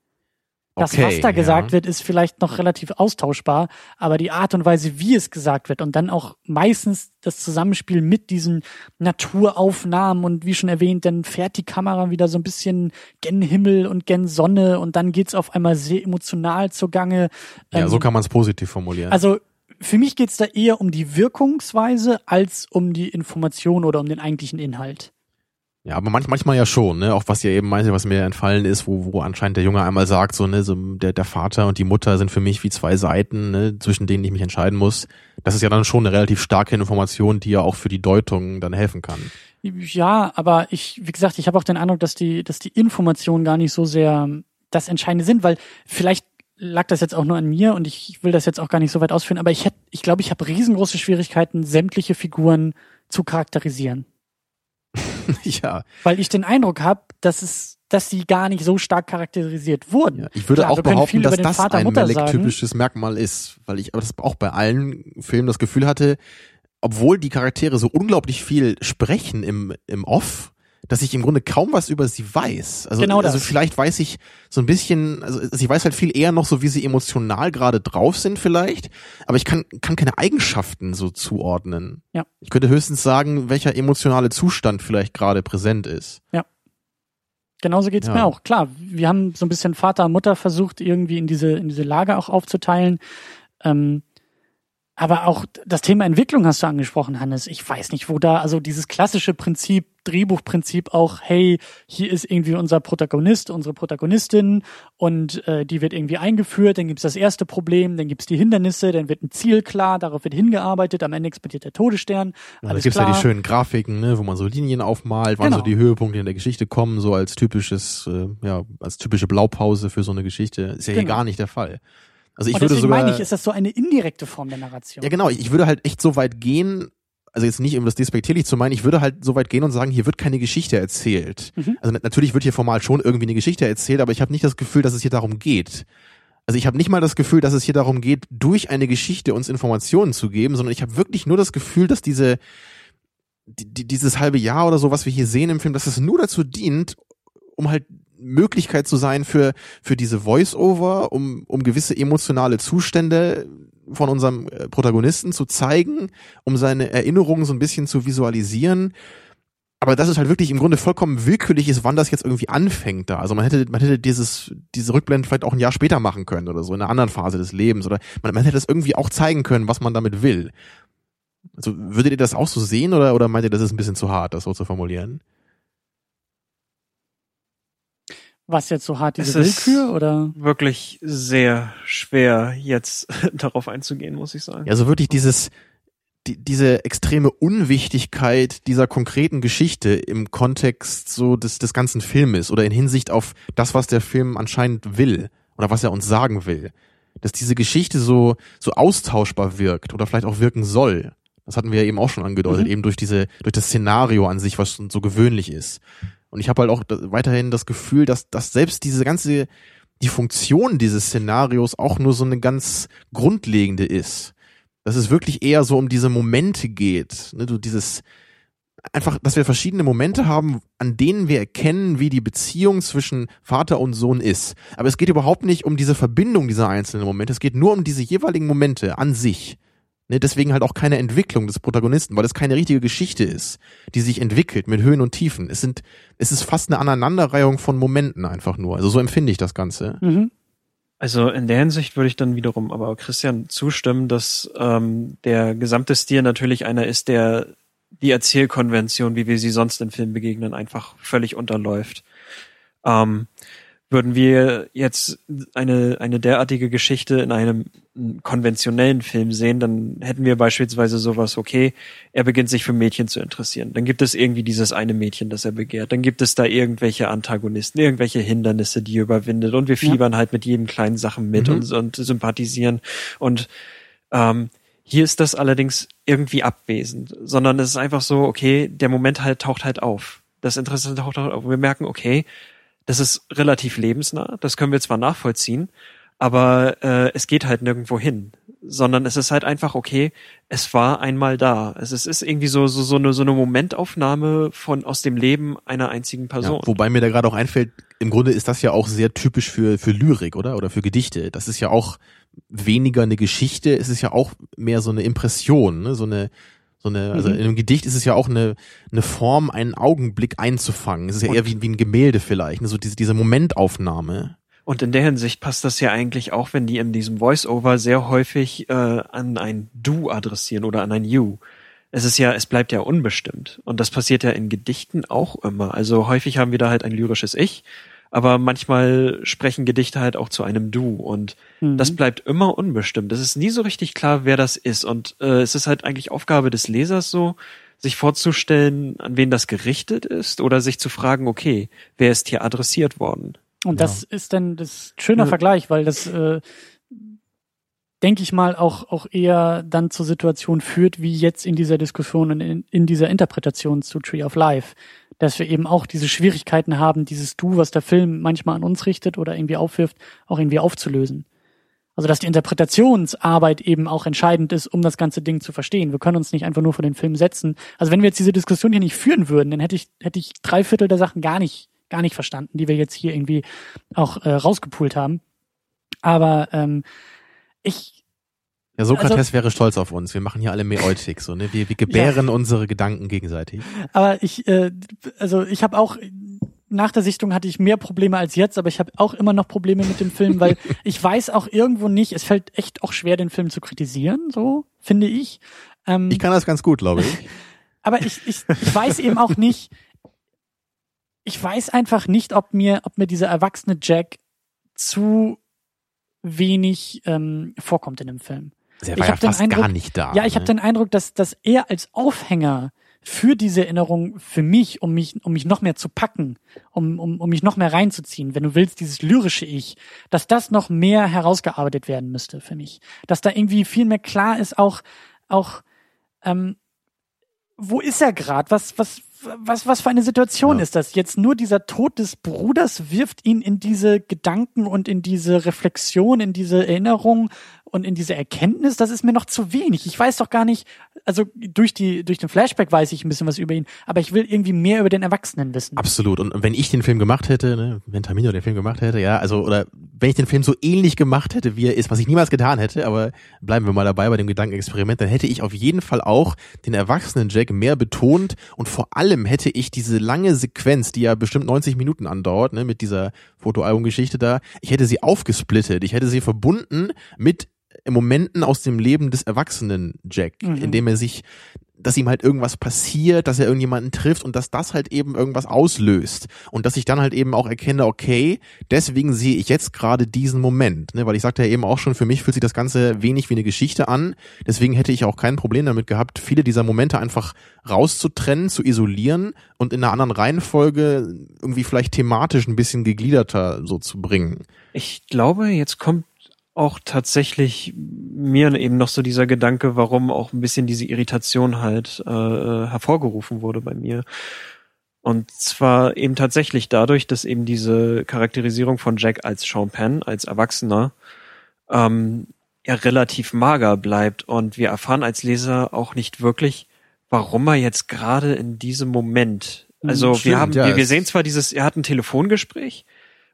Das, Okay, was da gesagt ja. wird, ist vielleicht noch relativ austauschbar, aber die Art und Weise, wie es gesagt wird und dann auch meistens das Zusammenspiel mit diesen Naturaufnahmen und wie schon erwähnt, dann fährt die Kamera wieder so ein bisschen gen Himmel und gen Sonne und dann geht's auf einmal sehr emotional zugange. Ja, Ähm, so kann man es positiv formulieren. Also für mich geht's da eher um die Wirkungsweise als um die Information oder um den eigentlichen Inhalt. Ja, aber manch, manchmal ja schon, ne? Auch was ihr eben meinte, was mir entfallen ist, wo, wo anscheinend der Junge einmal sagt, so, ne, so der, der Vater und die Mutter sind für mich wie zwei Seiten, ne, zwischen denen ich mich entscheiden muss. Das ist ja dann schon eine relativ starke Information, die ja auch für die Deutung dann helfen kann. Ja, aber ich, wie gesagt, ich habe auch den Eindruck, dass die, dass die Informationen gar nicht so sehr das Entscheidende sind, weil vielleicht lag das jetzt auch nur an mir und ich will das jetzt auch gar nicht so weit ausführen, aber ich hätte, ich glaube, ich habe riesengroße Schwierigkeiten, sämtliche Figuren zu charakterisieren. (laughs) ja, Weil ich den Eindruck habe, dass es, dass sie gar nicht so stark charakterisiert wurden. ja. Ich würde Klar, auch behaupten, dass das Vater, ein. Malek-typisches Merkmal ist, weil ich aber das auch bei allen Filmen das Gefühl hatte, obwohl die Charaktere so unglaublich viel sprechen im, im Off, dass ich im Grunde kaum was über sie weiß. Also, Genau das. also vielleicht weiß ich so ein bisschen, also also ich weiß halt viel eher noch so, wie sie emotional gerade drauf sind vielleicht, aber ich kann, kann keine Eigenschaften so zuordnen. Ja. Ich könnte höchstens sagen, welcher emotionale Zustand vielleicht gerade präsent ist. Genauso geht's Ja. mir auch. Klar, wir haben so ein bisschen Vater und Mutter versucht, irgendwie in diese, in diese Lager auch aufzuteilen. Ähm, aber auch das Thema Entwicklung hast du angesprochen, Hannes. Ich weiß nicht, wo da, also dieses klassische Prinzip, Drehbuchprinzip auch, hey, hier ist irgendwie unser Protagonist, unsere Protagonistin und äh, die wird irgendwie eingeführt, dann gibt's das erste Problem, dann gibt's die Hindernisse, dann wird ein Ziel klar, darauf wird hingearbeitet, am Ende explodiert der Todesstern. Ja, da gibt's klar. ja die schönen Grafiken, ne, wo man so Linien aufmalt, wann Genau. so die Höhepunkte in der Geschichte kommen, so als typisches, äh, ja, als typische Blaupause für so eine Geschichte. Ist ja hier Genau. gar nicht der Fall. Also ich und würde sogar, meine ich, ist das so eine indirekte Form der Narration. ja genau, ich, würde halt echt so weit gehen, also jetzt nicht um das despektierlich zu meinen, ich würde halt so weit gehen und sagen, hier wird keine Geschichte erzählt. Mhm. Also na- natürlich wird hier formal schon irgendwie eine Geschichte erzählt, aber ich habe nicht das Gefühl, dass es hier darum geht. Also ich habe nicht mal das Gefühl, dass es hier darum geht, durch eine Geschichte uns Informationen zu geben, sondern ich habe wirklich nur das Gefühl, dass diese die, die, dieses halbe Jahr oder so, was wir hier sehen im Film, dass es nur dazu dient, um halt Möglichkeit zu sein für für diese Voice-Over, um um gewisse emotionale Zustände von unserem äh, Protagonisten zu zeigen, um seine Erinnerungen so ein bisschen zu visualisieren. Aber dass es halt wirklich im Grunde vollkommen willkürlich ist, wann das jetzt irgendwie anfängt da. Also man hätte, man hätte dieses, diese Rückblende vielleicht auch ein Jahr später machen können oder so, in einer anderen Phase des Lebens. Oder man, man hätte das irgendwie auch zeigen können, was man damit will. Also würdet ihr das auch so sehen oder, oder meint ihr, das ist ein bisschen zu hart, das so zu formulieren? Was jetzt so hart, diese Es ist- Willkür oder? Wirklich sehr schwer, jetzt (laughs) darauf einzugehen, muss ich sagen. Ja, also wirklich dieses, die, diese extreme Unwichtigkeit dieser konkreten Geschichte im Kontext so des, des ganzen Filmes oder in Hinsicht auf das, was der Film anscheinend will oder was er uns sagen will. Dass diese Geschichte so, so austauschbar wirkt oder vielleicht auch wirken soll. Das hatten wir ja eben auch schon angedeutet, Mhm. eben durch diese, durch das Szenario an sich, was so gewöhnlich ist. Und ich habe halt auch weiterhin das Gefühl, dass, dass selbst diese ganze, die Funktion dieses Szenarios auch nur so eine ganz grundlegende ist. Dass es wirklich eher so um diese Momente geht. Ne, du dieses, einfach, dass wir verschiedene Momente haben, an denen wir erkennen, wie die Beziehung zwischen Vater und Sohn ist. Aber es geht überhaupt nicht um diese Verbindung dieser einzelnen Momente. Es geht nur um diese jeweiligen Momente an sich. Ne, deswegen halt auch keine Entwicklung des Protagonisten, weil es keine richtige Geschichte ist, die sich entwickelt mit Höhen und Tiefen. Es sind, es ist fast eine Aneinanderreihung von Momenten einfach nur. Also so empfinde ich das Ganze. Mhm. Also in der Hinsicht würde ich dann wiederum aber Christian zustimmen, dass ähm, der gesamte Stil natürlich einer ist, der die Erzählkonvention, wie wir sie sonst in Filmen begegnen, einfach völlig unterläuft. Ähm, würden wir jetzt eine, eine derartige Geschichte in einem konventionellen Film sehen, dann hätten wir beispielsweise sowas, okay, er beginnt sich für Mädchen zu interessieren. Dann gibt es irgendwie dieses eine Mädchen, das er begehrt. Dann gibt es da irgendwelche Antagonisten, irgendwelche Hindernisse, die er überwindet. Und wir Ja. fiebern halt mit jedem kleinen Sachen mit Mhm. und, und sympathisieren. Und ähm, hier ist das allerdings irgendwie abwesend, sondern es ist einfach so, okay, der Moment halt taucht halt auf. Das Interesse taucht halt auf. Wir merken, okay, das ist relativ lebensnah, das können wir zwar nachvollziehen, aber äh, es geht halt nirgendwo hin. sondern es ist halt einfach, okay, es war einmal da. Es ist, ist irgendwie so, so, so eine, so eine Momentaufnahme von, aus dem Leben einer einzigen Person. Ja, wobei mir da gerade auch einfällt, im Grunde ist das ja auch sehr typisch für, für Lyrik, oder? Oder für Gedichte. Das ist ja auch weniger eine Geschichte, es ist ja auch mehr so eine Impression, ne? so eine, so eine, also mhm. in einem Gedicht ist es ja auch eine, eine Form, einen Augenblick einzufangen. Es ist ja Und eher wie, wie ein Gemälde vielleicht, ne? so diese, diese Momentaufnahme. Und in der Hinsicht passt das ja eigentlich auch, wenn die in diesem Voice-Over sehr häufig äh, an ein Du adressieren oder an ein You. Es ist ja, es bleibt ja unbestimmt. Und das passiert ja in Gedichten auch immer. Also häufig haben wir da halt ein lyrisches Ich, aber manchmal sprechen Gedichte halt auch zu einem Du und mhm. das bleibt immer unbestimmt. Es ist nie so richtig klar, wer das ist. Und äh, es ist halt eigentlich Aufgabe des Lesers so, sich vorzustellen, an wen das gerichtet ist oder sich zu fragen, okay, wer ist hier adressiert worden? Und das ist dann das schöner ja. Vergleich, weil das, äh, denke ich mal, auch, auch eher dann zur Situation führt, wie jetzt in dieser Diskussion und in, in dieser Interpretation zu Tree of Life. Dass wir eben auch diese Schwierigkeiten haben, dieses Du, was der Film manchmal an uns richtet oder irgendwie aufwirft, auch irgendwie aufzulösen. Also dass die Interpretationsarbeit eben auch entscheidend ist, um das ganze Ding zu verstehen. Wir können uns nicht einfach nur vor den Film setzen. Also wenn wir jetzt diese Diskussion hier nicht führen würden, dann hätte ich, hätte ich drei Viertel der Sachen gar nicht gar nicht verstanden, die wir jetzt hier irgendwie auch äh, rausgepult haben. Aber ähm, ich ja, Sokrates also, wäre stolz auf uns. Wir machen hier alle Meotik, so ne? Wir, wir gebären ja. unsere Gedanken gegenseitig. Aber ich, äh, also ich habe auch nach der Sichtung hatte ich mehr Probleme als jetzt, aber ich habe auch immer noch Probleme mit dem Film, weil (laughs) ich weiß auch irgendwo nicht. Es fällt echt auch schwer, den Film zu kritisieren, so finde ich. Ähm, ich kann das ganz gut, glaube ich. (laughs) aber ich, ich, ich weiß eben auch nicht ich weiß einfach nicht, ob mir, ob mir dieser erwachsene Jack zu wenig ähm, vorkommt in dem Film. Der war ich ja fast Eindruck, gar nicht da. Ja, ich ne? habe den Eindruck, dass, dass er als Aufhänger für diese Erinnerung für mich, um mich, um mich noch mehr zu packen, um, um, um mich noch mehr reinzuziehen, wenn du willst, dieses lyrische Ich, dass das noch mehr herausgearbeitet werden müsste für mich. Dass da irgendwie viel mehr klar ist, auch, auch, ähm, wo ist er gerade? Was, was, was, was für eine Situation ja. ist das? Jetzt nur dieser Tod des Bruders wirft ihn in diese Gedanken und in diese Reflexion, in diese Erinnerung und in diese Erkenntnis, das ist mir noch zu wenig. Ich weiß doch gar nicht, also durch die durch den Flashback weiß ich ein bisschen was über ihn, aber ich will irgendwie mehr über den Erwachsenen wissen. Absolut. Und wenn ich den Film gemacht hätte, ne, wenn Tamino den Film gemacht hätte, ja, also oder wenn ich den Film so ähnlich gemacht hätte, wie er ist, was ich niemals getan hätte, aber bleiben wir mal dabei bei dem Gedankenexperiment, dann hätte ich auf jeden Fall auch den erwachsenen Jack mehr betont und vor allem hätte ich diese lange Sequenz, die ja bestimmt 90 Minuten andauert, ne, mit dieser Fotoalbumgeschichte da, ich hätte sie aufgesplittet, ich hätte sie verbunden mit Momenten aus dem Leben des erwachsenen Jack, mhm. indem er sich dass ihm halt irgendwas passiert, dass er irgendjemanden trifft und dass das halt eben irgendwas auslöst und dass ich dann halt eben auch erkenne, okay, deswegen sehe ich jetzt gerade diesen Moment, ne? weil ich sagte ja eben auch schon, für mich fühlt sich das Ganze wenig wie eine Geschichte an, deswegen hätte ich auch kein Problem damit gehabt, viele dieser Momente einfach rauszutrennen, zu isolieren und in einer anderen Reihenfolge irgendwie vielleicht thematisch ein bisschen gegliederter so zu bringen. Ich glaube, jetzt kommt auch tatsächlich mir eben noch so dieser Gedanke, warum auch ein bisschen diese Irritation halt äh, hervorgerufen wurde bei mir. Und zwar eben tatsächlich dadurch, dass eben diese Charakterisierung von Jack als Sean Penn, als Erwachsener, ähm, ja relativ mager bleibt und wir erfahren als Leser auch nicht wirklich, warum er jetzt gerade in diesem Moment, also Stimmt, wir haben, ja, wir, wir sehen zwar dieses, er hat ein Telefongespräch,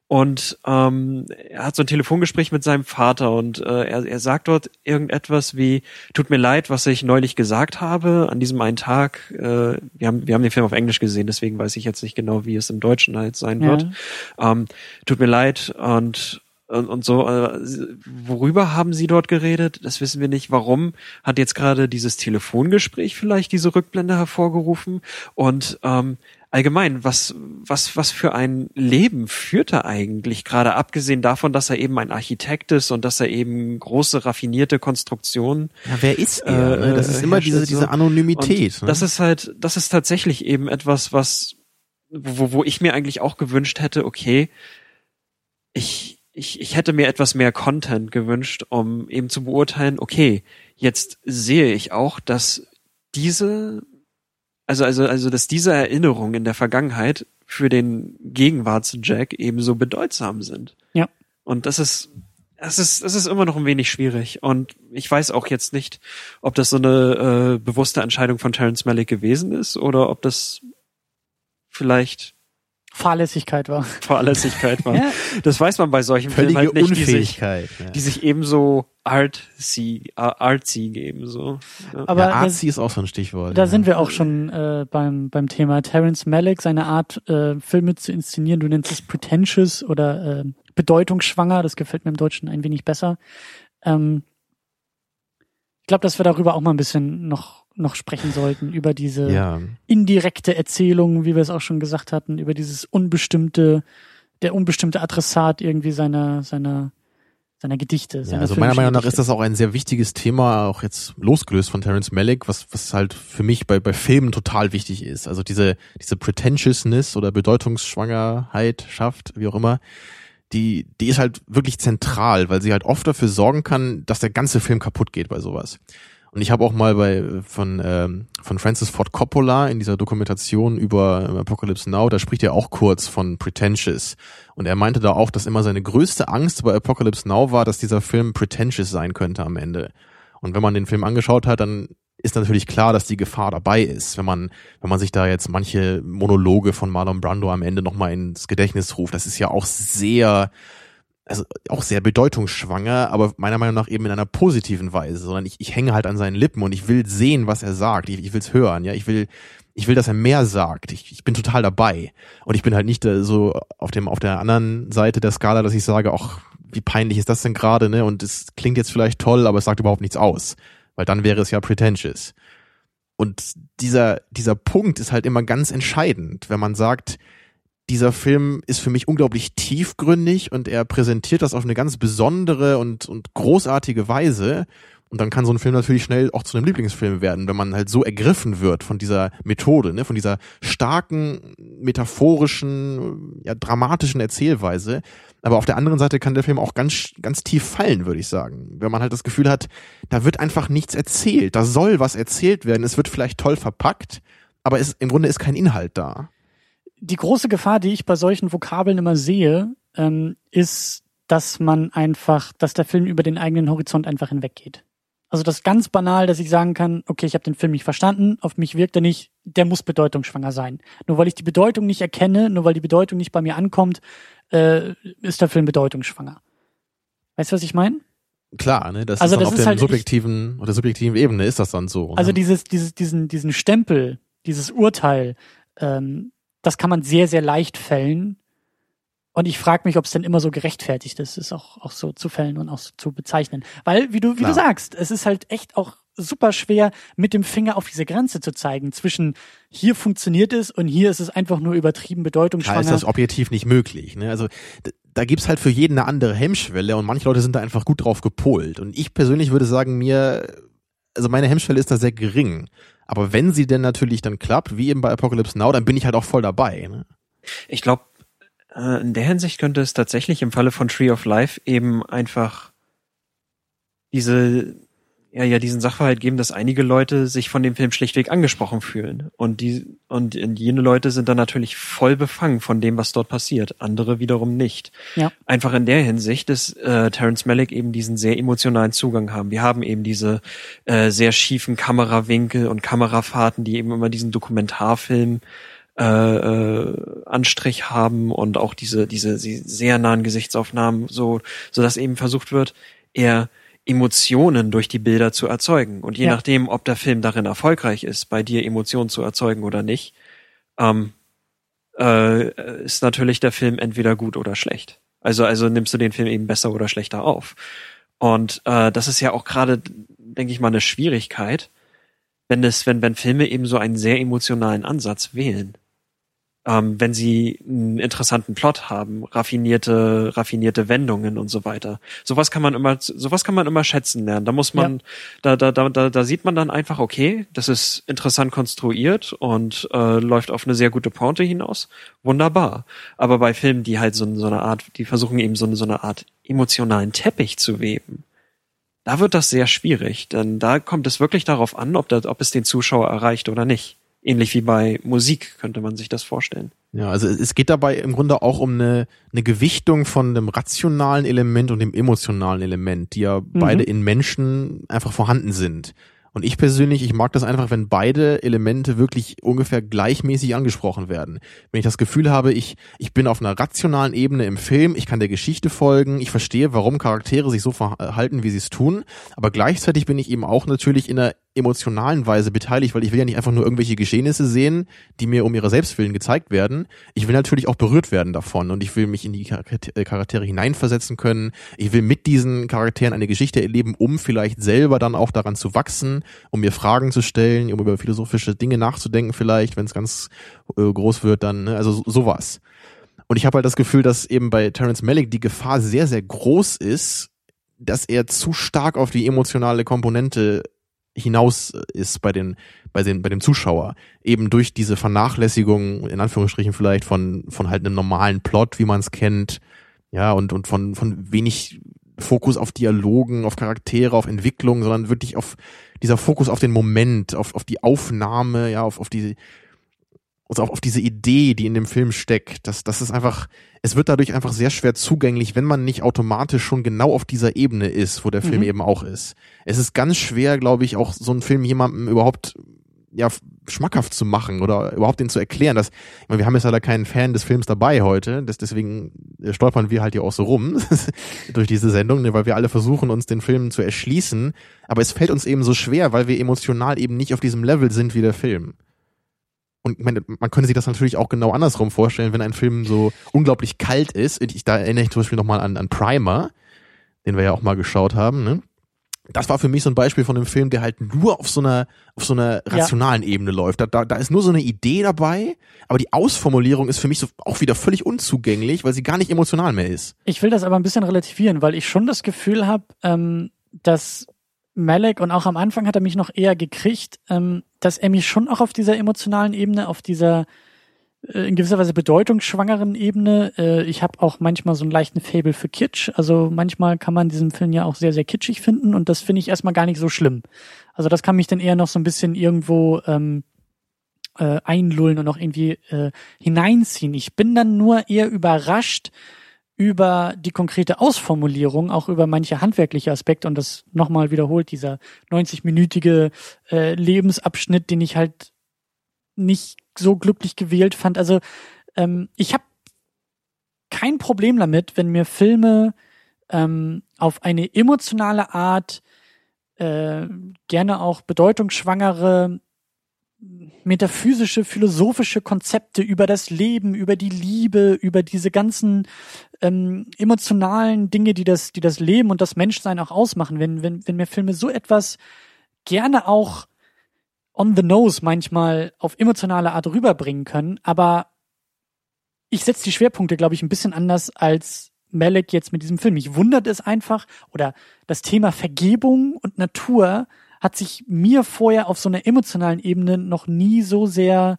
und ähm, er hat so ein Telefongespräch mit seinem Vater und äh, er, er sagt dort irgendetwas wie, tut mir leid, was ich neulich gesagt habe an diesem einen Tag. Äh, wir, haben, wir haben den Film auf Englisch gesehen, deswegen weiß ich jetzt nicht genau, wie es im Deutschen halt sein ja. wird. Ähm, tut mir leid und und, und so, äh, worüber haben sie dort geredet? Das wissen wir nicht. Warum hat jetzt gerade dieses Telefongespräch vielleicht diese Rückblende hervorgerufen? Und ähm, allgemein, was, was, was für ein Leben führt er eigentlich? Gerade abgesehen davon, dass er eben ein Architekt ist und dass er eben große, raffinierte Konstruktionen. Ja, wer ist er? Äh, das ist immer diese, diese Anonymität. Ne? Das ist halt, das ist tatsächlich eben etwas, was, wo, wo ich mir eigentlich auch gewünscht hätte, okay, ich, ich, ich hätte mir etwas mehr Content gewünscht, um eben zu beurteilen, okay, jetzt sehe ich auch, dass diese also, also, also, dass diese Erinnerungen in der Vergangenheit für den Gegenwarts-Jack ebenso bedeutsam sind. Ja. Und das ist es ist, es ist immer noch ein wenig schwierig. Und ich weiß auch jetzt nicht, ob das so eine äh, bewusste Entscheidung von Terence Malick gewesen ist oder ob das vielleicht Fahrlässigkeit war. Fahrlässigkeit war. (laughs) ja. Das weiß man bei solchen Völlige Filmen halt nicht, Unfähigkeit, die sich, ja. die sich ebenso artsy, äh, artsy geben, so. Ja. Aber ja, Artsy ist auch so ein Stichwort. Da ja. sind wir auch schon äh, beim, beim Thema Terence Malick, seine Art, äh, Filme zu inszenieren. Du nennst es pretentious oder äh, bedeutungsschwanger. Das gefällt mir im Deutschen ein wenig besser. Ähm, ich glaube, dass wir darüber auch mal ein bisschen noch, noch sprechen sollten, über diese Ja, indirekte Erzählung, wie wir es auch schon gesagt hatten, über dieses unbestimmte, der unbestimmte Adressat irgendwie seiner, seiner, seiner Gedichte. ja Seiner also meiner Meinung nach ist Gedichte. das auch ein sehr wichtiges Thema, auch jetzt losgelöst von Terence Malick, was, was halt für mich bei, bei Filmen total wichtig ist. Also diese, diese Pretentiousness oder Bedeutungsschwangerheit schafft, wie auch immer, die, die ist halt wirklich zentral, weil sie halt oft dafür sorgen kann, dass der ganze Film kaputt geht bei sowas. Und ich habe auch mal bei von ähm, von Francis Ford Coppola in dieser Dokumentation über Apocalypse Now, da spricht er auch kurz von pretentious und er meinte da auch, dass immer seine größte Angst bei Apocalypse Now war, dass dieser Film pretentious sein könnte am Ende. Und wenn man den Film angeschaut hat, dann ist natürlich klar, dass die Gefahr dabei ist, wenn man wenn man sich da jetzt manche Monologe von Marlon Brando am Ende nochmal ins Gedächtnis ruft. Das ist ja auch sehr also auch sehr bedeutungsschwanger, aber meiner Meinung nach eben in einer positiven Weise, sondern ich, ich hänge halt an seinen Lippen und ich will sehen, was er sagt. Ich, ich will es hören, ja. Ich will, ich will, dass er mehr sagt. Ich, ich bin total dabei. Und ich bin halt nicht äh, so auf dem, auf der anderen Seite der Skala, dass ich sage, ach, wie peinlich ist das denn gerade, ne? Und es klingt jetzt vielleicht toll, aber es sagt überhaupt nichts aus. Weil dann wäre es ja pretentious. Und dieser, dieser Punkt ist halt immer ganz entscheidend, wenn man sagt, dieser Film ist für mich unglaublich tiefgründig und er präsentiert das auf eine ganz besondere und, und großartige Weise. Und dann kann so ein Film natürlich schnell auch zu einem Lieblingsfilm werden, wenn man halt so ergriffen wird von dieser Methode, ne, von dieser starken, metaphorischen, ja, dramatischen Erzählweise. Aber auf der anderen Seite kann der Film auch ganz, ganz tief fallen, würde ich sagen. Wenn man halt das Gefühl hat, da wird einfach nichts erzählt. Da soll was erzählt werden. Es wird vielleicht toll verpackt, aber es, im Grunde ist kein Inhalt da. Die große Gefahr, die ich bei solchen Vokabeln immer sehe, ähm, ist, dass man einfach, dass der Film über den eigenen Horizont einfach hinweggeht. Also das ganz banal, dass ich sagen kann, okay, ich habe den Film nicht verstanden, auf mich wirkt er nicht, der muss bedeutungsschwanger sein. Nur weil ich die Bedeutung nicht erkenne, nur weil die Bedeutung nicht bei mir ankommt, äh, ist der Film bedeutungsschwanger. Weißt du, was ich meine? Klar, ne? Das Also ist das auf ist der halt- subjektiven oder subjektiven Ebene ist das dann so. Also ne? dieses, dieses, diesen, diesen Stempel, dieses Urteil, ähm, das kann man sehr, sehr leicht fällen. Und ich frage mich, ob es denn immer so gerechtfertigt ist, es auch, auch so zu fällen und auch so zu bezeichnen. Weil, wie du, wie Klar. du sagst, es ist halt echt auch super schwer, mit dem Finger auf diese Grenze zu zeigen zwischen hier funktioniert es und hier ist es einfach nur übertrieben bedeutungsschwanger. ist das objektiv nicht möglich. Ne? Also da gibt's halt für jeden eine andere Hemmschwelle und manche Leute sind da einfach gut drauf gepolt. Und ich persönlich würde sagen, mir, also meine Hemmschwelle ist da sehr gering. Aber wenn sie denn natürlich dann klappt, wie eben bei Apocalypse Now, dann bin ich halt auch voll dabei. Ne? Ich glaube, äh, in der Hinsicht könnte es tatsächlich im Falle von Tree of Life eben einfach diese, ja, ja, diesen Sachverhalt geben, dass einige Leute sich von dem Film schlichtweg angesprochen fühlen. Und die, und jene Leute sind dann natürlich voll befangen von dem, was dort passiert. Andere wiederum nicht. Ja. Einfach in der Hinsicht, dass äh, Terence Malick eben diesen sehr emotionalen Zugang haben. Wir haben eben diese äh, sehr schiefen Kamerawinkel und Kamerafahrten, die eben immer diesen Dokumentarfilm äh, äh, Anstrich haben und auch diese diese sehr nahen Gesichtsaufnahmen so so dass eben versucht wird eher Emotionen durch die Bilder zu erzeugen. Und je Ja. nachdem ob der Film darin erfolgreich ist bei dir Emotionen zu erzeugen oder nicht ähm, äh, ist natürlich der Film entweder gut oder schlecht. Also also nimmst du den Film eben besser oder schlechter auf. Und äh, das ist ja auch gerade denke ich mal eine Schwierigkeit wenn es wenn wenn Filme eben so einen sehr emotionalen Ansatz wählen ähm, wenn sie einen interessanten Plot haben, raffinierte, raffinierte Wendungen und so weiter. Sowas kann man immer, sowas kann man immer schätzen lernen. Da muss man, da, da, da, da, da sieht man dann einfach, okay, das ist interessant konstruiert und äh, läuft auf eine sehr gute Pointe hinaus. Wunderbar. Aber bei Filmen, die halt so, so eine Art, die versuchen eben so eine, so eine Art emotionalen Teppich zu weben, da wird das sehr schwierig, denn da kommt es wirklich darauf an, ob, das, ob es den Zuschauer erreicht oder nicht. Ähnlich wie bei Musik könnte man sich das vorstellen. Ja, also es geht dabei im Grunde auch um eine, eine Gewichtung von dem rationalen Element und dem emotionalen Element, die ja mhm. beide in Menschen einfach vorhanden sind. Und ich persönlich, ich mag das einfach, wenn beide Elemente wirklich ungefähr gleichmäßig angesprochen werden. Wenn ich das Gefühl habe, ich, ich bin auf einer rationalen Ebene im Film, ich kann der Geschichte folgen, ich verstehe, warum Charaktere sich so verhalten, wie sie es tun, aber gleichzeitig bin ich eben auch natürlich in einer emotionalen Weise beteiligt, weil ich will ja nicht einfach nur irgendwelche Geschehnisse sehen, die mir um ihre Selbstwillen gezeigt werden. Ich will natürlich auch berührt werden davon und ich will mich in die äh, Charaktere hineinversetzen können. Ich will mit diesen Charakteren eine Geschichte erleben, um vielleicht selber dann auch daran zu wachsen, um mir Fragen zu stellen, um über philosophische Dinge nachzudenken vielleicht, wenn es ganz äh, groß wird dann, ne? also sowas. Und ich habe halt das Gefühl, dass eben bei Terence Malick die Gefahr sehr, sehr groß ist, dass er zu stark auf die emotionale Komponente hinaus ist bei den bei den bei dem Zuschauer. Eben durch diese Vernachlässigung in Anführungsstrichen vielleicht von von halt einem normalen Plot wie man es kennt ja und und von von wenig Fokus auf Dialogen auf Charaktere auf Entwicklung sondern wirklich auf dieser Fokus auf den Moment auf auf die Aufnahme ja auf auf die also auch auf diese Idee, die in dem Film steckt, dass das ist einfach, es wird dadurch einfach sehr schwer zugänglich, wenn man nicht automatisch schon genau auf dieser Ebene ist, wo der Film mhm. eben auch ist. Es ist ganz schwer, glaube ich, auch so einen Film jemandem überhaupt ja schmackhaft zu machen oder überhaupt den zu erklären. Dass, ich meine, wir haben jetzt leider keinen Fan des Films dabei heute, das, deswegen stolpern wir halt hier auch so rum (laughs) durch diese Sendung, ne, weil wir alle versuchen, uns den Film zu erschließen. Aber es fällt uns eben so schwer, weil wir emotional eben nicht auf diesem Level sind wie der Film. Und meine, man könnte sich das natürlich auch genau andersrum vorstellen, wenn ein Film so unglaublich kalt ist. Ich, da erinnere ich zum Beispiel nochmal an, an Primer, den wir ja auch mal geschaut haben. Ne? Das war für mich so ein Beispiel von einem Film, der halt nur auf so einer, auf so einer rationalen ja. Ebene läuft. Da, da, da ist nur so eine Idee dabei, aber die Ausformulierung ist für mich so auch wieder völlig unzugänglich, weil sie gar nicht emotional mehr ist. Ich will das aber ein bisschen relativieren, weil ich schon das Gefühl habe, ähm, dass Malek und auch am Anfang hat er mich noch eher gekriegt, ähm, dass er mich schon auch auf dieser emotionalen Ebene, auf dieser äh, in gewisser Weise bedeutungsschwangeren Ebene, äh, ich habe auch manchmal so einen leichten Fable für Kitsch. Also manchmal kann man diesen Film ja auch sehr, sehr kitschig finden und das finde ich erstmal gar nicht so schlimm. Also das kann mich dann eher noch so ein bisschen irgendwo ähm, äh, einlullen und auch irgendwie äh, hineinziehen. Ich bin dann nur eher überrascht, über die konkrete Ausformulierung, auch über manche handwerkliche Aspekte und das nochmal wiederholt, dieser 90-minütige äh, Lebensabschnitt, den ich halt nicht so glücklich gewählt fand. Also ähm, ich habe kein Problem damit, wenn mir Filme ähm, auf eine emotionale Art äh, gerne auch bedeutungsschwangere metaphysische, philosophische Konzepte über das Leben, über die Liebe, über diese ganzen ähm, emotionalen Dinge, die das, die das Leben und das Menschsein auch ausmachen. Wenn, wenn, wenn mir Filme so etwas gerne auch on the nose manchmal auf emotionale Art rüberbringen können, aber ich setze die Schwerpunkte, glaube ich, ein bisschen anders als Malek jetzt mit diesem Film. Mich wundert es einfach, oder das Thema Vergebung und Natur hat sich mir vorher auf so einer emotionalen Ebene noch nie so sehr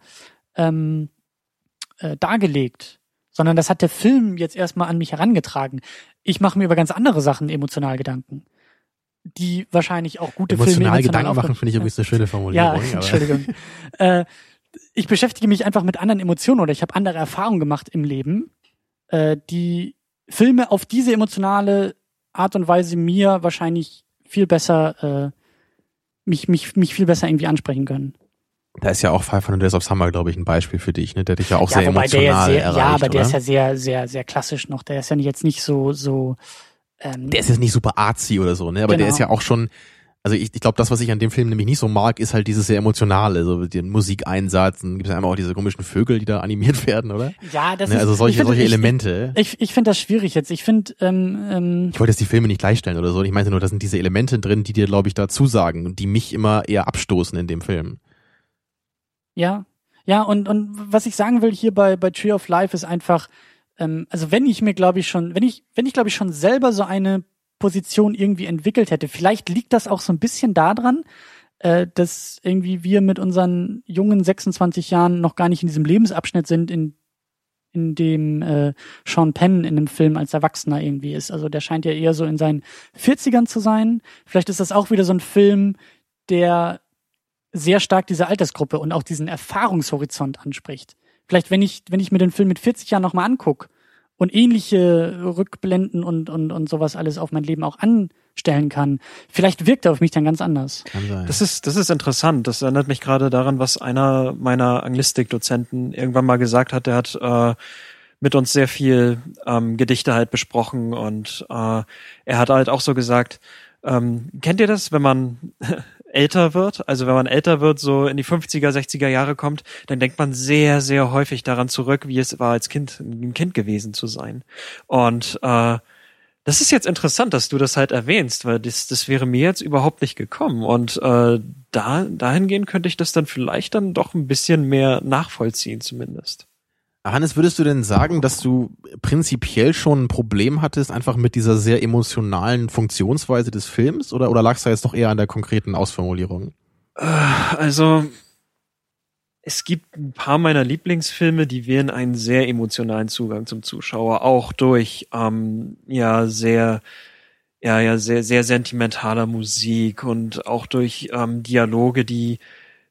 ähm, äh, dargelegt, sondern das hat der Film jetzt erstmal an mich herangetragen. Ich mache mir über ganz andere Sachen emotional Gedanken, die wahrscheinlich auch gute emotional Filme emotional Gedanken machen finde ich übrigens eine schöne Formulierung. Ja, (laughs) Entschuldigung. äh, ich beschäftige mich einfach mit anderen Emotionen oder ich habe andere Erfahrungen gemacht im Leben, äh, die Filme auf diese emotionale Art und Weise mir wahrscheinlich viel besser äh, mich, mich, mich viel besser irgendwie ansprechen können. Da ist ja auch 500 Days of Summer, glaube ich, ein Beispiel für dich, ne? Der dich ja auch ja, sehr emotional sehr, erreicht, Ja, aber oder? der ist ja sehr, sehr, sehr klassisch noch. Der ist ja jetzt nicht so, so. Ähm, der ist jetzt nicht super artsy oder so, ne? Aber genau. der ist ja auch schon. Also ich, ich glaube, das, was ich an dem Film nämlich nicht so mag, ist halt dieses sehr emotionale, so den Musikeinsatz, dann gibt es einmal auch diese komischen Vögel, die da animiert (laughs) werden, oder? Ja, das ne? ist also solche, find, solche ich, Elemente. Ich, ich, ich finde das schwierig jetzt. Ich finde, ähm, ähm, ich wollte jetzt die Filme nicht gleichstellen oder so. Ich meinte nur, da sind diese Elemente drin, die dir, glaube ich, da zusagen und die mich immer eher abstoßen in dem Film. Ja, ja, und, und was ich sagen will hier bei, bei Tree of Life ist einfach, ähm, also wenn ich mir, glaube ich, schon, wenn ich, wenn ich, glaube ich, schon selber so eine Position irgendwie entwickelt hätte, vielleicht liegt das auch so ein bisschen daran, äh, dass irgendwie wir mit unseren jungen 26 Jahren noch gar nicht in diesem Lebensabschnitt sind, in in dem äh, Sean Penn in dem Film als Erwachsener irgendwie ist. Also der scheint ja eher so in seinen 40ern zu sein. Vielleicht ist das auch wieder so ein Film, der sehr stark diese Altersgruppe und auch diesen Erfahrungshorizont anspricht. Vielleicht, wenn ich, wenn ich mir den Film mit 40 Jahren nochmal anguck und ähnliche Rückblenden und, und, und sowas alles auf mein Leben auch anstellen kann, vielleicht wirkt er auf mich dann ganz anders. Kann sein. Das ist, das ist interessant. Das erinnert mich gerade daran, was einer meiner Anglistik-Dozenten irgendwann mal gesagt hat. Der hat äh, mit uns sehr viel ähm, Gedichte halt besprochen und äh, er hat halt auch so gesagt, ähm, kennt ihr das, wenn man (laughs) älter wird, also wenn man älter wird, so in die 50er, 60er Jahre kommt, dann denkt man sehr, sehr häufig daran zurück, wie es war, als Kind, ein Kind gewesen zu sein. Und äh, das ist jetzt interessant, dass du das halt erwähnst, weil das, das wäre mir jetzt überhaupt nicht gekommen. Und äh, da, dahingehend könnte ich das dann vielleicht dann doch ein bisschen mehr nachvollziehen, zumindest. Hannes, würdest du denn sagen, dass du prinzipiell schon ein Problem hattest, einfach mit dieser sehr emotionalen Funktionsweise des Films? Oder, oder lagst du jetzt doch eher an der konkreten Ausformulierung? Äh, Also, es gibt ein paar meiner Lieblingsfilme, die wählen einen sehr emotionalen Zugang zum Zuschauer, auch durch ähm, ja sehr ja ja sehr sehr sentimentaler Musik und auch durch ähm, Dialoge, die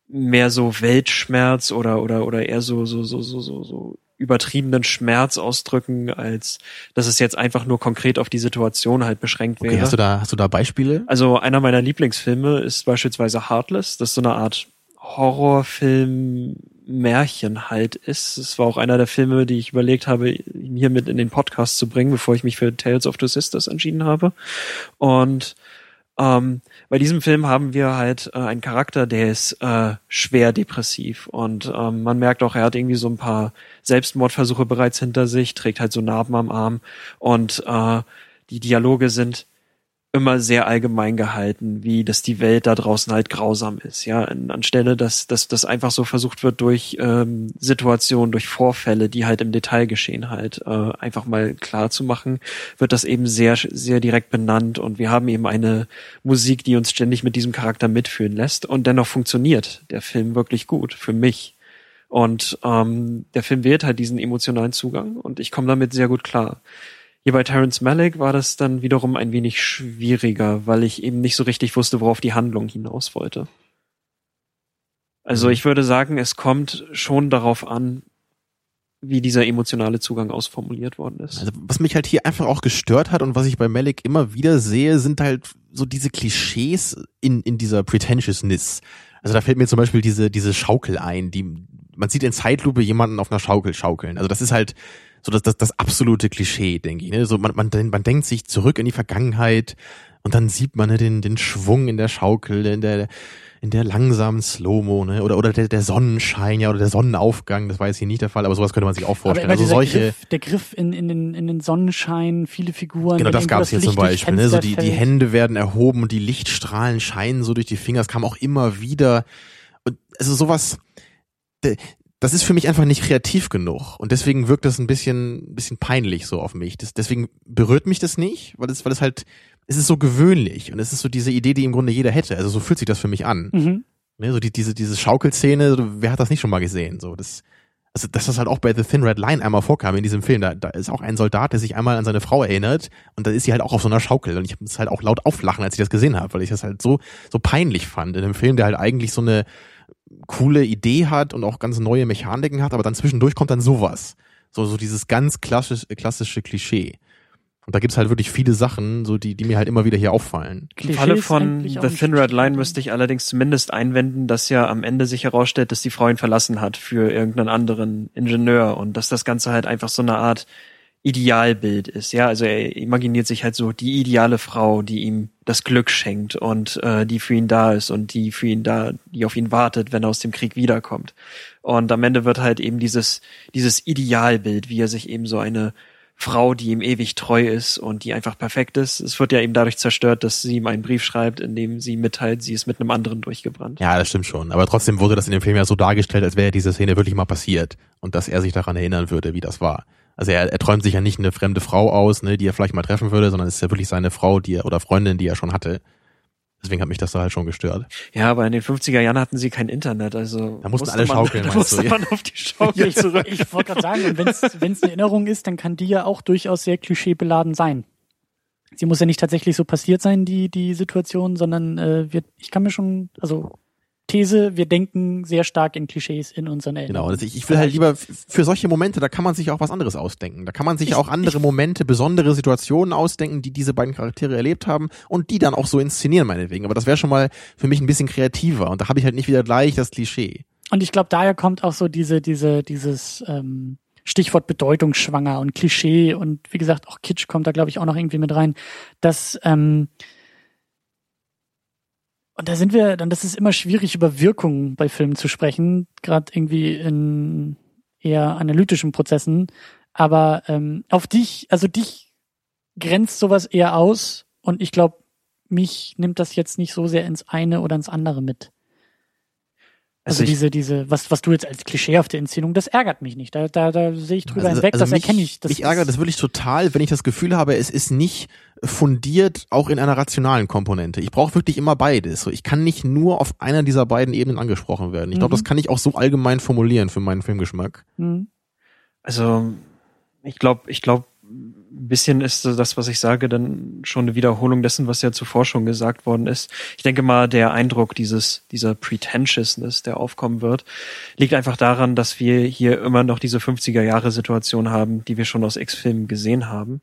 mehr so Weltschmerz oder oder oder eher so so so so so, so übertriebenen Schmerz ausdrücken, als dass es jetzt einfach nur konkret auf die Situation halt beschränkt wäre. Okay, hast du da, hast du da Beispiele? Also einer meiner Lieblingsfilme ist beispielsweise Heartless. Das ist so eine Art Horrorfilm Märchen halt ist. Es war auch einer der Filme, die ich überlegt habe, hier mit in den Podcast zu bringen, bevor ich mich für Tales of Two Sisters entschieden habe. Und ähm, bei diesem Film haben wir halt äh, einen Charakter, der ist äh, schwer depressiv. Und ähm, man merkt auch, er hat irgendwie so ein paar Selbstmordversuche bereits hinter sich, trägt halt so Narben am Arm. Und äh, die Dialoge sind immer sehr allgemein gehalten, wie dass die Welt da draußen halt grausam ist, ja, An- anstelle, dass dass das einfach so versucht wird durch ähm, Situationen, durch Vorfälle, die halt im Detail geschehen halt äh, einfach mal klar zu machen, wird das eben sehr sehr direkt benannt. Und wir haben eben eine Musik, die uns ständig mit diesem Charakter mitführen lässt. Und dennoch funktioniert der Film wirklich gut für mich. Und ähm, der Film wählt halt diesen emotionalen Zugang. Und ich komme damit sehr gut klar. Hier bei Terrence Malick war das dann wiederum ein wenig schwieriger, weil ich eben nicht so richtig wusste, worauf die Handlung hinaus wollte. Also Mhm. ich würde sagen, es kommt schon darauf an, wie dieser emotionale Zugang ausformuliert worden ist. Also, was mich halt hier einfach auch gestört hat und was ich bei Malik immer wieder sehe, sind halt so diese Klischees in, in dieser Pretentiousness. Also da fällt mir zum Beispiel diese, diese Schaukel ein, die, man sieht in Zeitlupe jemanden auf einer Schaukel schaukeln. Also das ist halt so das, das, das absolute Klischee, denke ich. Ne? So man, man, man denkt sich zurück in die Vergangenheit und dann sieht man ne, den, den Schwung in der Schaukel, in der, in der langsamen Slow-Mo, ne? Oder, oder der, der Sonnenschein, ja, oder der Sonnenaufgang, das war jetzt hier nicht der Fall, aber sowas könnte man sich auch vorstellen. Also solche. Griff, der Griff in, in, den, in den Sonnenschein, viele Figuren. Genau, das gab es hier Licht zum Beispiel. Ne? So die, die. Hände werden erhoben und die Lichtstrahlen scheinen so durch die Finger. Es kam auch immer wieder. Und also sowas, das ist für mich einfach nicht kreativ genug. Und deswegen wirkt das ein bisschen, ein bisschen peinlich so auf mich. Das, deswegen berührt mich das nicht, weil es, weil es halt, es ist so gewöhnlich. Und es ist so diese Idee, die im Grunde jeder hätte. Also so fühlt sich das für mich an. Mhm. Ne, so die, diese, diese Schaukelszene, wer hat das nicht schon mal gesehen? So, das, also, dass das halt auch bei The Thin Red Line einmal vorkam in diesem Film. Da, da ist auch ein Soldat, der sich einmal an seine Frau erinnert und da ist sie halt auch auf so einer Schaukel. Und ich muss halt auch laut auflachen, als ich das gesehen habe, weil ich das halt so, so peinlich fand in einem Film, der halt eigentlich so eine coole Idee hat und auch ganz neue Mechaniken hat, aber dann zwischendurch kommt dann sowas. So, so dieses ganz klassisch, klassische Klischee. Und da gibt's halt wirklich viele Sachen, so die, die mir halt immer wieder hier auffallen. Im Falle von The Thin Red. Line müsste ich allerdings zumindest einwenden, dass ja am Ende sich herausstellt, dass die Frau ihn verlassen hat für irgendeinen anderen Ingenieur und dass das Ganze halt einfach so eine Art Idealbild ist. Ja, also er imaginiert sich halt so die ideale Frau, die ihm das Glück schenkt und äh, die für ihn da ist und die für ihn da, die auf ihn wartet, wenn er aus dem Krieg wiederkommt. Und am Ende wird halt eben dieses dieses Idealbild, wie er sich eben so eine Frau, die ihm ewig treu ist und die einfach perfekt ist. Es wird ja eben dadurch zerstört, dass sie ihm einen Brief schreibt, in dem sie mitteilt, sie ist mit einem anderen durchgebrannt. Ja, das stimmt schon. Aber trotzdem wurde das in dem Film ja so dargestellt, als wäre diese Szene wirklich mal passiert und dass er sich daran erinnern würde, wie das war. Also er, er träumt sich ja nicht eine fremde Frau aus, ne, die er vielleicht mal treffen würde, sondern es ist ja wirklich seine Frau, die er oder Freundin, die er schon hatte. Deswegen hat mich das da halt schon gestört. Ja, aber in den 50er Jahren hatten sie kein Internet, also Da mussten musste alle man, schaukeln, (laughs) da du, musste ja? man auf die (laughs) Schaukel zurück. Ich wollte gerade sagen, und wenn es eine Erinnerung ist, dann kann die ja auch durchaus sehr klischeebeladen sein. Sie muss ja nicht tatsächlich so passiert sein, die, die Situation, sondern äh, wird, ich kann mir schon, also These, wir denken sehr stark in Klischees in unseren Erinnerungen. Genau, also ich, ich will halt lieber für solche Momente, da kann man sich auch was anderes ausdenken. Da kann man sich ich, auch andere ich, Momente, besondere Situationen ausdenken, die diese beiden Charaktere erlebt haben und die dann auch so inszenieren, meinetwegen. Aber das wäre schon mal für mich ein bisschen kreativer und da habe ich halt nicht wieder gleich das Klischee. Und ich glaube, daher kommt auch so diese, diese, dieses ähm, Stichwort bedeutungsschwanger und Klischee und wie gesagt, auch Kitsch kommt da, glaube ich, auch noch irgendwie mit rein, dass ähm, und da sind wir, dann das ist immer schwierig, über Wirkungen bei Filmen zu sprechen, gerade irgendwie in eher analytischen Prozessen. Aber ähm, auf dich, also dich grenzt sowas eher aus und ich glaube, mich nimmt das jetzt nicht so sehr ins eine oder ins andere mit. Also, also diese, diese, was, was du jetzt als klischeehafte Inszenierung, das ärgert mich nicht. Da, da, da sehe ich drüber also, hinweg, also das mich, erkenne ich. Das mich ärgert das wirklich total, wenn ich das Gefühl habe, es ist nicht fundiert, auch in einer rationalen Komponente. Ich brauche wirklich immer beides. So, ich kann nicht nur auf einer dieser beiden Ebenen angesprochen werden. Ich glaube, mhm. das kann ich auch so allgemein formulieren für meinen Filmgeschmack. Mhm. Also, ich glaube, ich glaube, bisschen ist das, was ich sage, dann schon eine Wiederholung dessen, was ja zuvor schon gesagt worden ist. Ich denke mal, der Eindruck dieses, dieser Pretentiousness, der aufkommen wird, liegt einfach daran, dass wir hier immer noch diese 50er Jahre Situation haben, die wir schon aus X-Filmen gesehen haben.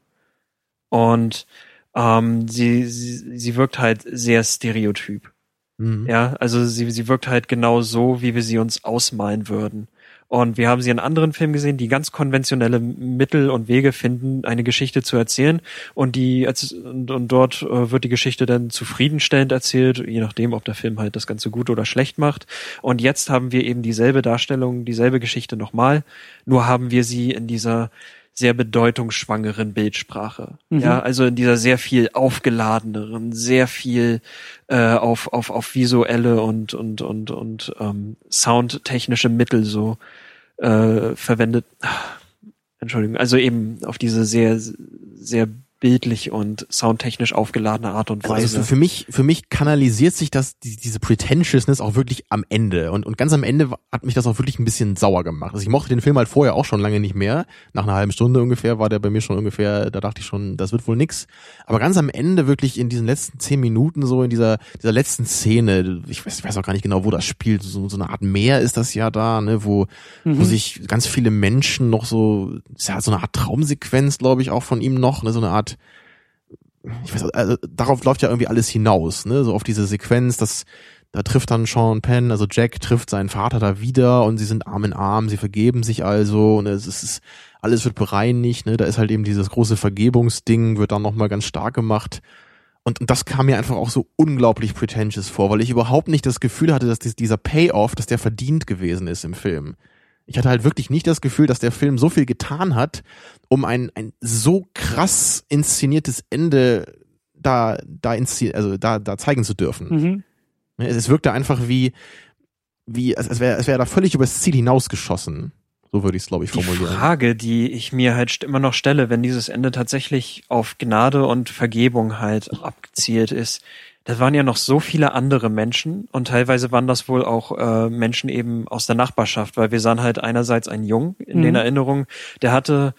Und ähm, sie, sie, sie wirkt halt sehr stereotyp. Mhm. Ja, also sie, sie wirkt halt genau so, wie wir sie uns ausmalen würden. Und wir haben sie in anderen Filmen gesehen, die ganz konventionelle Mittel und Wege finden, eine Geschichte zu erzählen. Und die und, dort äh, wird die Geschichte dann zufriedenstellend erzählt, je nachdem, ob der Film halt das Ganze gut oder schlecht macht. Und jetzt haben wir eben dieselbe Darstellung, dieselbe Geschichte nochmal, nur haben wir sie in dieser sehr bedeutungsschwangeren Bildsprache. Mhm. Ja, also in dieser sehr viel aufgeladeneren, sehr viel äh, auf, auf, auf visuelle und, und, und, und ähm, soundtechnische Mittel so äh, verwendet. Entschuldigung, also eben auf diese sehr, sehr bildlich und soundtechnisch aufgeladene Art und also Weise. Also für mich, für mich kanalisiert sich das, die, diese Pretentiousness auch wirklich am Ende. Und, und ganz am Ende hat mich das auch wirklich ein bisschen sauer gemacht. Also ich mochte den Film halt vorher auch schon lange nicht mehr. Nach einer halben Stunde ungefähr war der bei mir schon ungefähr, da dachte ich schon, das wird wohl nix. Aber ganz am Ende wirklich in diesen letzten zehn Minuten so in dieser, dieser letzten Szene, ich weiß, ich weiß auch gar nicht genau, wo das spielt, so, so eine Art Meer ist das ja da, ne, wo, mhm. wo sich ganz viele Menschen noch so, ist ja so eine Art Traumsequenz, glaube ich, auch von ihm noch, ne, so eine Art ich weiß, also darauf läuft ja irgendwie alles hinaus, ne? So auf diese Sequenz, dass da trifft dann Sean Penn, also Jack trifft seinen Vater da wieder und sie sind Arm in Arm, sie vergeben sich also und es ist alles wird bereinigt, ne? Da ist halt eben dieses große Vergebungsding wird dann nochmal ganz stark gemacht. Und, und das kam mir einfach auch so unglaublich pretentious vor, weil ich überhaupt nicht das Gefühl hatte, dass dieser Payoff, dass der verdient gewesen ist im Film. Ich hatte halt wirklich nicht das Gefühl, dass der Film so viel getan hat, um ein, ein so krass inszeniertes Ende da, da, inszen also da, da zeigen zu dürfen. Mhm. Ne, es, es wirkte einfach wie, wie, als, als wäre es wär da völlig übers Ziel hinausgeschossen. So würde ich es, glaube ich, formulieren. Die Frage, die ich mir halt immer noch stelle, wenn dieses Ende tatsächlich auf Gnade und Vergebung halt abgezielt ist, das waren ja noch so viele andere Menschen und teilweise waren das wohl auch äh, Menschen eben aus der Nachbarschaft, weil wir sahen halt einerseits einen Jungen in mhm. den Erinnerungen, der hatte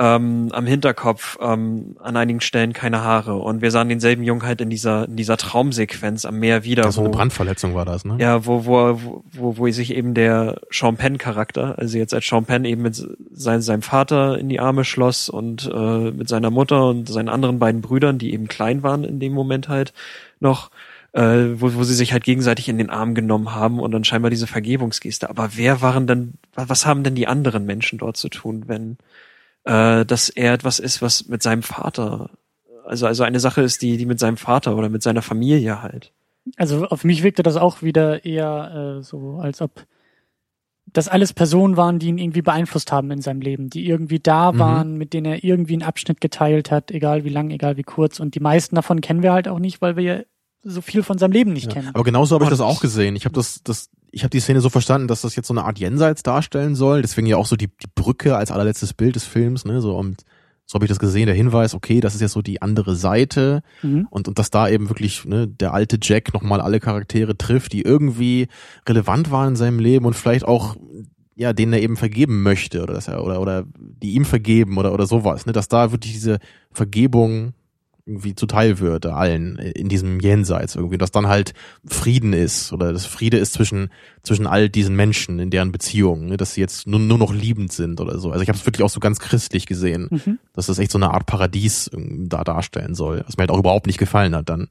ähm, am Hinterkopf ähm, an einigen Stellen keine Haare und wir sahen denselben Jungen halt in dieser in dieser Traumsequenz am Meer wieder. Das wo, eine Brandverletzung war das, ne? Ja, wo wo wo wo sich eben der Sean Penn Charakter, also jetzt als Sean Penn eben mit sein, seinem Vater in die Arme schloss und äh, mit seiner Mutter und seinen anderen beiden Brüdern, die eben klein waren in dem Moment halt noch, äh, wo, wo sie sich halt gegenseitig in den Arm genommen haben und dann scheinbar diese Vergebungsgeste. Aber wer waren denn, was haben denn die anderen Menschen dort zu tun, wenn äh, dass er etwas ist, was mit seinem Vater, also also eine Sache ist, die die mit seinem Vater oder mit seiner Familie halt. Also auf mich wirkte das auch wieder eher äh, so, als ob das alles Personen waren, die ihn irgendwie beeinflusst haben in seinem Leben, die irgendwie da mhm. waren, mit denen er irgendwie einen Abschnitt geteilt hat, egal wie lang, egal wie kurz. Und die meisten davon kennen wir halt auch nicht, weil wir ja so viel von seinem Leben nicht ja. kennen. Aber genauso habe ich das auch gesehen. Ich habe das, das, ich habe die Szene so verstanden, dass das jetzt so eine Art Jenseits darstellen soll. Deswegen ja auch so die, die Brücke als allerletztes Bild des Films, ne, so und so habe ich das gesehen, der Hinweis, okay, das ist jetzt so die andere Seite mhm. und, und dass da eben wirklich ne, der alte Jack nochmal alle Charaktere trifft, die irgendwie relevant waren in seinem Leben und vielleicht auch ja, denen er eben vergeben möchte oder dass er oder oder die ihm vergeben oder oder sowas, ne, dass da wirklich diese Vergebung irgendwie zuteil wird, allen in diesem Jenseits irgendwie, dass dann halt Frieden ist oder das Friede ist zwischen zwischen all diesen Menschen in deren Beziehungen, ne, dass sie jetzt nur, nur noch liebend sind oder so. Also ich habe es wirklich auch so ganz christlich gesehen, mhm. dass das echt so eine Art Paradies da darstellen soll, was mir halt auch überhaupt nicht gefallen hat dann.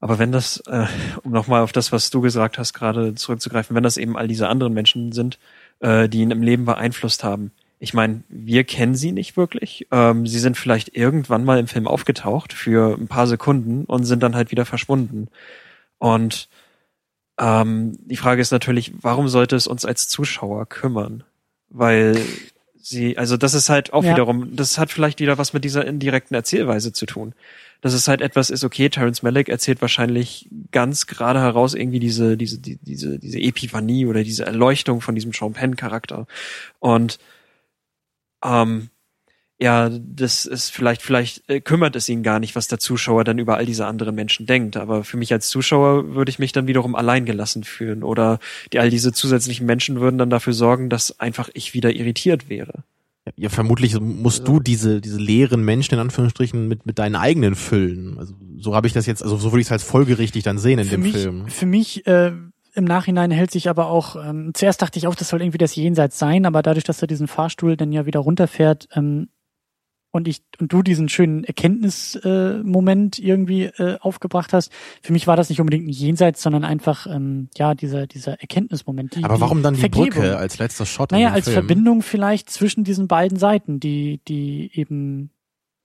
Aber wenn das, äh, um nochmal auf das, was du gesagt hast, gerade zurückzugreifen, wenn das eben all diese anderen Menschen sind, äh, die ihn im Leben beeinflusst haben. Ich meine, wir kennen sie nicht wirklich. Ähm, sie sind vielleicht irgendwann mal im Film aufgetaucht für ein paar Sekunden und sind dann halt wieder verschwunden. Und ähm, die Frage ist natürlich, warum sollte es uns als Zuschauer kümmern? Weil sie, also das ist halt auch ja. wiederum, das hat vielleicht wieder was mit dieser indirekten Erzählweise zu tun dass es halt etwas ist, okay, Terence Malick erzählt wahrscheinlich ganz gerade heraus irgendwie diese, diese, die, diese, diese Epiphanie oder diese Erleuchtung von diesem Sean Penn Charakter. Und ähm, ja, das ist vielleicht, vielleicht äh, kümmert es ihn gar nicht, was der Zuschauer dann über all diese anderen Menschen denkt. Aber für mich als Zuschauer würde ich mich dann wiederum allein gelassen fühlen. Oder die, all diese zusätzlichen Menschen würden dann dafür sorgen, dass einfach ich wieder irritiert wäre. Ja, vermutlich musst du diese, diese leeren Menschen in Anführungsstrichen mit, mit deinen eigenen füllen. Also so habe ich das jetzt, also so würde ich es als folgerichtig dann sehen in für dem mich, Film. Für mich äh, im Nachhinein hält sich aber auch, ähm, zuerst dachte ich auch, das soll irgendwie das Jenseits sein, aber dadurch, dass er diesen Fahrstuhl dann ja wieder runterfährt, ähm, und ich und du diesen schönen Erkenntnismoment äh, irgendwie äh, aufgebracht hast. Für mich war das nicht unbedingt ein Jenseits, sondern einfach ähm, ja dieser dieser Erkenntnismoment. Die, Aber warum dann die Vergebung. Brücke als letzter Shot? Naja, als Film? Verbindung vielleicht zwischen diesen beiden Seiten, die die eben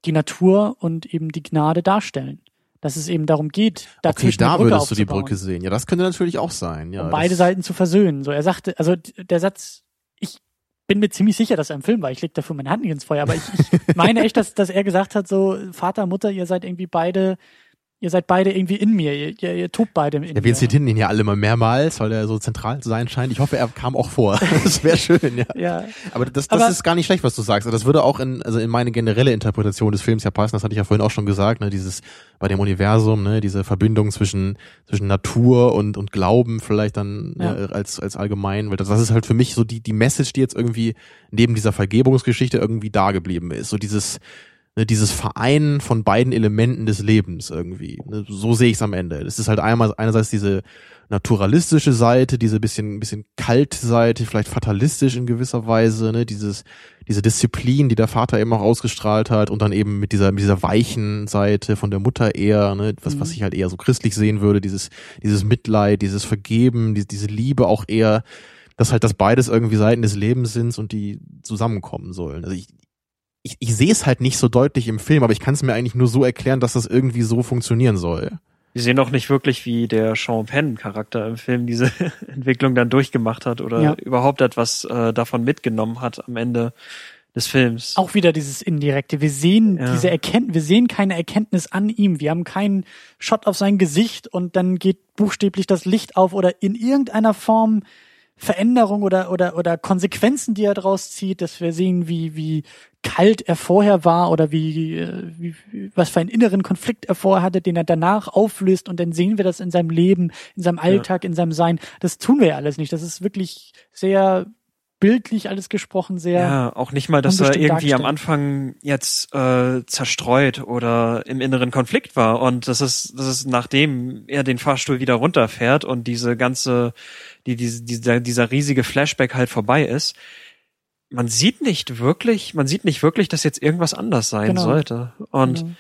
die Natur und eben die Gnade darstellen. Dass es eben darum geht, okay, da würdest du die Brücke sehen. Ja, das könnte natürlich auch sein. Ja, um beide Seiten zu versöhnen. So, er sagte, also der Satz, ich bin mir ziemlich sicher, dass er im Film war. Ich leg dafür meine Hand nicht ins Feuer, aber ich, ich (laughs) meine echt, dass, dass er gesagt hat, so Vater, Mutter, ihr seid irgendwie beide ihr seid beide irgendwie in mir, ihr, ihr, ihr tobt beide in ja, mir. Wir zitieren ihn ja alle mal mehrmals, weil er so zentral zu sein scheint. Ich hoffe, er kam auch vor. (laughs) Das wäre schön, ja. ja. Aber das, das Aber ist gar nicht schlecht, was du sagst. Das würde auch in, also in meine generelle Interpretation des Films ja passen. Das hatte ich ja vorhin auch schon gesagt, ne, dieses bei dem Universum, ne, diese Verbindung zwischen zwischen Natur und und Glauben vielleicht dann ja. ne, als als allgemein, weil das, das ist halt für mich so die die Message, die jetzt irgendwie neben dieser Vergebungsgeschichte irgendwie da geblieben ist. So dieses ne, dieses Vereinen von beiden Elementen des Lebens irgendwie. Ne, so sehe ich es am Ende. Es ist halt einmal einerseits diese naturalistische Seite, diese bisschen bisschen kalt Seite, vielleicht fatalistisch in gewisser Weise, ne, dieses diese Disziplin, die der Vater eben auch ausgestrahlt hat und dann eben mit dieser mit dieser weichen Seite von der Mutter eher, ne, was mhm. was ich halt eher so christlich sehen würde, dieses dieses Mitleid, dieses Vergeben, die, diese Liebe auch eher dass halt das beides irgendwie Seiten des Lebens sind und die zusammenkommen sollen. Also ich, ich, ich sehe es halt nicht so deutlich im Film, aber ich kann es mir eigentlich nur so erklären, dass das irgendwie so funktionieren soll. Wir sehen auch nicht wirklich, wie der Sean Penn Charakter im Film diese (laughs) Entwicklung dann durchgemacht hat oder ja. überhaupt etwas äh, davon mitgenommen hat am Ende des Films. Auch wieder dieses indirekte. Wir sehen ja. diese Erkenntnis, wir sehen keine Erkenntnis an ihm. Wir haben keinen Shot auf sein Gesicht und dann geht buchstäblich das Licht auf oder in irgendeiner Form Veränderung oder, oder, oder Konsequenzen, die er daraus zieht, dass wir sehen, wie, wie kalt er vorher war oder wie, äh, wie, was für einen inneren Konflikt er vorher hatte, den er danach auflöst und dann sehen wir das in seinem Leben, in seinem Alltag, ja. in seinem Sein. Das tun wir ja alles nicht. Das ist wirklich sehr bildlich alles gesprochen sehr. Ja, auch nicht mal, dass er irgendwie am Anfang jetzt äh, zerstreut oder im inneren Konflikt war. Und das ist, das ist nachdem er den Fahrstuhl wieder runterfährt und diese ganze, die, diese, dieser, dieser riesige Flashback halt vorbei ist. Man sieht nicht wirklich, man sieht nicht wirklich, dass jetzt irgendwas anders sein genau. sollte. Und genau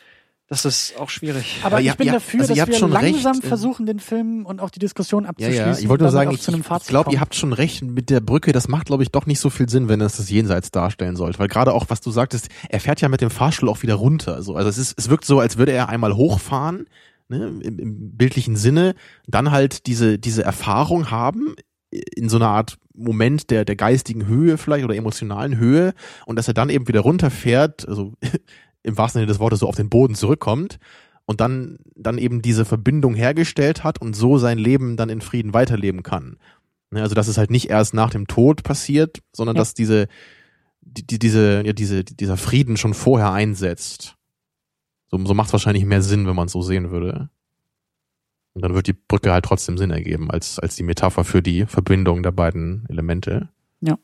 das ist auch schwierig. Aber, Aber ich bin dafür, also dass wir langsam recht. versuchen, den Film und auch die Diskussion abzuschließen. Ja, ja. Ich wollte nur sagen, ich, ich glaube, ihr habt schon recht mit der Brücke. Das macht, glaube ich, doch nicht so viel Sinn, wenn es das Jenseits darstellen sollte. Weil gerade auch, was du sagtest, er fährt ja mit dem Fahrstuhl auch wieder runter. Also, also es, ist, es wirkt so, als würde er einmal hochfahren, ne, im, im bildlichen Sinne, dann halt diese, diese Erfahrung haben, in so einer Art Moment der, der geistigen Höhe vielleicht oder emotionalen Höhe und dass er dann eben wieder runterfährt, also (laughs) im wahrsten Sinne des Wortes so auf den Boden zurückkommt und dann, dann eben diese Verbindung hergestellt hat und so sein Leben dann in Frieden weiterleben kann. Ne, also, dass es halt nicht erst nach dem Tod passiert, sondern ja. dass diese, die, die, diese, ja, diese, dieser Frieden schon vorher einsetzt. So, so macht es wahrscheinlich mehr Sinn, wenn man es so sehen würde. Und dann wird die Brücke halt trotzdem Sinn ergeben, als, als die Metapher für die Verbindung der beiden Elemente. Ja.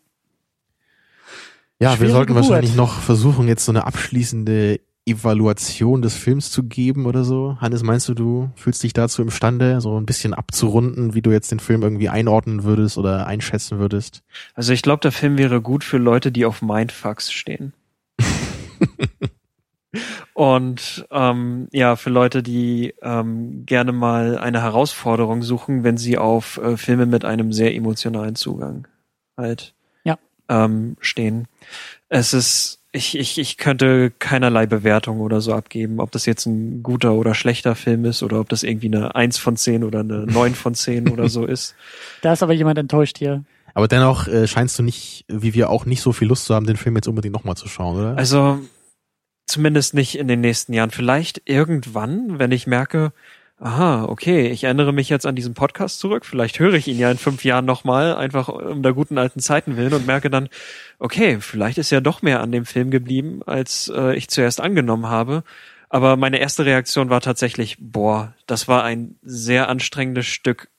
Ja, Schwere wir sollten Geburt. wahrscheinlich noch versuchen, jetzt so eine abschließende Evaluation des Films zu geben oder so? Hannes, meinst du, du fühlst dich dazu imstande, so ein bisschen abzurunden, wie du jetzt den Film irgendwie einordnen würdest oder einschätzen würdest? Also ich glaube, der Film wäre gut für Leute, die auf Mindfucks stehen. (laughs) Und ähm, ja, für Leute, die ähm, gerne mal eine Herausforderung suchen, wenn sie auf äh, Filme mit einem sehr emotionalen Zugang halt ja. ähm, stehen. Es ist, ich, ich, ich könnte keinerlei Bewertung oder so abgeben, ob das jetzt ein guter oder schlechter Film ist oder ob das irgendwie eine Eins von zehn oder eine (laughs) Neun von zehn oder so ist. Da ist aber jemand enttäuscht hier. Aber dennoch äh, scheinst du nicht, wie wir auch, nicht so viel Lust zu haben, den Film jetzt unbedingt nochmal zu schauen, oder? Also Zumindest nicht in den nächsten Jahren. Vielleicht irgendwann, wenn ich merke, aha, okay, ich erinnere mich jetzt an diesen Podcast zurück. Vielleicht höre ich ihn ja in fünf Jahren nochmal, einfach um der guten alten Zeiten willen und merke dann, okay, vielleicht ist ja doch mehr an dem Film geblieben, als äh, ich zuerst angenommen habe. Aber meine erste Reaktion war tatsächlich, boah, das war ein sehr anstrengendes Stück.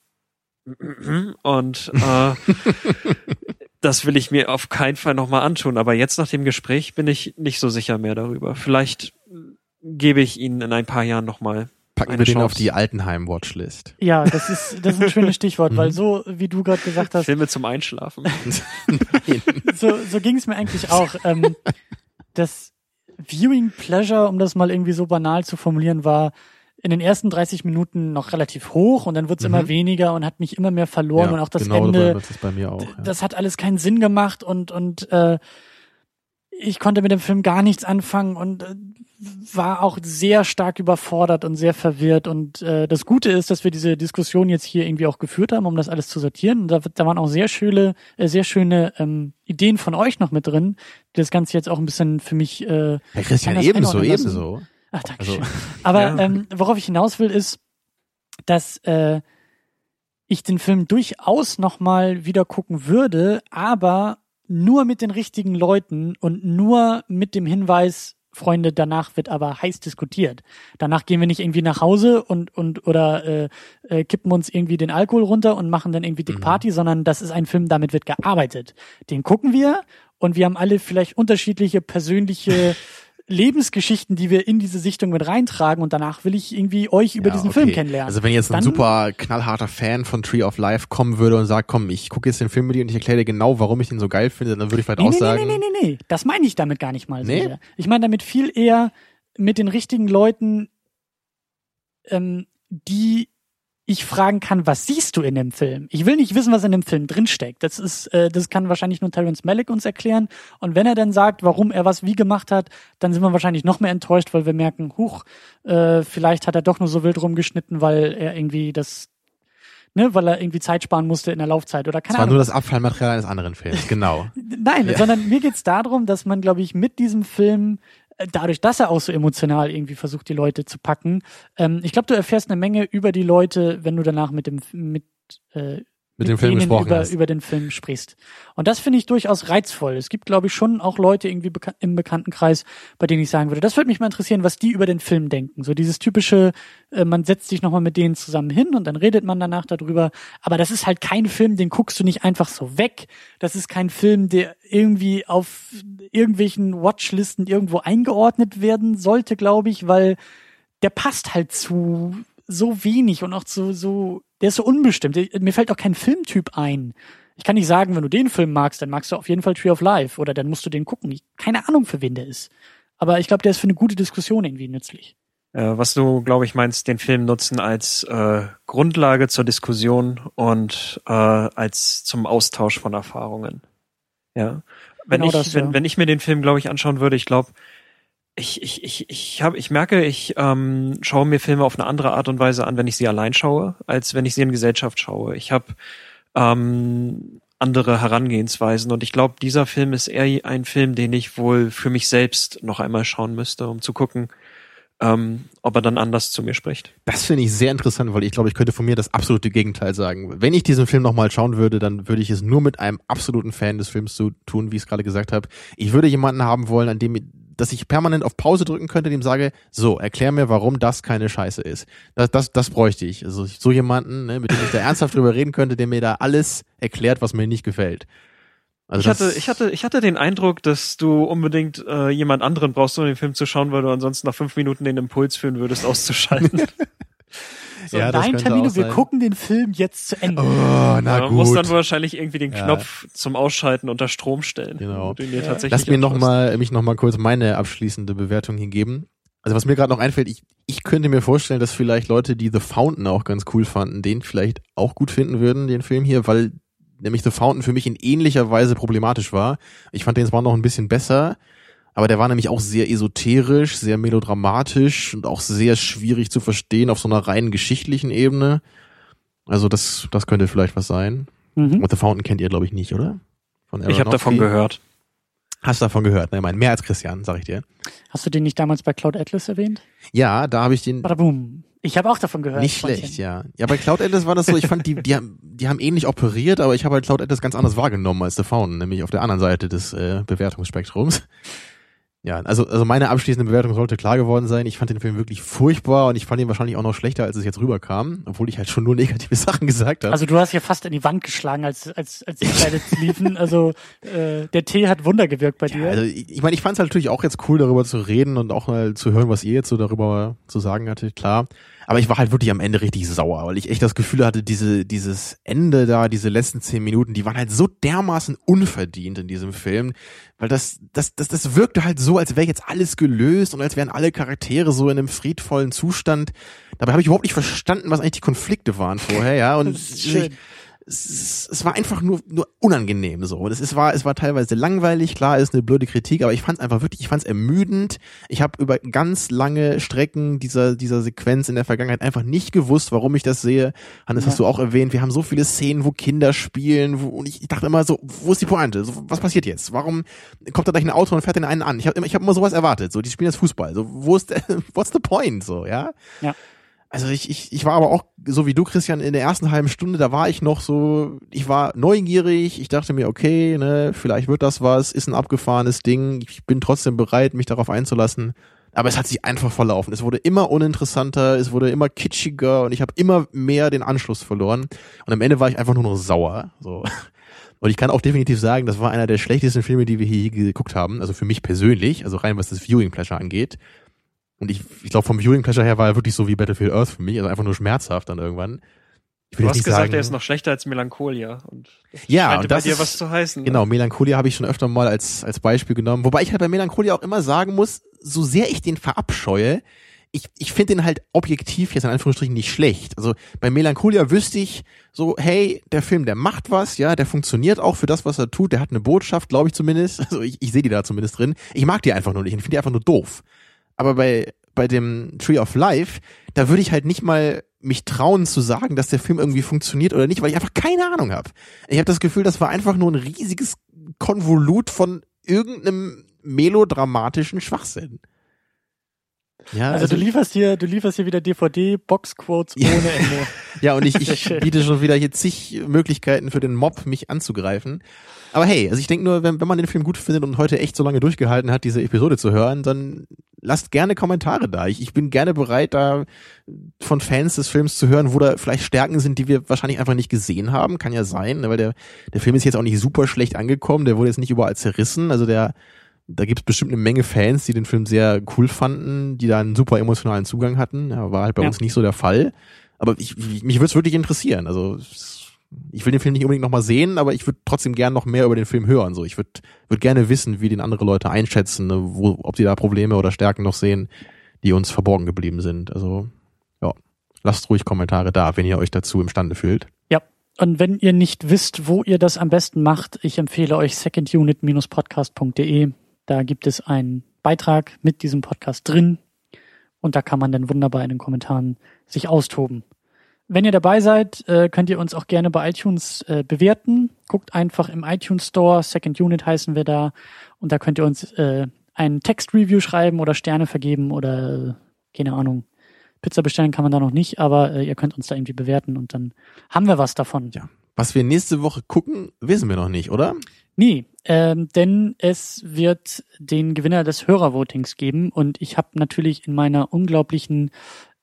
Und äh, (laughs) das will ich mir auf keinen Fall nochmal antun. Aber jetzt nach dem Gespräch bin ich nicht so sicher mehr darüber. Vielleicht gebe ich Ihnen in ein paar Jahren nochmal. Packen wir den auf die Altenheim-Watchlist. Ja, das ist, das ist ein schönes Stichwort, (laughs) weil so, wie du gerade gesagt hast. Filme zum Einschlafen. (laughs) so so ging es mir eigentlich auch. Ähm, das Viewing Pleasure, um das mal irgendwie so banal zu formulieren, war, in den ersten 30 Minuten noch relativ hoch und dann wird es mhm. immer weniger und hat mich immer mehr verloren ja, und auch das genau Ende, das, bei mir auch, ja. das hat alles keinen Sinn gemacht und und äh, ich konnte mit dem Film gar nichts anfangen und äh, war auch sehr stark überfordert und sehr verwirrt und äh, das Gute ist, dass wir diese Diskussion jetzt hier irgendwie auch geführt haben, um das alles zu sortieren. Und da, da waren auch sehr schöne, äh, sehr schöne ähm, Ideen von euch noch mit drin, die das Ganze jetzt auch ein bisschen für mich. Äh, Herr Christian, ebenso, ebenso. Ach, danke schön. Also, Aber ja. ähm, worauf ich hinaus will, ist, dass äh, ich den Film durchaus nochmal wieder gucken würde, aber nur mit den richtigen Leuten und nur mit dem Hinweis, Freunde, danach wird aber heiß diskutiert. Danach gehen wir nicht irgendwie nach Hause und und oder äh, äh, kippen uns irgendwie den Alkohol runter und machen dann irgendwie Dick mhm. Party, mhm. sondern das ist ein Film, damit wird gearbeitet. Den gucken wir und wir haben alle vielleicht unterschiedliche persönliche (laughs) Lebensgeschichten, die wir in diese Sichtung mit reintragen und danach will ich irgendwie euch über ja, diesen okay. Film kennenlernen. Also wenn jetzt ein super knallharter Fan von Tree of Life kommen würde und sagt, komm, ich gucke jetzt den Film mit dir und ich erkläre dir genau, warum ich den so geil finde, dann würde ich vielleicht nee, auch nee, sagen. Nee, nee, nee, nee, das meine ich damit gar nicht mal so nee? sehr. Ich meine damit viel eher mit den richtigen Leuten, ähm, die ich fragen kann, was siehst du in dem Film? Ich will nicht wissen, was in dem Film drinsteckt. Das ist, äh, das kann wahrscheinlich nur Terence Malick uns erklären. Und wenn er dann sagt, warum er was wie gemacht hat, dann sind wir wahrscheinlich noch mehr enttäuscht, weil wir merken, huch, äh, vielleicht hat er doch nur so wild rumgeschnitten, weil er irgendwie das Ne, weil er irgendwie Zeit sparen musste in der Laufzeit oder keine das war Ahnung. nur das Abfallmaterial eines anderen Films, genau. (laughs) Nein, ja. sondern mir geht's darum, dass man, glaube ich, mit diesem Film dadurch, dass er auch so emotional irgendwie versucht, die Leute zu packen. Ähm, ich glaube, du erfährst eine Menge über die Leute, wenn du danach mit dem mit äh, mit, dem Film gesprochen über, hast. über den Film sprichst. Und das finde ich durchaus reizvoll. Es gibt, glaube ich, schon auch Leute irgendwie beka im Bekanntenkreis, bei denen ich sagen würde, das würde mich mal interessieren, was die über den Film denken. So dieses typische, äh, man setzt sich nochmal mit denen zusammen hin und dann redet man danach darüber. Aber das ist halt kein Film, den guckst du nicht einfach so weg. Das ist kein Film, der irgendwie auf irgendwelchen Watchlisten irgendwo eingeordnet werden sollte, glaube ich, weil der passt halt zu so wenig und auch zu so der ist so unbestimmt. Mir fällt auch kein Filmtyp ein. Ich kann nicht sagen, wenn du den Film magst, dann magst du auf jeden Fall Tree of Life oder dann musst du den gucken. Ich, keine Ahnung, für wen der ist. Aber ich glaube, der ist für eine gute Diskussion irgendwie nützlich. Äh, was du, glaube ich, meinst, den Film nutzen als äh, Grundlage zur Diskussion und äh, als zum Austausch von Erfahrungen. Ja. Wenn genau ich, das, wenn, ja. wenn ich mir den Film, glaube ich, anschauen würde, ich glaube, ich, ich, ich, ich, hab, ich merke, ich ähm, schaue mir Filme auf eine andere Art und Weise an, wenn ich sie allein schaue, als wenn ich sie in Gesellschaft schaue. Ich habe ähm, andere Herangehensweisen und ich glaube, dieser Film ist eher ein Film, den ich wohl für mich selbst noch einmal schauen müsste, um zu gucken, ähm, ob er dann anders zu mir spricht. Das finde ich sehr interessant, weil ich glaube, ich könnte von mir das absolute Gegenteil sagen. Wenn ich diesen Film nochmal schauen würde, dann würde ich es nur mit einem absoluten Fan des Films so tun, wie ich es gerade gesagt habe. Ich würde jemanden haben wollen, an dem dass ich permanent auf Pause drücken könnte, dem sage, so, erklär mir, warum das keine Scheiße ist. Das, das, das bräuchte ich. Also so jemanden, ne, mit dem ich da ernsthaft drüber reden könnte, der mir da alles erklärt, was mir nicht gefällt. Also ich hatte, ich hatte, ich hatte den Eindruck, dass du unbedingt äh, jemand anderen brauchst, um den Film zu schauen, weil du ansonsten nach fünf Minuten den Impuls führen würdest, auszuschalten. (laughs) So, Ja, nein, auch wir gucken den Film jetzt zu Ende. Oh, na Man muss dann gut. wahrscheinlich irgendwie den Ja. Knopf zum Ausschalten unter Strom stellen. Genau. Ja. Lass mir noch mal, mich noch mal kurz meine abschließende Bewertung hier geben. Also was mir gerade noch einfällt, ich, ich könnte mir vorstellen, dass vielleicht Leute, die The Fountain auch ganz cool fanden, den vielleicht auch gut finden würden, den Film hier, weil nämlich The Fountain für mich in ähnlicher Weise problematisch war. Ich fand den zwar noch ein bisschen besser, aber der war nämlich auch sehr esoterisch, sehr melodramatisch und auch sehr schwierig zu verstehen auf so einer rein geschichtlichen Ebene. Also das, das könnte vielleicht was sein. Mhm. Und The Fountain kennt ihr, glaube ich, nicht, oder? Von Ich habe davon gehört. Hast davon gehört, ne? Ich meine, mehr als Christian, sag ich dir. Hast du den nicht damals bei Cloud Atlas erwähnt? Ja, da habe ich den Badabum. Ich habe auch davon gehört. nicht schlecht, ja. Ja, bei Cloud Atlas war das so, ich fand, die, die, haben, die haben ähnlich operiert, aber ich habe halt Cloud Atlas ganz anders wahrgenommen als The Fountain, nämlich auf der anderen Seite des äh, Bewertungsspektrums. Ja, also, also meine abschließende Bewertung sollte klar geworden sein. Ich fand den Film wirklich furchtbar und ich fand ihn wahrscheinlich auch noch schlechter, als es jetzt rüberkam, obwohl ich halt schon nur negative (laughs) Sachen gesagt habe. Also du hast ja fast in die Wand geschlagen, als als als die Credits liefen. Also äh, der Tee hat Wunder gewirkt bei dir. Ja, also ich, ich meine, ich fand es natürlich auch jetzt cool, darüber zu reden und auch mal zu hören, was ihr jetzt so darüber zu sagen hattet, klar. Aber ich war halt wirklich am Ende richtig sauer, weil ich echt das Gefühl hatte, diese, dieses Ende da, diese letzten zehn Minuten, die waren halt so dermaßen unverdient in diesem Film, weil das, das, das, das wirkte halt so, als wäre jetzt alles gelöst und als wären alle Charaktere so in einem friedvollen Zustand. Dabei habe ich überhaupt nicht verstanden, was eigentlich die Konflikte waren vorher, ja. Und schön. Es, es war einfach nur, nur unangenehm so. Und es, es war, es war teilweise langweilig, klar ist eine blöde Kritik, aber ich fand es einfach wirklich, ich fand es ermüdend. Ich habe über ganz lange Strecken dieser, dieser Sequenz in der Vergangenheit einfach nicht gewusst, warum ich das sehe. Hannes, Ja. hast du auch erwähnt, wir haben so viele Szenen, wo Kinder spielen, wo, und ich, ich dachte immer so, wo ist die Pointe? So, was passiert jetzt? Warum kommt da gleich ein Auto und fährt den einen an? Ich habe immer, ich hab immer sowas erwartet. So, die spielen jetzt Fußball. So, wo ist der, (laughs) what's the point? So, ja. Ja. Also ich, ich, ich war aber auch, so wie du, Christian, in der ersten halben Stunde, da war ich noch so, ich war neugierig, ich dachte mir, okay, ne, vielleicht wird das was, ist ein abgefahrenes Ding, ich bin trotzdem bereit, mich darauf einzulassen. Aber es hat sich einfach verlaufen. Es wurde immer uninteressanter, es wurde immer kitschiger und ich habe immer mehr den Anschluss verloren. Und am Ende war ich einfach nur noch sauer. So. Und ich kann auch definitiv sagen, das war einer der schlechtesten Filme, die wir hier geguckt haben. Also für mich persönlich, also rein was das Viewing Pleasure angeht. Und ich, ich glaube, vom Viewing Pleasure her war er wirklich so wie Battlefield Earth für mich, also einfach nur schmerzhaft dann irgendwann. Ich will Du hast nicht gesagt, sagen, er ist noch schlechter als Melancholia. Und Ja, und bei das dir ist- was zu heißen. Genau, Melancholia habe ich schon öfter mal als, als Beispiel genommen. Wobei ich halt bei Melancholia auch immer sagen muss, so sehr ich den verabscheue, ich, ich finde den halt objektiv jetzt in Anführungsstrichen nicht schlecht. Also bei Melancholia wüsste ich so, hey, der Film, der macht was, ja, der funktioniert auch für das, was er tut, der hat eine Botschaft, glaube ich zumindest. (laughs) Also ich, ich sehe die da zumindest drin. Ich mag die einfach nur nicht, ich finde die einfach nur doof. Aber bei, bei dem Tree of Life, da würde ich halt nicht mal mich trauen zu sagen, dass der Film irgendwie funktioniert oder nicht, weil ich einfach keine Ahnung habe. Ich habe das Gefühl, das war einfach nur ein riesiges Konvolut von irgendeinem melodramatischen Schwachsinn. Ja, also, du lieferst hier, du lieferst hier wieder DVD-Boxquotes ohne Ende. (laughs) ja, und ich, ich biete schon wieder hier zig Möglichkeiten für den Mob, mich anzugreifen. Aber hey, also ich denke nur, wenn, wenn man den Film gut findet und heute echt so lange durchgehalten hat, diese Episode zu hören, dann lasst gerne Kommentare da. Ich, ich bin gerne bereit, da von Fans des Films zu hören, wo da vielleicht Stärken sind, die wir wahrscheinlich einfach nicht gesehen haben. Kann ja sein, ne, weil der, der Film ist jetzt auch nicht super schlecht angekommen, der wurde jetzt nicht überall zerrissen. Also der, da gibt es bestimmt eine Menge Fans, die den Film sehr cool fanden, die da einen super emotionalen Zugang hatten. Ja, war halt bei Ja. uns nicht so der Fall. Aber ich, ich, mich würde es wirklich interessieren. Also ich will den Film nicht unbedingt nochmal sehen, aber ich würde trotzdem gern noch mehr über den Film hören. So, ich würde würd gerne wissen, wie den andere Leute einschätzen, ne, wo, ob sie da Probleme oder Stärken noch sehen, die uns verborgen geblieben sind. Also ja, lasst ruhig Kommentare da, wenn ihr euch dazu imstande fühlt. Ja. Und wenn ihr nicht wisst, wo ihr das am besten macht, ich empfehle euch secondunit-podcast.de. Da gibt es einen Beitrag mit diesem Podcast drin. Und da kann man dann wunderbar in den Kommentaren sich austoben. Wenn ihr dabei seid, äh, könnt ihr uns auch gerne bei iTunes äh, bewerten. Guckt einfach im iTunes Store, Second Unit heißen wir da. Und da könnt ihr uns äh, ein Text-Review schreiben oder Sterne vergeben oder keine Ahnung. Pizza bestellen kann man da noch nicht, aber ihr könnt uns da irgendwie bewerten und dann haben wir was davon. Ja. Was wir nächste Woche gucken, wissen wir noch nicht, oder? Nee, ähm, denn es wird den Gewinner des Hörervotings geben und ich habe natürlich in meiner unglaublichen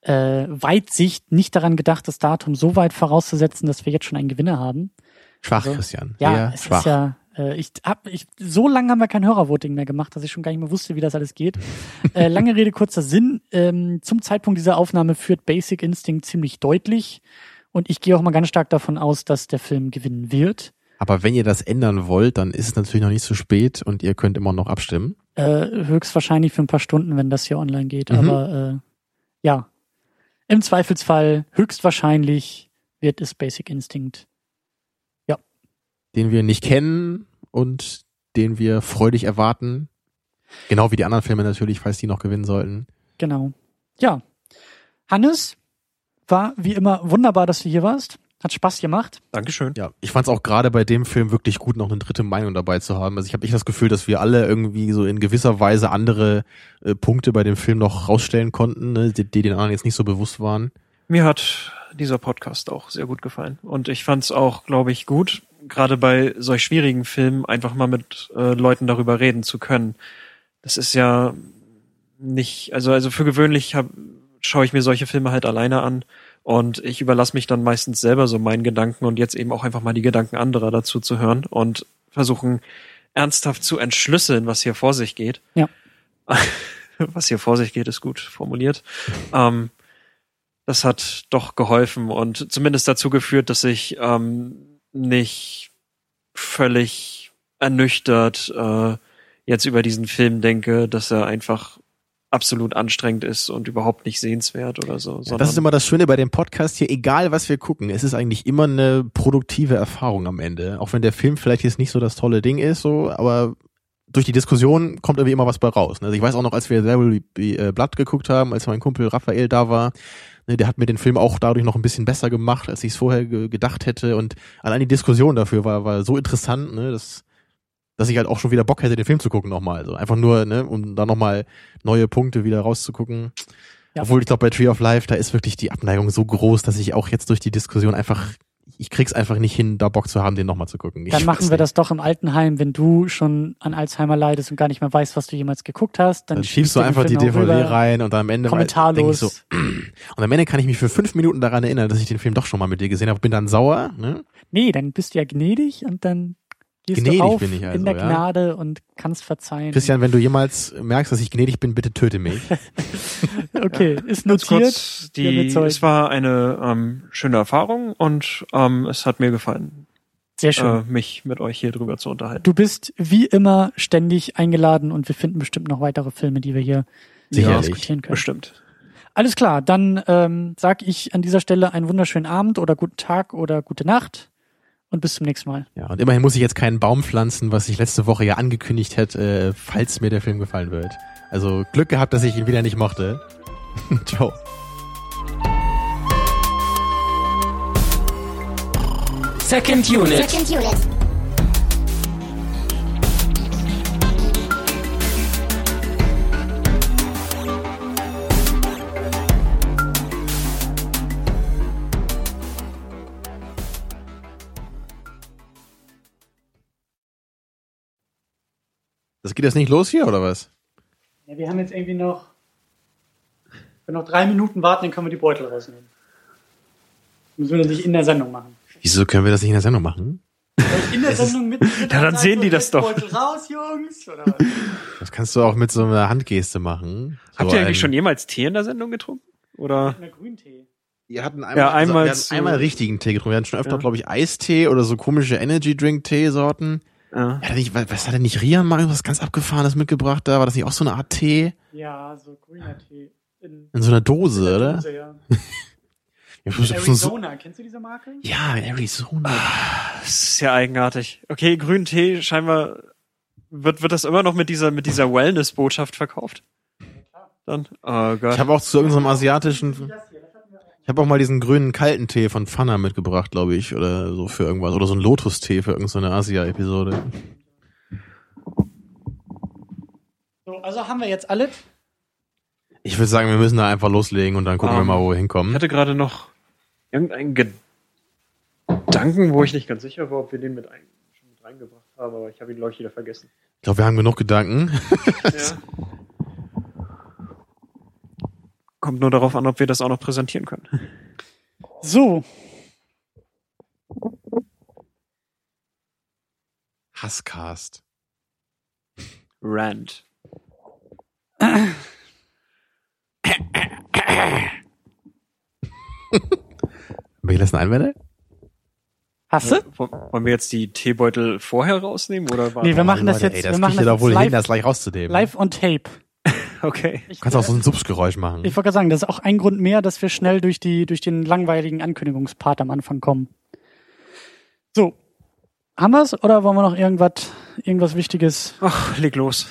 äh, Weitsicht nicht daran gedacht, das Datum so weit vorauszusetzen, dass wir jetzt schon einen Gewinner haben. Schwach, Also, Christian. Ja, Sehr es schwach. ist ja, Äh, ich hab, ich, so lange haben wir kein Hörervoting mehr gemacht, dass ich schon gar nicht mehr wusste, wie das alles geht. (laughs) äh, lange Rede, kurzer Sinn. Ähm, zum Zeitpunkt dieser Aufnahme führt Basic Instinct ziemlich deutlich. Und ich gehe auch mal ganz stark davon aus, dass der Film gewinnen wird. Aber wenn ihr das ändern wollt, dann ist es natürlich noch nicht zu spät und ihr könnt immer noch abstimmen. Äh, höchstwahrscheinlich für ein paar Stunden, wenn das hier online geht. Mhm. Aber äh, ja, im Zweifelsfall höchstwahrscheinlich wird es Basic Instinct. Den wir nicht kennen und den wir freudig erwarten. Genau wie die anderen Filme natürlich, falls die noch gewinnen sollten. Genau. Ja. Hannes, war wie immer wunderbar, dass du hier warst. Hat Spaß gemacht. Dankeschön. Ja, ich fand es auch gerade bei dem Film wirklich gut, noch eine dritte Meinung dabei zu haben. Also ich habe nicht das Gefühl, dass wir alle irgendwie so in gewisser Weise andere äh, Punkte bei dem Film noch rausstellen konnten, ne, die, die den anderen jetzt nicht so bewusst waren. Mir hat dieser Podcast auch sehr gut gefallen. Und ich fand es auch, glaube ich, gut, gerade bei solch schwierigen Filmen einfach mal mit äh, Leuten darüber reden zu können. Das ist ja nicht, also, also für gewöhnlich hab, schaue ich mir solche Filme halt alleine an und ich überlasse mich dann meistens selber so meinen Gedanken und jetzt eben auch einfach mal die Gedanken anderer dazu zu hören und versuchen ernsthaft zu entschlüsseln, was hier vor sich geht. Ja. (laughs) was hier vor sich geht, ist gut formuliert. Ähm, das hat doch geholfen und zumindest dazu geführt, dass ich ähm, nicht völlig ernüchtert äh, jetzt über diesen Film denke, dass er einfach absolut anstrengend ist und überhaupt nicht sehenswert oder so. Ja, das ist immer das Schöne bei dem Podcast hier, egal was wir gucken, es ist eigentlich immer eine produktive Erfahrung am Ende. Auch wenn der Film vielleicht jetzt nicht so das tolle Ding ist, so, aber durch die Diskussion kommt irgendwie immer was bei raus. Also ich weiß auch noch, als wir There Will Blood geguckt haben, als mein Kumpel Raphael da war, ne, der hat mir den Film auch dadurch noch ein bisschen besser gemacht, als ich es vorher ge gedacht hätte. Und allein die Diskussion dafür war, war so interessant, ne, dass, dass ich halt auch schon wieder Bock hätte, den Film zu gucken nochmal. Also einfach nur, ne, um da nochmal neue Punkte wieder rauszugucken. Ja. Obwohl ich glaube, bei Tree of Life, da ist wirklich die Abneigung so groß, dass ich auch jetzt durch die Diskussion einfach ich krieg's einfach nicht hin, da Bock zu haben, den nochmal zu gucken. Ich dann machen wir nicht. das doch im Altenheim, wenn du schon an Alzheimer leidest und gar nicht mehr weißt, was du jemals geguckt hast. Dann, dann schiebst du einfach die DVD rein und dann am Ende kommentarlos. Ich so, (clears throat) und am Ende kann ich mich für fünf Minuten daran erinnern, dass ich den Film doch schon mal mit dir gesehen habe. Bin dann sauer. Ne? Nee, dann bist du ja gnädig und dann gehst gnädig du auf bin ich also, in der ja? Gnade und kannst verzeihen. Christian, wenn du jemals merkst, dass ich gnädig bin, bitte töte mich. (laughs) okay, ist notiert. kurz, die, es war eine ähm, schöne Erfahrung und ähm, es hat mir gefallen, Sehr schön. äh, mich mit euch hier drüber zu unterhalten. Du bist wie immer ständig eingeladen und wir finden bestimmt noch weitere Filme, die wir hier Sicherlich. diskutieren können. Bestimmt. Alles klar, dann ähm, sag ich an dieser Stelle einen wunderschönen Abend oder guten Tag oder gute Nacht und bis zum nächsten Mal. Ja, und immerhin muss ich jetzt keinen Baum pflanzen, was ich letzte Woche ja angekündigt hätte, äh, falls mir der Film gefallen wird. Also Glück gehabt, dass ich ihn wieder nicht mochte. (laughs) Ciao. Second Unit. Second unit. Das geht jetzt nicht los hier, oder was? Ja, wir haben jetzt irgendwie noch, wenn wir noch drei Minuten warten, dann können wir die Beutel rausnehmen. Müssen wir das nicht in der Sendung machen. Wieso können wir das nicht in der Sendung machen? In der (laughs) Sendung mit? (laughs) mit Ja, dann sehen die das doch. Beutel raus, Jungs. Oder was? Das kannst du auch mit so einer Handgeste machen. Habt so ihr eigentlich schon jemals Tee in der Sendung getrunken? Oder? Mit Grüntee. Wir hatten einmal, Ja, also einmal wir hatten einmal richtigen Tee getrunken. Wir hatten schon öfter, Ja. glaube ich, Eistee oder so komische Energy Drink Teesorten. Ja. Hat er nicht, was hat er nicht Rian mal irgendwas ganz abgefahrenes mitgebracht da? War das nicht auch so eine Art Tee? Ja, so grüner Tee. In, In so einer in Dose, der oder? Dose, ja. (laughs) Ja, so- so- Arizona, kennst du diese Marke? ja, Arizona. Das ist ja eigenartig. Okay, grünen Tee, scheinbar wird, wird das immer noch mit dieser, mit dieser Wellness-Botschaft verkauft. Dann, oh Gott. Ich habe auch zu irgendeinem asiatischen, ich habe auch mal diesen grünen kalten Tee von Pfanner mitgebracht, glaube ich, oder so für irgendwas. Oder so ein Lotus-Tee für irgendeine Asia-Episode. So, also haben wir jetzt alle. Ich würde sagen, wir müssen da einfach loslegen und dann gucken wir Ähm, mal, wo wir Ich hinkommen. hatte gerade noch irgendeinen Gedanken, wo ich nicht ganz sicher war, ob wir den mit, ein, schon mit reingebracht haben, aber ich habe ihn, glaube ich, wieder vergessen. Ich glaube, wir haben genug Gedanken. Ja. (laughs) Kommt nur darauf an, ob wir das auch noch präsentieren können. So, Hasscast. Rand. Welche letzten Einwände? Hast du? Wollen wir jetzt die Teebeutel vorher rausnehmen oder Nee, wir machen das Leute, jetzt, Ey, wir das machen kriegt ihr das doch wohl jetzt hin, live, das gleich rauszunehmen. live on tape. Okay. Ich, Du kannst auch so ein Subsgeräusch machen. Ich wollte gerade sagen, das ist auch ein Grund mehr, dass wir schnell durch die durch den langweiligen Ankündigungspart am Anfang kommen. So, haben wir's oder wollen wir noch irgendwas irgendwas Wichtiges? Ach, leg los.